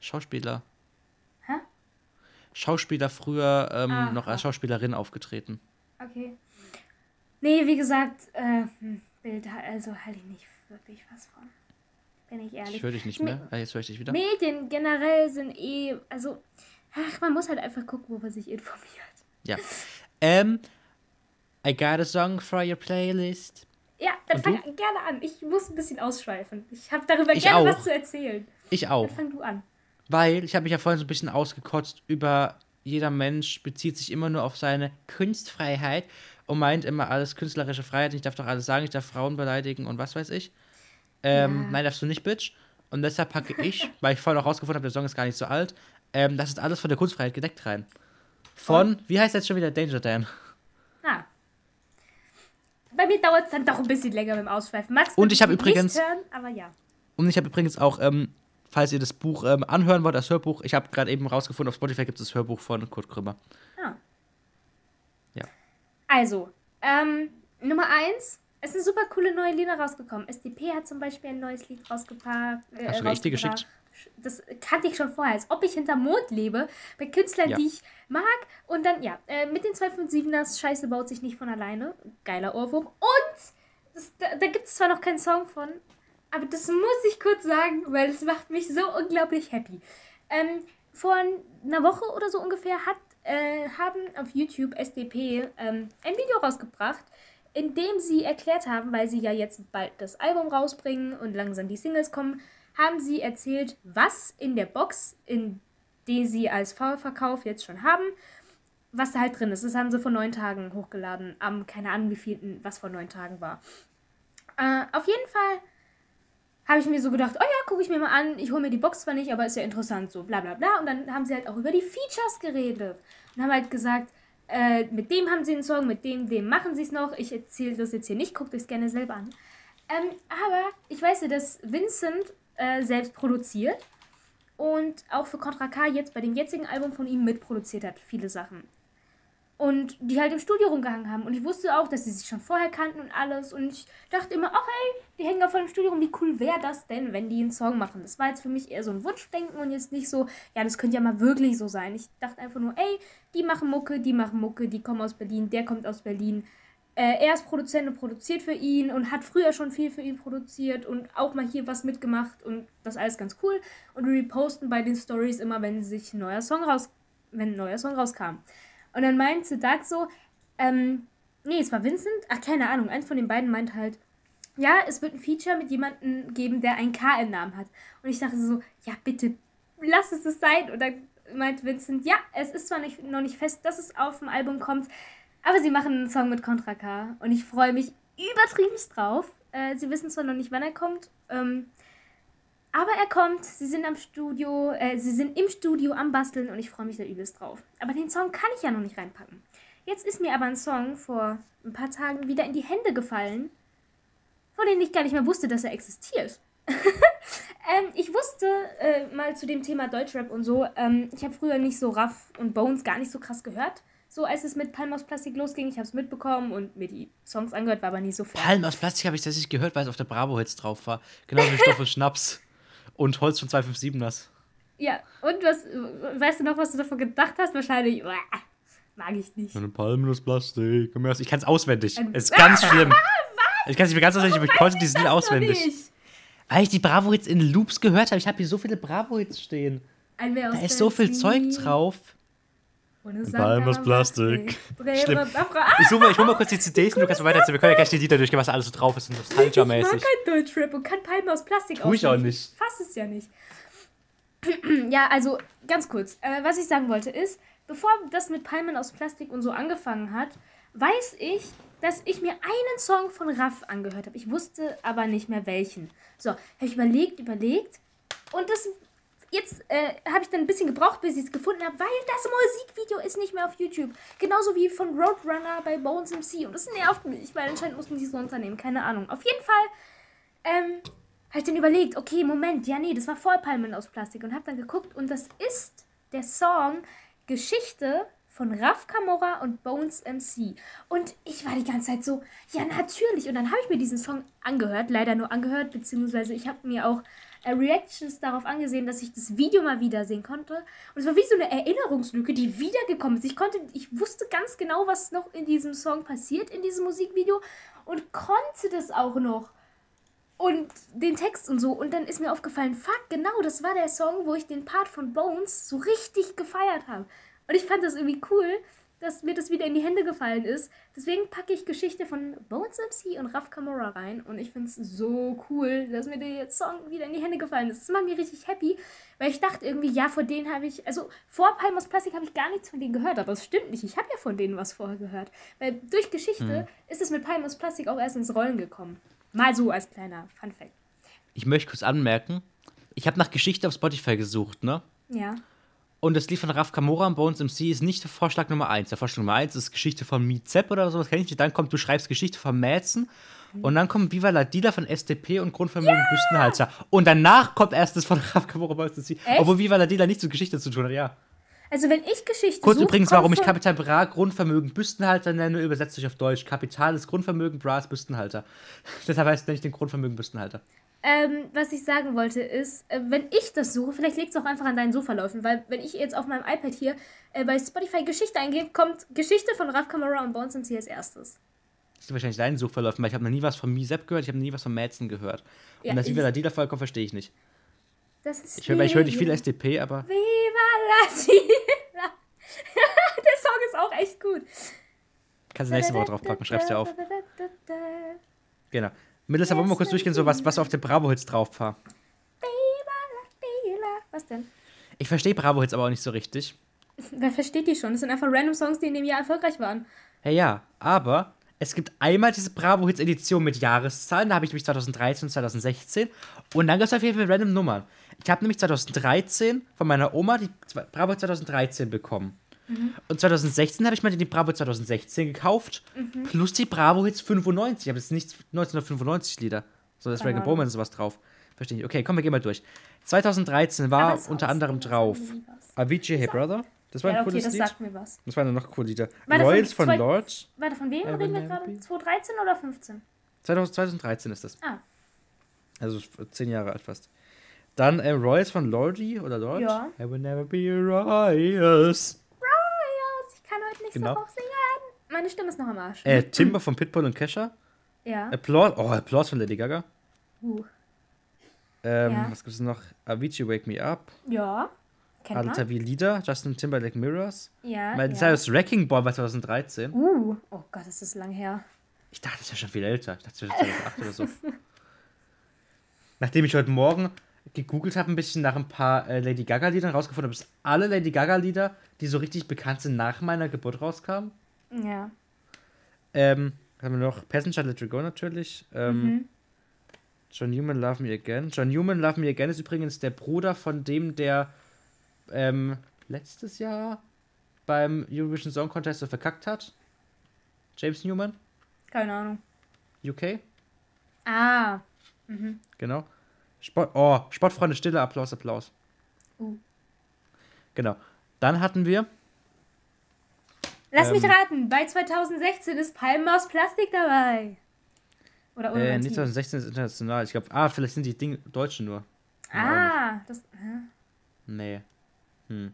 Schauspieler. Hä? Schauspieler früher ähm, Aha. noch als Schauspielerin aufgetreten. Okay. Nee, wie gesagt, äh, hm, Bild, also halte ich nicht wirklich was von. Bin ich ehrlich. Ich höre dich nicht Me- mehr. Ah, jetzt höre ich dich wieder. Medien generell sind eh, also, ach, man muss halt einfach gucken, wo man sich informiert. Ja. Ähm, I got a song for your playlist. Ja, dann Und fang du? gerne an. Ich muss ein bisschen ausschweifen. Ich habe darüber Ich gerne auch. was zu erzählen. Ich auch. Dann fang du an. Weil ich habe mich ja vorhin so ein bisschen ausgekotzt über jeder Mensch bezieht sich immer nur auf seine Kunstfreiheit und meint immer alles künstlerische Freiheit. Ich darf doch alles sagen, ich darf Frauen beleidigen und was weiß ich. Ähm, Ja. Nein, darfst du nicht, Bitch. Und deshalb packe ich, weil ich vorhin auch rausgefunden habe, der Song ist gar nicht so alt, ähm, das ist alles von der Kunstfreiheit gedeckt rein. Von, wie heißt jetzt schon wieder Danger Dan? Ah. Bei mir dauert es dann doch ein bisschen länger mit dem Ausschweifen. Max, Und ich habe übrigens- Hören, aber ja. Und ich habe übrigens auch, ähm, falls ihr das Buch ähm, anhören wollt, das Hörbuch, ich habe gerade eben rausgefunden, auf Spotify gibt es das Hörbuch von Kurt Krümmer. Ah. Ja. Also, ähm, Nummer eins. Es sind super coole neue Lieder rausgekommen. SDP hat zum Beispiel ein neues Lied rausgepackt. Äh, Hast du dir rausgebracht. Das kannte ich schon vorher, als ob ich hinterm Mond lebe, bei Künstlern, Ja. die ich mag. Und dann, ja, äh, mit den 257ers, Scheiße baut sich nicht von alleine. Geiler Ohrwurm. Und das, da, da gibt es zwar noch keinen Song von, aber das muss ich kurz sagen, weil es macht mich so unglaublich happy. Ähm, vor einer Woche oder so ungefähr hat, äh, haben auf YouTube SDP ähm, ein Video rausgebracht, in dem sie erklärt haben, weil sie ja jetzt bald das Album rausbringen und langsam die Singles kommen, haben sie erzählt, was in der Box, in die sie als Vorverkauf jetzt schon haben, was da halt drin ist. Das haben sie vor neun Tagen hochgeladen, am keine Ahnung wie viel, was vor neun Tagen war. Äh, auf jeden Fall habe ich mir so gedacht, oh ja, gucke ich mir mal an. Ich hole mir die Box zwar nicht, aber ist ja interessant, so bla bla bla. Und dann haben sie halt auch über die Features geredet. Und haben halt gesagt, äh, mit dem haben sie einen Song, mit dem, dem machen sie es noch. Ich erzähle das jetzt hier nicht, guckt euch gerne selber an. Ähm, aber ich weiß ja, dass Vincent äh, selbst produziert und auch für Contra K jetzt bei dem jetzigen Album von ihm mitproduziert hat, viele Sachen. Und die halt im Studio rumgehangen haben. Und ich wusste auch, dass sie sich schon vorher kannten und alles. Und ich dachte immer, ach hey, die hängen da voll im Studio rum. Wie cool wäre das denn, wenn die einen Song machen? Das war jetzt für mich eher so ein Wunschdenken und jetzt nicht so, ja, das könnte ja mal wirklich so sein. Ich dachte einfach nur, ey, die machen Mucke, die machen Mucke, die kommen aus Berlin, der kommt aus Berlin. Äh, er ist Produzent und produziert für ihn und hat früher schon viel für ihn produziert und auch mal hier was mitgemacht und das alles ganz cool. Und wir reposten bei den Stories immer, wenn sich ein neuer Song raus, wenn ein neuer Song rauskam. Und dann meinte Doug so, ähm, nee, es war Vincent, ach, keine Ahnung, eins von den beiden meint halt, ja, es wird ein Feature mit jemandem geben, der ein K im Namen hat. Und ich dachte so, ja, bitte, lass es das sein. Und dann meint Vincent, ja, es ist zwar nicht, noch nicht fest, dass es auf dem Album kommt, aber sie machen einen Song mit Contra K. Und ich freue mich übertriebenst drauf. Äh, sie wissen zwar noch nicht, wann er kommt, ähm, aber er kommt, sie sind am Studio, äh, sie sind im Studio am Basteln und ich freue mich da übelst drauf. Aber den Song kann ich ja noch nicht reinpacken. Jetzt ist mir aber ein Song vor ein paar Tagen wieder in die Hände gefallen, von dem ich gar nicht mehr wusste, dass er existiert. ähm, ich wusste äh, mal zu dem Thema Deutschrap und so, ähm, ich habe früher nicht so Raff und Bones gar nicht so krass gehört. So als es mit Palm aus Plastik losging, ich habe es mitbekommen und mir die Songs angehört, war aber nie so fern. Palm aus Plastik habe ich tatsächlich gehört, weil es auf der Bravo-Hits drauf war. Genau wie Stoff und Schnaps. Und Holz von 257ers. Ja, und was, weißt du noch, was du davon gedacht hast? Wahrscheinlich, uah, mag ich nicht. Eine Palme aus Plastik. Ich kann es auswendig. Ähm, Es ist ganz schlimm. Ich kann es nicht mehr ganz auswendig, aber ich konnte dieses Lied auswendig. nicht. Weil ich die Bravo-Hits in Loops gehört habe. Ich habe hier so viele Bravo-Hits stehen. Ein Da ist so viel Zeug drauf. Palm aus Plastik. Schlimm. Ah, Ich, suche, ich hole mal kurz die CDs und du kannst weiter. Wir können ja gleich die Lieder durchgehen, was alles so drauf ist und ich mag nostalgia-mäßig. kein Deutschrap und kann Palmen aus Plastik Tu ich auch nicht. Ich fass es ja nicht. ja, also ganz kurz. Äh, was ich sagen wollte ist, bevor das mit Palmen aus Plastik und so angefangen hat, weiß ich, dass ich mir einen Song von Raff angehört habe. Ich wusste aber nicht mehr welchen. So, habe ich überlegt, überlegt und das jetzt äh, habe ich dann ein bisschen gebraucht, bis ich es gefunden habe, weil das Musikvideo ist nicht mehr auf YouTube. Genauso wie von Roadrunner bei Bones MC. Und das nervt mich, weil anscheinend muss man sich so unternehmen. Keine Ahnung. Auf jeden Fall ähm, habe ich dann überlegt, okay, Moment, ja, nee, das war Vollpalmen aus Plastik. Und habe dann geguckt und das ist der Song Geschichte von Raf Kamora und Bones MC. Und ich war die ganze Zeit so, ja, natürlich. Und dann habe ich mir diesen Song angehört, leider nur angehört, beziehungsweise ich habe mir auch Reactions darauf angesehen, dass ich das Video mal wiedersehen konnte. Und es war wie so eine Erinnerungslücke, die wiedergekommen ist. Ich konnte, ich wusste ganz genau, was noch in diesem Song passiert, in diesem Musikvideo und konnte das auch noch. Und den Text und so. Und dann ist mir aufgefallen, fuck, genau, das war der Song, wo ich den Part von Bones so richtig gefeiert habe. Und ich fand das irgendwie cool, dass mir das wieder in die Hände gefallen ist. Deswegen packe ich Geschichte von Bones MC und Raf Kamora rein. Und ich finde es so cool, dass mir der Song wieder in die Hände gefallen ist. Das macht mich richtig happy, weil ich dachte irgendwie, ja, von denen habe ich, also vor Palmos Plastik habe ich gar nichts von denen gehört, aber es stimmt nicht. Ich habe ja von denen was vorher gehört. Weil durch Geschichte Hm. ist es mit Palmos Plastik auch erst ins Rollen gekommen. Mal so als kleiner Fun Fact. Ich möchte kurz anmerken, ich habe nach Geschichte auf Spotify gesucht, ne? Ja. Und das Lied von Raf Kamora und Bones MC ist nicht der Vorschlag Nummer 1. Der Vorschlag Nummer 1 ist Geschichte von Mi Zepp oder sowas, kenne ich nicht. Dann kommt, du schreibst Geschichte von Madsen. Und dann kommt Viva la Dida von SDP und Grundvermögen Büstenhalter. Und danach kommt erst das von Raf Kamora und Bones MC. Echt? Obwohl Viva la Dida nichts mit Geschichte zu tun hat, ja. Also wenn ich Geschichte Kurz such, übrigens, warum ich Kapital Bra Grundvermögen Büstenhalter nenne, übersetzt sich auf Deutsch. Kapital ist Grundvermögen, Bra ist Büstenhalter. Deshalb heißt es nicht den Grundvermögen Büstenhalter. Ähm, was ich sagen wollte ist, äh, wenn ich das suche, vielleicht liegt es auch einfach an deinen Suchverläufen, weil wenn ich jetzt auf meinem iPad hier äh, bei Spotify Geschichte eingebe, kommt Geschichte von Raf Kamara und Bones MC als erstes. Das ist wahrscheinlich dein Suchverlauf, weil ich habe noch nie was von Mi Sepp gehört, ich habe noch nie was von Madsen gehört. Ja, und dass Viva la Dida vorkommt, verstehe ich nicht. Das ist Ich höre ich hör nicht viel Viva SDP, aber la Dida. Der Song ist auch echt gut. kannst du nächste Woche draufpacken, schreib's dir auf. Genau. Melissa, wollen wir mal kurz durchgehen, so was, was auf den Bravo-Hits drauf war. Was denn? Ich verstehe Bravo-Hits aber auch nicht so richtig. Wer versteht die schon? Das sind einfach random Songs, die in dem Jahr erfolgreich waren. Hey, ja, aber es gibt einmal diese Bravo-Hits-Edition mit Jahreszahlen, da habe ich nämlich 2013 und 2016. Und dann gibt es auf jeden Fall random Nummern. Ich habe nämlich 2013 von meiner Oma die Bravo 2013 bekommen. Und 2016 habe ich mir die Bravo 2016 gekauft, plus die Bravo Hits 95. Ich habe jetzt nicht 1995 Lieder. So, da ist Keine Dragon. Bowman und sowas drauf. Verstehe ich. Okay, komm, wir gehen mal durch. 2013 Aber war unter anderem das drauf. Avicii Hey Brother. Das war ein Ja, okay, cooles das Lied. sagt mir was. Das waren noch coole Lieder. Warte, Royals von von Lords. Warte, von wem reden wir gerade? be- 2013 oder 15? 2000 2013 ist das. Ah, Also zehn Jahre alt fast. Dann äh, Royals von Lordi oder Lord. Ja. I will never be a Royals. Heute nicht Genau. hoch singen. Meine Stimme ist noch am Arsch. Äh, Timber von Pitbull und Kesha. ja. Applause. Oh, Applause von Lady Gaga. Uh. Ähm, Ja. Was gibt es noch? Avicii Wake Me Up. Ja. Kennt Alter wie Lieder. Justin Timberlake Mirrors. Ja. Miley ja. Cyrus Wrecking Ball war 2013. Uh. Oh Gott, das ist lang her. Ich dachte, das wäre schon viel älter. Ich dachte, das wäre 2008 oder so. Nachdem ich heute Morgen gegoogelt habe, ein bisschen nach ein paar äh, Lady Gaga-Liedern rausgefunden habe, dass alle Lady Gaga-Lieder, die so richtig bekannt sind, nach meiner Geburt rauskamen. Ja. Ähm, haben wir noch Passenger Let It Go natürlich. Ähm, Mhm. John Newman Love Me Again. John Newman Love Me Again ist übrigens der Bruder von dem, der ähm, letztes Jahr beim Eurovision Song Contest so verkackt hat. James Newman, Keine Ahnung. UK. Ah. Genau. Sport, oh, Sportfreunde, Stille, Applaus, Applaus. Uh. Genau. Dann hatten wir, Lass mich Ähm. raten. Bei 2016 ist Palmen aus Plastik dabei. Oder ohne äh, Team. 2016 ist international. Ich glaube, ah, vielleicht sind die Dinge Deutschen nur. Ah. Das, hä? Nee. Hm.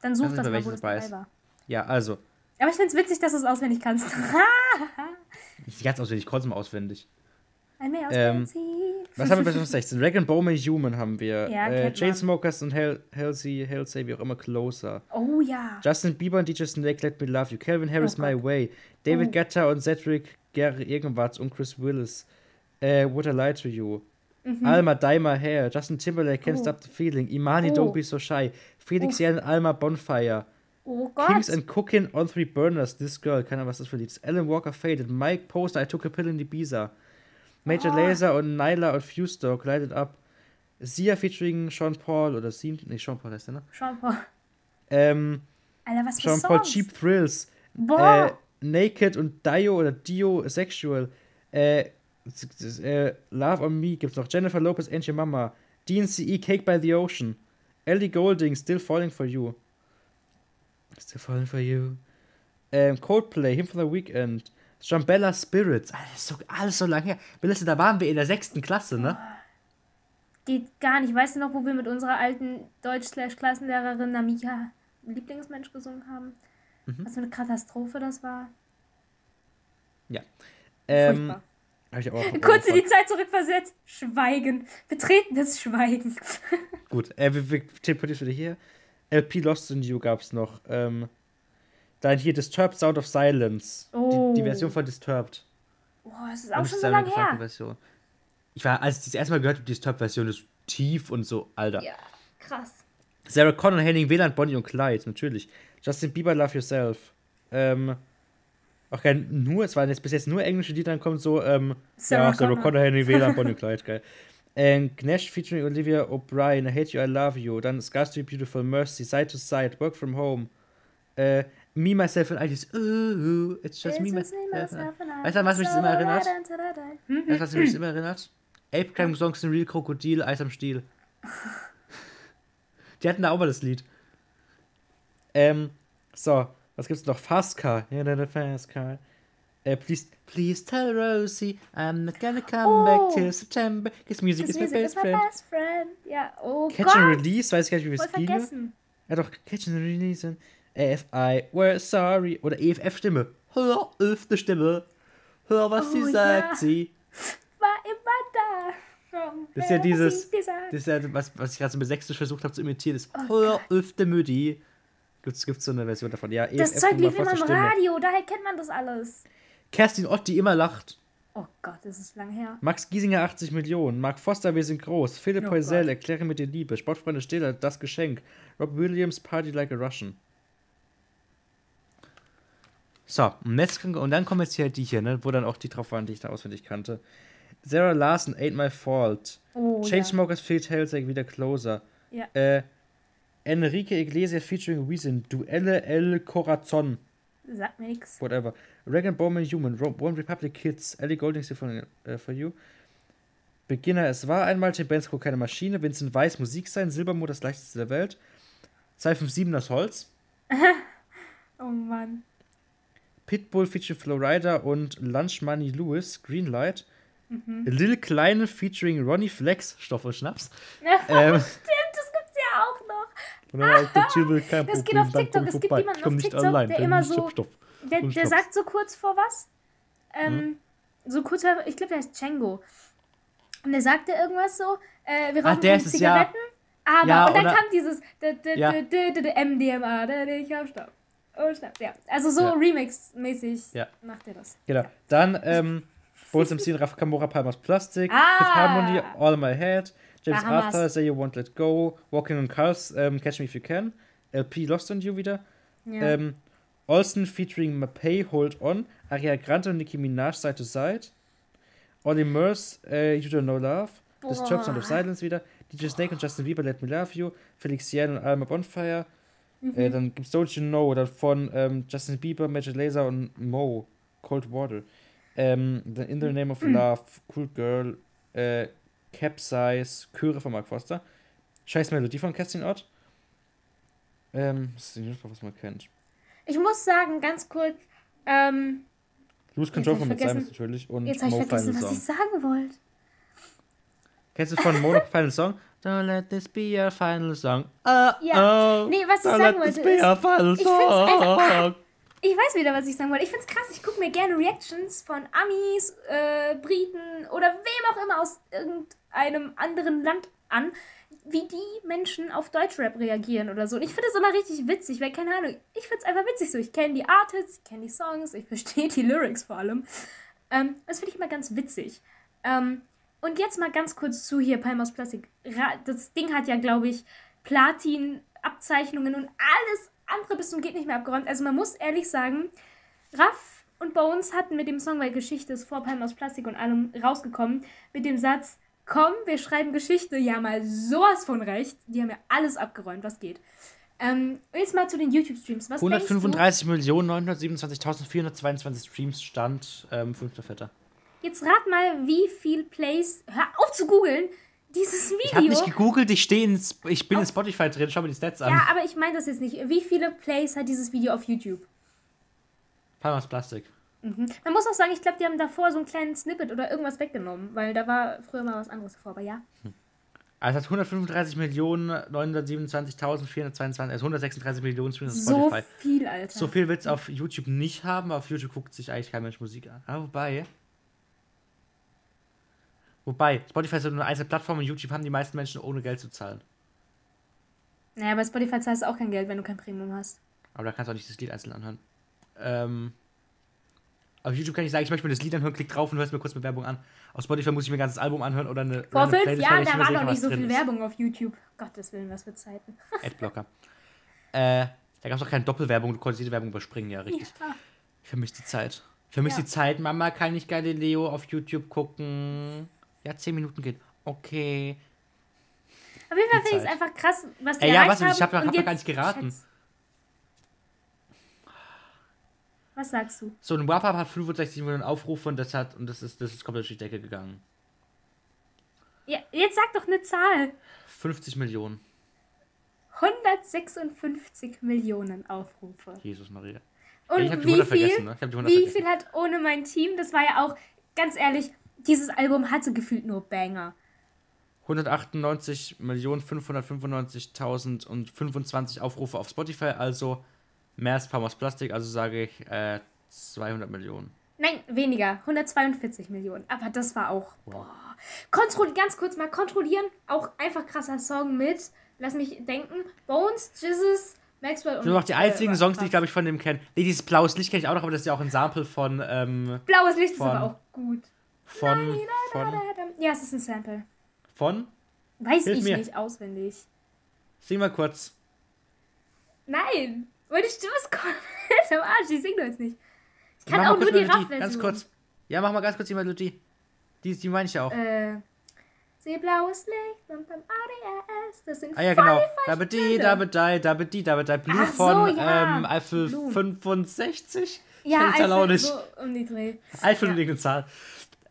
Dann such das mal, wo das es bei dabei ist. war. Ja, also. Aber ich find's witzig, dass du es auswendig kannst. Nicht ganz auswendig, ich konnte es mal auswendig. Ein Meer aus Ähm. Was haben wir bei 2016? Dragon Bowman Human haben wir. Ja, äh. Chainsmokers und Hell, Halsey, Halsey, wie auch immer, Closer. Oh ja. Justin Bieber und DJ Snake, Let Me Love You. Calvin Harris, Oh My. Way. David Oh. Guetta und Cedric Gary irgendwas und Chris Willis. Äh, Would I Lie to You. Alma, Dye My Hair. Justin Timberlake, Can't Mhm. Oh. Stop the Feeling. Imani, Oh. Don't Be So Shy. Felix. Jan, Alma, Bonfire. Oh Gott. Kings and Cooking on Three Burners, This Girl, keine Ahnung, was das für ein Lied ist. Alan Walker Faded, Mike Poster, I Took a Pill in Ibiza. Major Oh. Laser und Nyla und Light It Up. Sia featuring Sean Paul oder Sean, nee, Sean Paul heißt der, ne? Sean Paul. Ähm, Alter, was Sean. Paul Cheap Thrills. Boah. Äh, Naked und Dio oder Dio Sexual. Äh, äh, Love on Me gibt's noch. Jennifer Lopez, Angel Mama. DNCE, Cake by the Ocean. Ellie Golding, Still Falling for You. Still Falling for You. Ähm, Coldplay, Him for the Weekend. Jambella Spirits. Alter, das ist so, alles so lange her. Melissa, da waren wir in der sechsten Klasse, ne? Geht gar nicht. Weißt du noch, wo wir mit unserer alten Deutsch-Klassenlehrerin Namika Lieblingsmensch gesungen haben? Mhm. Was für eine Katastrophe das war. Ja. Ähm, ich auch Kurz in die Zeit zurückversetzt. Schweigen. Betretenes Schweigen. Gut, äh, wir, wir teleportieren wieder hier. LP Lost in You gab's noch. Ähm, Dann hier Disturbed Sound of Silence. Oh. Die, die Version von Disturbed. Boah, das ist auch schon so lange her. Version. Ich war, als ich das erste Mal gehört habe, die Disturbed-Version ist tief und so, Alter. Ja, krass. Sarah Connor, Henning Wieland, Bonnie und Clyde, natürlich. Justin Bieber, Love Yourself. Ähm, auch geil, nur, es waren jetzt bis jetzt nur englische Lieder, dann kommt so, ähm, Sarah ja, Sarah Connor. Connor, Henning Wieland, Bonnie und Clyde, geil. Ähm, Gnash featuring Olivia O'Brien, I Hate You, I Love You. Dann Scars to Be Beautiful, Mercy, Side to Side, Work From Home. Äh, Me, Myself and I just, ooh, it's just me, myself. and I. Weißt du, was mich das immer erinnert? Weißt du, was mich das immer erinnert? Ape Crime Songs in Real Krokodil, Eis am Stiel. Die hatten da auch mal das Lied. Ähm, so, was gibt's noch? Fast Car. Yeah, Fast Car. Äh, please, please tell Rosie, I'm not gonna come Oh. back till September. His music This is my music best is my friend. best friend. Ja, oh Catch Gott. and Release, weiß ich gar nicht, wie wir es. Ja doch, Catch and Release. Und AFI, we're sorry. Oder EFF-Stimme. Hör die Stimme. Hör, was Oh, sie ja. sagt, sie. War immer da. Das ist ja dieses, das ist ja, was, was ich gerade so mit Sächsisch versucht habe zu imitieren, ist Oh Hör die Müdi. Gibt's, gibt's so eine Version davon? Ja, Das EFF Zeug lief immer im Stimme. Radio, daher kennt man das alles. Kerstin Ott, die immer lacht. Oh Gott, das ist lang her. Max Giesinger 80 Millionen. Mark Foster, wir sind groß. Philipp Oh Heusel, erkläre mir die Liebe. Sportfreunde Stiller, das Geschenk. Rob Williams, Party like a Russian. So, und, jetzt, und dann kommen jetzt hier die hier, ne, wo dann auch die drauf waren, die ich da auswendig kannte. Sarah Larson, Ain't My Fault. Oh, ja. Chainsmokers, Phil Tellsake, wieder Closer. Ja. Äh, Enrique Iglesias featuring Weezen, Duelle El Corazon, Sagt mir nix. whatever. Regan Bowman Human, One Republic Kids, Ellie Golding Symphony äh, for You. Beginner, es war einmal Tim Bensko, keine Maschine, Vincent Weiss, Musik sein, Silbermond, das leichteste der Welt. 257 das Holz. Oh Mann. Pitbull featuring Flowrider und Lunch Money Lewis, Greenlight. Mhm. Lil Kleine featuring Ronnie Flex, Stoff und Schnaps. Ja, Ähm, Stimmt, das gibt's ja auch noch. und dann halt der Chill, kein Das geht Problem, auf dann TikTok. Es gibt jemanden auf TikTok, allein, der immer so- Stoff. Der, der sagt so kurz vor was. Ähm, So kurz ich glaube, der heißt Django. Und der sagte irgendwas so, äh, wir Ah, rauchen der keine ist es, ja. Zigaretten. Aber, Ja, und dann oder- kam dieses d- d- d- MDMA, d- d- ich hab Stopp. Oh, Schnaps, ja. Also so Ja. Remix-mäßig Ja. macht er das. Genau. Dann, ähm, Bones MC und Rafa Camora Palmas Plastik, Ah. Fifth Harmony, All in My Head, James. Arthur, Say You Won't Let Go, Walking on Cars, ähm, Catch Me If You Can, LP Lost on You wieder, Ja. ähm, Olsen featuring Mapei, Hold On, Aria Grande und Nicki Minaj, Side to Side, Ollie Murs, äh, You Don't Know Love, Disturbed Sound of Boah. Silence wieder, DJ Snake und Justin Bieber, Let Me Love You, Felix Yen und Alma Bonfire, Mhm. äh, dann gibt's Don't You Know, dann von ähm, Justin Bieber, Major Lazer und Mo, Cold Water. Ähm, dann In the Name of Mhm. Love, Cool Girl, äh, Capsize, Chöre von Mark Foster, Scheiß Melodie von Kerstin Ott. Ähm, was ist noch, was man kennt? Ich muss sagen, ganz kurz, ähm, Lose Control von Simons natürlich und jetzt habe ich vergessen, was ich sagen wollte. Kennst du von Mo Final Song? Don't let this be your final song. Oh, Ja. oh, Nee, was ich sagen let this wollte be ist, your final ich einfach- song. Ich weiß wieder, was ich sagen wollte. Ich find's krass, ich gucke mir gerne Reactions von Amis, äh, Briten oder wem auch immer aus irgendeinem anderen Land an, wie die Menschen auf Deutschrap reagieren oder so. Und ich finde das immer richtig witzig, weil, keine Ahnung, ich find's einfach witzig so. Ich kenne die Artists, ich kenne die Songs, ich verstehe die Lyrics vor allem. Ähm, das finde ich immer ganz witzig. Ähm, und jetzt mal ganz kurz zu hier, Palm aus Plastik. Das Ding hat ja, glaube ich, Platin-Abzeichnungen und alles andere bis zum geht nicht mehr abgeräumt. Also man muss ehrlich sagen, Raff und Bones hatten mit dem Song, weil Geschichte ist vor Palm aus Plastik und allem rausgekommen, mit dem Satz, komm, wir schreiben Geschichte, ja mal sowas von recht. Die haben ja alles abgeräumt, was geht. Ähm, jetzt mal zu den YouTube-Streams. Was denkst du? 135.927.422 Streams stand ähm, 5.4. Jetzt rat mal, wie viel Plays. Hör auf zu googeln! Dieses Video. Ich habe nicht gegoogelt, ich, steh in, ich bin in Auf- Spotify drin, schau mir die Stats an. ja, aber ich meine das jetzt nicht. Wie viele Plays hat dieses Video auf YouTube? Palmas Plastik. Mhm. Man muss auch sagen, ich glaube, die haben davor so einen kleinen Snippet oder irgendwas weggenommen, weil da war früher mal was anderes davor. Aber ja. Also es hat 135.927.422, also 136 Millionen Streams auf So Spotify. viel, Alter. So viel wird es auf YouTube nicht haben, auf YouTube guckt sich eigentlich kein Mensch Musik an. Ah, wobei. Wobei, Spotify ist ja nur eine einzelne Plattform und YouTube haben die meisten Menschen ohne Geld zu zahlen. Naja, bei Spotify zahlst du auch kein Geld, wenn du kein Premium hast. Aber da kannst du auch nicht das Lied einzeln anhören. Ähm, auf YouTube kann ich sagen, ich möchte mir das Lied anhören, klick drauf und hörst mir kurz mit Werbung an. Auf Spotify muss ich mir ein ganzes Album anhören oder eine. Vor fünf Playlist, Jahren, da war noch nicht so viel ist. Werbung auf YouTube. Gottes Willen, was für Zeiten. Adblocker. äh, da gab es auch keine Doppelwerbung, du konntest jede Werbung überspringen, ja, richtig. Ja. Ich vermisse die Zeit. Ich vermisse Ja. die Zeit. Mama, kann ich Galileo auf YouTube gucken? Ja, 10 Minuten geht. Okay. Auf jeden Fall finde ich es einfach krass, was die Ey, ja, was, ich hab- haben. hab doch gar nicht geraten. Schätz. Was sagst du? So, ein WAP hat 65 Millionen Aufrufe und das hat und das ist, das ist komplett durch die Decke gegangen. Ja, jetzt sag doch eine Zahl. 50 Millionen. 156 Millionen Aufrufe. Jesus Maria. Und ich hab die wie 100 viel, vergessen, ne? Ich hab die 100 wie vergessen. viel hat ohne mein Team? Das war ja auch, ganz ehrlich, dieses Album hatte gefühlt nur Banger. 198 Millionen 595.000 und 25 Aufrufe auf Spotify, also mehr als Palmas Plastik, also sage ich äh, 200 Millionen. Nein, weniger. 142 Millionen. Aber das war auch. Boah. Kontroll ganz kurz mal kontrollieren. Auch einfach krasser Song mit. Lass mich denken. Bones, Jesus, Maxwell und. Das sind auch die äh, einzigen Songs, die ich glaube ich von dem kenne. Nee, dieses blaues Licht kenne ich auch noch, aber das ist ja auch ein Sample von ähm, Blaues Licht von- ist aber auch gut. Von von Ja, es ist ein Sample. von. Weiß Hilf ich mir. nicht auswendig. Sing mal kurz. Nein! Meine Stimme ist komplett am Arsch. Ich sing doch jetzt nicht. Ich kann Mach auch nur die Raff-Version. Ganz kurz. Ja, mach mal ganz kurz die Melodie. Die, die meine ich ja auch. Äh. Seh blaues Licht und beim ADS. Das sind ah ja, genau. die falschen Dabedi, Töne. dabedi, dabedi, dabedi. Blue Ach so, von ja. ähm, Eiffel Blue. 65. Ja, Eiffel, so um die Dreh. Eiffel und Ja. irgendeine Zahl.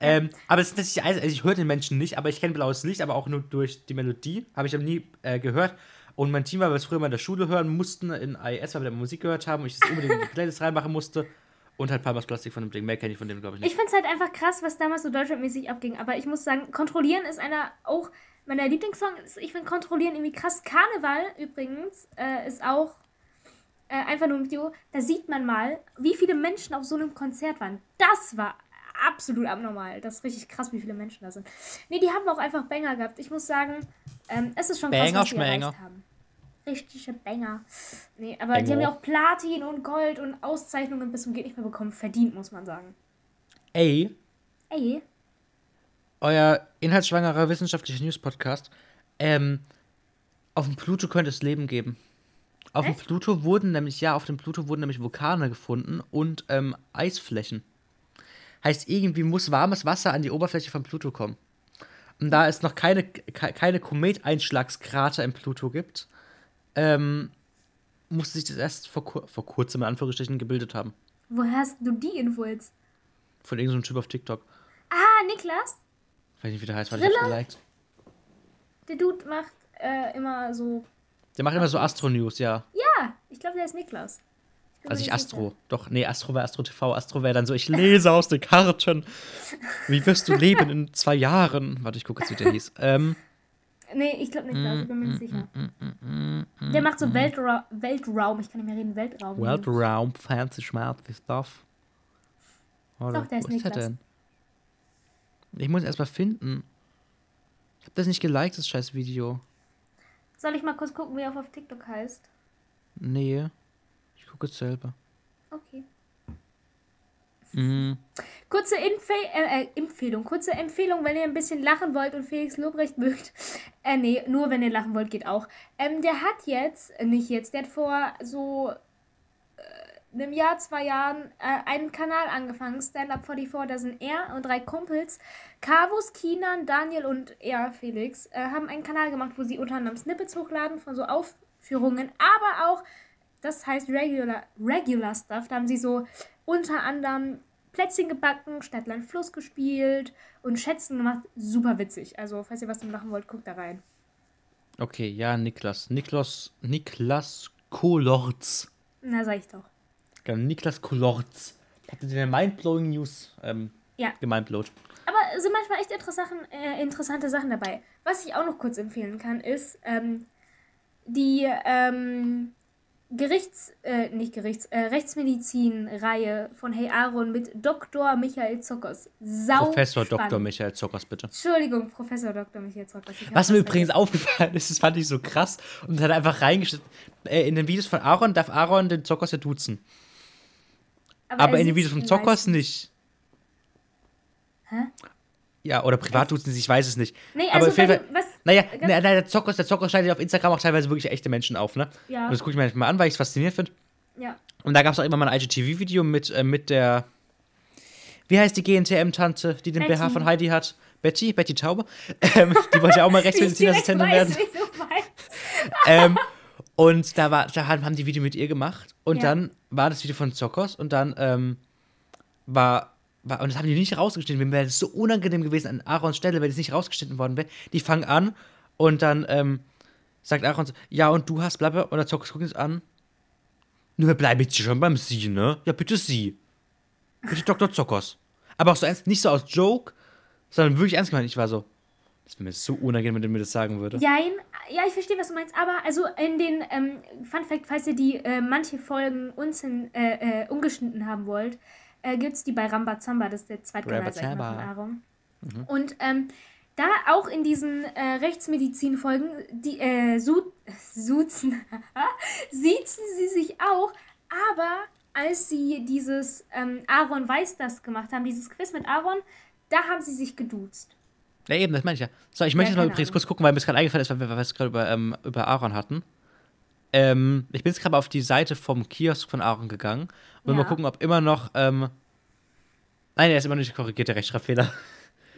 Ähm, aber es ist natürlich, also ich höre den Menschen nicht, aber ich kenne blaues Licht, aber auch nur durch die Melodie. Habe ich nie äh, gehört. Und mein Team, weil wir es früher mal in der Schule hören mussten, in IS, weil wir Musik gehört haben und ich das unbedingt in die Playlist reinmachen musste. Und halt Palmas Plastik von dem Ding. Mehr kenne ich von dem, glaube ich, Ich nicht. finde es halt einfach krass, was damals so deutschlandmäßig abging. Aber ich muss sagen, Kontrollieren ist einer auch meiner Lieblingssongs. Ich finde Kontrollieren irgendwie krass. Karneval übrigens äh, ist auch äh, einfach nur ein Video. Da sieht man mal, wie viele Menschen auf so einem Konzert waren. Das war absolut abnormal. Das ist richtig krass, wie viele Menschen da sind. Nee, die haben auch einfach Banger gehabt. Ich muss sagen, ähm, es ist schon krass, Banger, was die erreicht Schmänger. haben. Richtige Banger. Nee, aber die haben ja auch Platin und Gold und Auszeichnungen bis zum geht nicht mehr bekommen. Verdient, muss man sagen. Ey, Ey, euer inhaltsschwangerer wissenschaftlicher News-Podcast. Ähm, auf dem Pluto könnte es Leben geben. Auf dem Echt? Pluto wurden nämlich, ja, auf dem Pluto wurden nämlich Vulkane gefunden und ähm, Eisflächen. Heißt, irgendwie muss warmes Wasser an die Oberfläche von Pluto kommen. Und da es noch keine, ke- keine Kometeinschlagskrater im Pluto gibt, ähm, musste sich das erst vor, kur vor kurzem in Anführungsstrichen gebildet haben. woher hast du die Info jetzt? Von irgendeinem Typ auf TikTok. Ah, Niklas, Ich weiß nicht, wie der heißt, weil ich hab's geliked. der Dude macht äh, immer so. Der macht immer so Astro-News, ja. Ja, ich glaube, der ist Niklas. Also ich nicht Astro. Doch, nee, Astro wäre Astro TV. Astro wäre dann so, ich lese aus den Karten. Wie wirst du leben in zwei Jahren? Warte, ich gucke jetzt, wie der hieß. Ähm, sicher. Nee, ich glaube Niklas, ich bin mir nicht Mm, sicher. Der macht so Weltra Weltraum, ich kann nicht mehr reden, Weltraum. Weltraum, fancy schmerzy stuff. Warte, Doch, der ist wo ist der denn? Ich muss ihn erstmal finden. Ich hab das nicht geliked, das scheiß Video. Soll ich mal kurz gucken, wie er auf TikTok heißt? Nee. Jetzt selber. Okay. Mhm. Kurze Empfe äh, äh, Empfehlung, kurze Empfehlung, wenn ihr ein bisschen lachen wollt und Felix Lobrecht mögt. Äh, nee, nur wenn ihr lachen wollt, geht auch. Ähm, der hat jetzt, äh, nicht jetzt, der hat vor so äh, einem Jahr, zwei Jahren äh, einen Kanal angefangen, Stand Up 44, da sind er und drei Kumpels, Kavus, Kinan, Daniel und er, Felix, äh, haben einen Kanal gemacht, wo sie unter anderem Snippets hochladen von so Aufführungen, aber auch, das heißt Regular, Regular Stuff, da haben sie so unter anderem Plätzchen gebacken, Stadtland Fluss gespielt und Schätzen gemacht. Super witzig. Also, falls ihr was damit machen wollt, guckt da rein. Okay, ja, Niklas. Niklas, Niklas Kolorz. Na, sag ich doch. Genau, Niklas Kolorz. Ihr den Mindblowing News ähm, Ja. gemindblowt? Aber es sind manchmal echt interessante, äh, interessante Sachen dabei. Was ich auch noch kurz empfehlen kann, ist ähm, die ähm, Gerichts, äh, nicht Gerichts, äh, Rechtsmedizin-Reihe von Hey Aaron mit Dr. Michael Zockers. Sau Professor spannend. Dr. Michael Zockers, bitte. Entschuldigung, Professor Dr. Michael Zockers. Was mir übrigens aufgefallen ist, das fand ich so krass und hat einfach reingeschnitten. Äh, in den Videos von Aaron darf Aaron den Zockers ja duzen. Aber er in den Videos von Zockers nicht. Hä? Ja, oder privat es nicht, ich weiß es nicht. Nee, Aber also Fall, du, was, naja, ganz- na, na, der Zockers, der Zockers schneidet auf Instagram auch teilweise wirklich echte Menschen auf, ne? Ja. Und das gucke ich mir manchmal an, weil ich es faszinierend finde. ja. Und da gab es auch immer mal ein IGTV-Video mit, äh, mit der. Wie heißt die GNTM-Tante, die den Betty. BH von Heidi hat? Betty? Betty Taube? Ähm, die wollte ja auch mal Rechtsmedizinassistentin werden. wie du ähm, und da, war, da haben die Video mit ihr gemacht. Und Ja. dann war das Video von Zockers und dann ähm, war. Und das haben die nicht rausgeschnitten. Mir wäre das so unangenehm gewesen an Aarons Stelle, wenn das nicht rausgeschnitten worden wäre. Die fangen an und dann ähm, sagt Aaron so: Ja, und du hast bleibe. Und der Zockers guckt uns an. Nur wir bleiben jetzt schon beim Sie, ne? Ja, bitte Sie. Bitte Dr. Zockers. Aber auch so ernst, nicht so aus Joke, sondern wirklich ernst gemeint. Ich war so. Das wäre mir so unangenehm, wenn der mir das sagen würde. Jein, ja, ich verstehe, was du meinst, aber also in den, ähm, Fun Fact, falls ihr die äh, manche Folgen unsin, äh, äh, ungeschnitten haben wollt, äh, gibt es die bei Rambazamba, das ist der Zweitkanal, von. Aaron. Und ähm, da auch in diesen äh, Rechtsmedizin-Folgen, die äh, su suzen, siezen sie sich auch, aber als sie dieses ähm, Aaron weiß das gemacht haben, dieses Quiz mit Aaron, da haben sie sich geduzt. Ja, eben, das meine ich ja. So, ich möchte jetzt mal übrigens Ahnung. kurz gucken, weil mir es gerade eingefallen ist, weil wir weil wir es gerade über, ähm, über Aaron hatten. Ähm, ich bin jetzt gerade auf die Seite vom Kiosk von Aaron gegangen und will Ja. mal gucken, ob immer noch. Ähm, nein, er ist immer noch nicht korrigiert, der Rechtschreibfehler.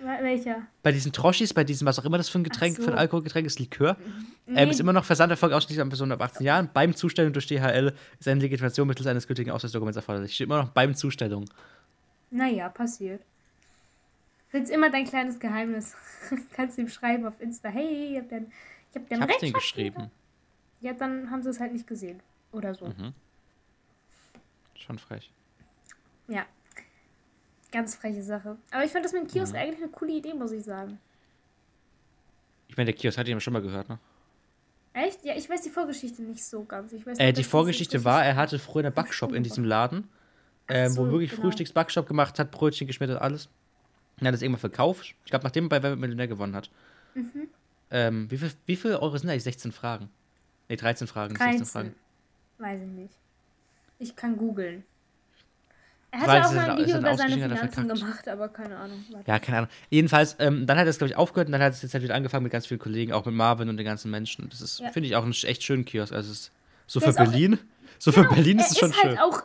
Wel- Welcher? Bei diesen Troschis, bei diesem, was auch immer das für ein Getränk, so. für ein Alkoholgetränk ist, Likör, Nee. ähm, ist immer noch Versanderfolge ausschließlich an Personen ab 18 Jahren. Beim Zustellen durch DHL ist eine Legitimation mittels eines gültigen Ausweisdokuments erforderlich. Steht immer noch beim Zustellung. Naja, passiert. Das ist immer dein kleines Geheimnis. Kannst ihm schreiben auf Insta, hey, ich hab den, ich hab den Ich hab's Rechtschreibfehler. geschrieben. Ja, dann haben sie es halt nicht gesehen. Oder so. Mhm. Schon frech. Ja. Ganz freche Sache. Aber ich fand das mit dem Kiosk Mhm. eigentlich eine coole Idee, muss ich sagen. Ich meine, der Kiosk hat ihn schon mal gehört, ne? Echt? Ja, ich weiß die Vorgeschichte nicht so ganz. Ich weiß Äh, die Vorgeschichte war, er hatte früher einen Backshop in diesem Laden, ähm, so, wo wirklich genau. Frühstücksbackshop gemacht hat, Brötchen geschmiert hat, alles. Und hat das irgendwann verkauft. Ich glaube, nachdem er bei Wer Millionär gewonnen hat. Mhm. Ähm, wie, viel, wie viel Euro sind eigentlich 16 Fragen? Ne, 13 Fragen. nicht 16 13. Fragen. Weiß ich nicht. Ich kann googeln. Er hat ja auch mal ist ein Video ist über seine Finanzen gemacht, aber keine Ahnung. Warte. Ja, keine Ahnung. Jedenfalls, ähm, dann hat er es, glaube ich, aufgehört und dann hat es jetzt halt wieder angefangen mit ganz vielen Kollegen, auch mit Marvin und den ganzen Menschen. Das ist, Ja. finde ich, auch ein echt schönen Kiosk. Also, es ist so Der für ist auch- Berlin. So für Berlin ist es schon ist schön. halt auch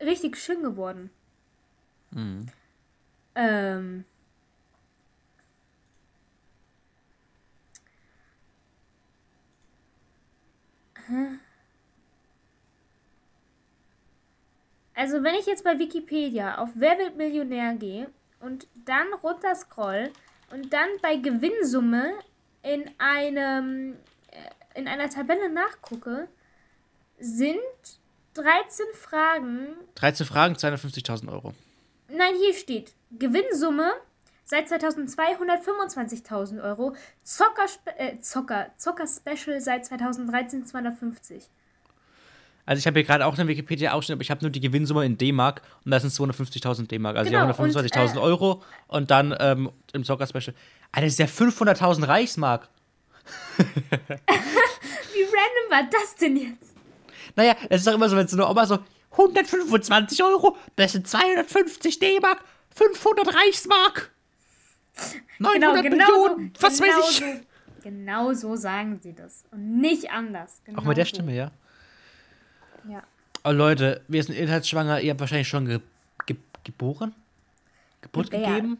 richtig schön geworden. Mhm. Ähm. Hä? Also wenn ich jetzt bei Wikipedia auf Wer wird Millionär gehe und dann runter scroll und dann bei Gewinnsumme in einem äh, in einer Tabelle nachgucke, sind 13 Fragen 13 Fragen, 250.000 Euro. Nein, hier steht Gewinnsumme seit 2002 125.000 Euro. Zocker, äh, Zocker, Zocker Special seit 2013 250. Also ich habe hier gerade auch einen Wikipedia-Ausschnitt, aber ich habe nur die Gewinnsumme in D-Mark und das sind 250.000 D-Mark. Also Genau, ja, 125.000 und, äh, Euro und dann ähm, im Soccer-Special. Alter, das ist ja 500.000 Reichsmark. Wie random war das denn jetzt? Naja, es ist doch immer so, wenn so eine Oma so 125 Euro, das sind 250 D-Mark, 500 Reichsmark, 900 Millionen, was genau weiß ich. So, genau so sagen sie das. Und nicht anders. Genau Auch mit der so. Stimme, ja. Ja. Oh Leute, wir sind inhaltsschwanger, ihr habt wahrscheinlich schon ge ge geboren? Geburt Gebärt. gegeben?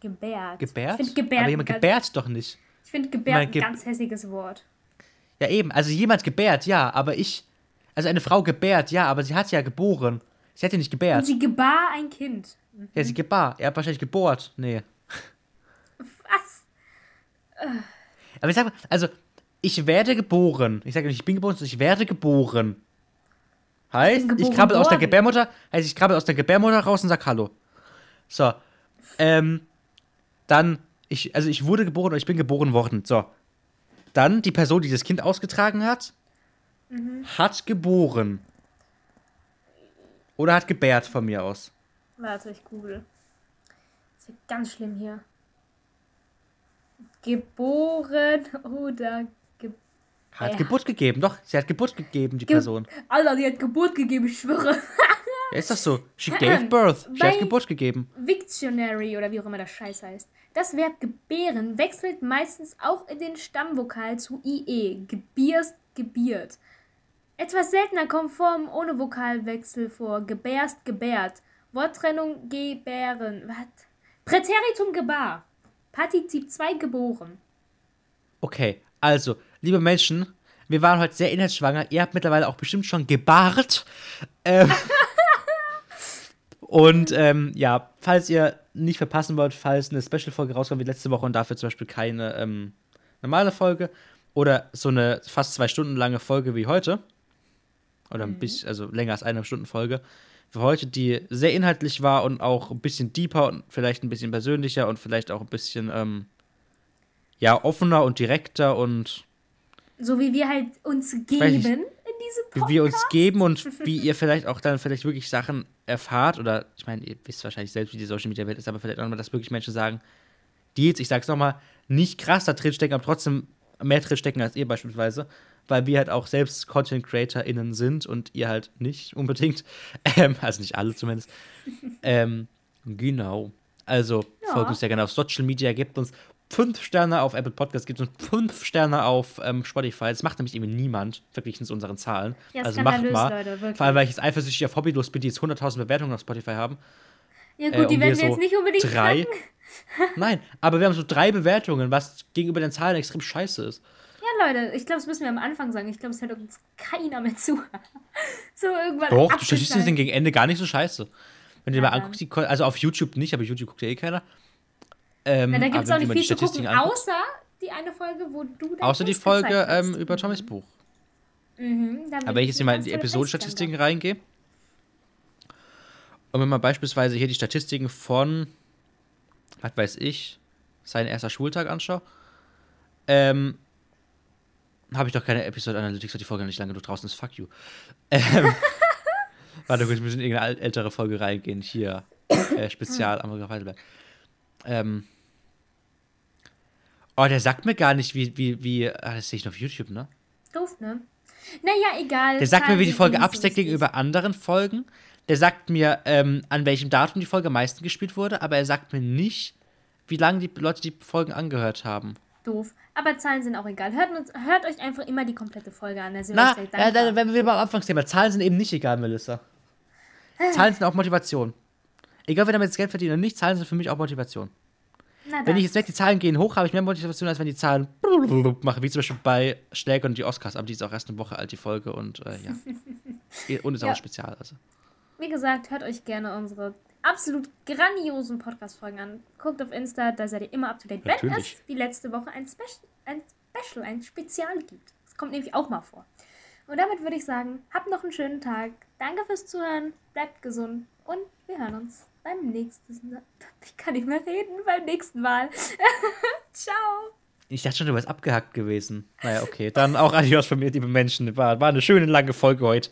Gebärt. Gebärt? Ich finde Gebärt, Aber jemand gebärt doch nicht. Ich find Gebärt Mal ein ge- ganz hässiges Wort. Ja, eben. Also jemand gebärt, ja, aber ich. Also eine Frau gebärt, ja, aber sie hat ja geboren. Sie hat ja nicht Und gebärt. sie gebar ein Kind. Ja, sie gebar. Er hat wahrscheinlich gebohrt. Nee. Was? Aber ich sag mal, also, ich werde geboren. Ich sage nicht, ich bin geboren, sondern ich werde geboren. Heißt, ich, krabbel aus der. Gebärmutter, heißt, ich krabbel aus der Gebärmutter raus und sag Hallo. So. Ähm, dann, ich, also ich wurde geboren und ich bin geboren worden. So. Dann die Person, die das Kind ausgetragen hat, Mhm. hat geboren. Oder hat gebärt von mir aus. Warte, ich google. Das ist ja ganz schlimm hier. Geboren oder Hat Ja. Geburt gegeben, doch, sie hat Geburt gegeben, die Ge- Person. Alter, die hat Geburt gegeben, ich schwöre. Ja, ist das so? She gave birth. Sie hat Geburt gegeben. Victionary oder wie auch immer das Scheiß heißt. Das Verb gebären wechselt meistens auch in den Stammvokal zu IE. Gebierst, gebiert. Etwas seltener kommen Formen ohne Vokalwechsel vor. Gebärst, gebärt. Worttrennung gebären. Was? Präteritum gebar. Partizip 2 geboren. Okay, also, liebe Menschen, wir waren heute sehr inhaltsschwanger. Ihr habt mittlerweile auch bestimmt schon gebart. Ähm, und ähm, ja, falls ihr nicht verpassen wollt, falls eine Special-Folge rauskommt wie letzte Woche und dafür zum Beispiel keine ähm, normale Folge oder so eine fast zwei Stunden lange Folge wie heute, oder ein bisschen, also länger als eine Stunden Folge, für heute, die sehr inhaltlich war und auch ein bisschen deeper und vielleicht ein bisschen persönlicher und vielleicht auch ein bisschen, ähm, ja, offener und direkter und So wie wir halt uns geben nicht. in diesem wie Podcast. wir uns geben und wie ihr vielleicht auch dann vielleicht wirklich Sachen erfahrt oder ich meine, ihr wisst wahrscheinlich selbst, wie die Social Media Welt ist, aber vielleicht auch mal, dass wirklich Menschen sagen, die jetzt, ich sag's nochmal, nicht krass da drin stecken, aber trotzdem mehr drin stecken als ihr beispielsweise, weil wir halt auch selbst Content CreatorInnen sind und ihr halt nicht unbedingt, ähm, also nicht alle zumindest. ähm, genau. Also Ja. folgt uns sehr gerne auf Social Media, gebt uns fünf Sterne auf Apple Podcasts, gebt uns fünf Sterne auf ähm, Spotify. Das macht nämlich irgendwie niemand, verglichen zu unseren Zahlen. Ja, also macht mal. Leute. Vor allem, weil ich jetzt eifersüchtig auf Hobbylos bin, die jetzt 100.000 Bewertungen auf Spotify haben. Ja Äh, gut, die und werden wir so jetzt nicht unbedingt drei. Nein, aber wir haben so drei Bewertungen, was gegenüber den Zahlen extrem scheiße ist. Ja, Leute, ich glaube, das müssen wir am Anfang sagen. Ich glaube, es hört uns keiner mehr zu. so irgendwann Doch, die. Statistiken sind gegen Ende gar nicht so scheiße. Wenn du dir mal anguckst, die, also auf YouTube nicht, aber YouTube guckt ja eh keiner. Ähm, Na, da gibt es auch nicht viel zu gucken, anguckst- außer die eine Folge, wo du Außer die Folge ähm, über Tommys Buch. Mhm, Aber wenn ich jetzt hier mal in die Episodenstatistiken reingehe und wenn man beispielsweise hier die Statistiken von, was weiß ich, sein erster Schultag anschaue, ähm, habe ich doch keine Episode Analytics, weil die Folge noch nicht lange genug draußen ist. Fuck you. Ähm, warte kurz, wir müssen in irgendeine äl- ältere Folge reingehen. Hier, äh, Spezial, Amerika Heidelberg. Ähm, oh, der sagt mir gar nicht, wie, wie, wie, ah, das sehe ich nur auf YouTube, ne? Doof, ne? Naja, egal. Der sagt mir, wie die Folge absteckt gegenüber anderen Folgen. Der sagt mir, ähm, an welchem Datum die Folge am meisten gespielt wurde, aber er sagt mir nicht, wie lange die Leute die Folgen angehört haben. Doof. Aber Zahlen sind auch egal. Hört, uns, hört euch einfach immer die komplette Folge an. Da Na, äh, dann, wenn wir beim Anfangsthema, Zahlen sind eben nicht egal, Melissa. Zahlen sind auch Motivation. Egal, wer damit jetzt Geld verdient oder nicht, Zahlen sind für mich auch Motivation. Wenn ich jetzt merke, die Zahlen gehen hoch, habe ich mehr Motivation, als wenn die Zahlen machen, wie zum Beispiel bei Schläger und die Oscars. Aber die ist auch erst eine Woche alt, die Folge, und äh, ja. Und ist auch Ja. ein Spezial, also. Wie gesagt, hört euch gerne unsere absolut grandiosen Podcast-Folgen an. Guckt auf Insta, da seid ihr immer up to date. Wenn es wie letzte Woche ein Special, ein Special, ein Spezial gibt. Das kommt nämlich auch mal vor. Und damit würde ich sagen, habt noch einen schönen Tag. Danke fürs Zuhören. Bleibt gesund. Und wir hören uns beim nächsten Ich kann nicht mehr reden, beim nächsten Mal. Ciao. Ich dachte schon, du wärst abgehackt gewesen. Naja, okay. Dann auch Adios von mir, liebe Menschen. War, war eine schöne lange Folge heute.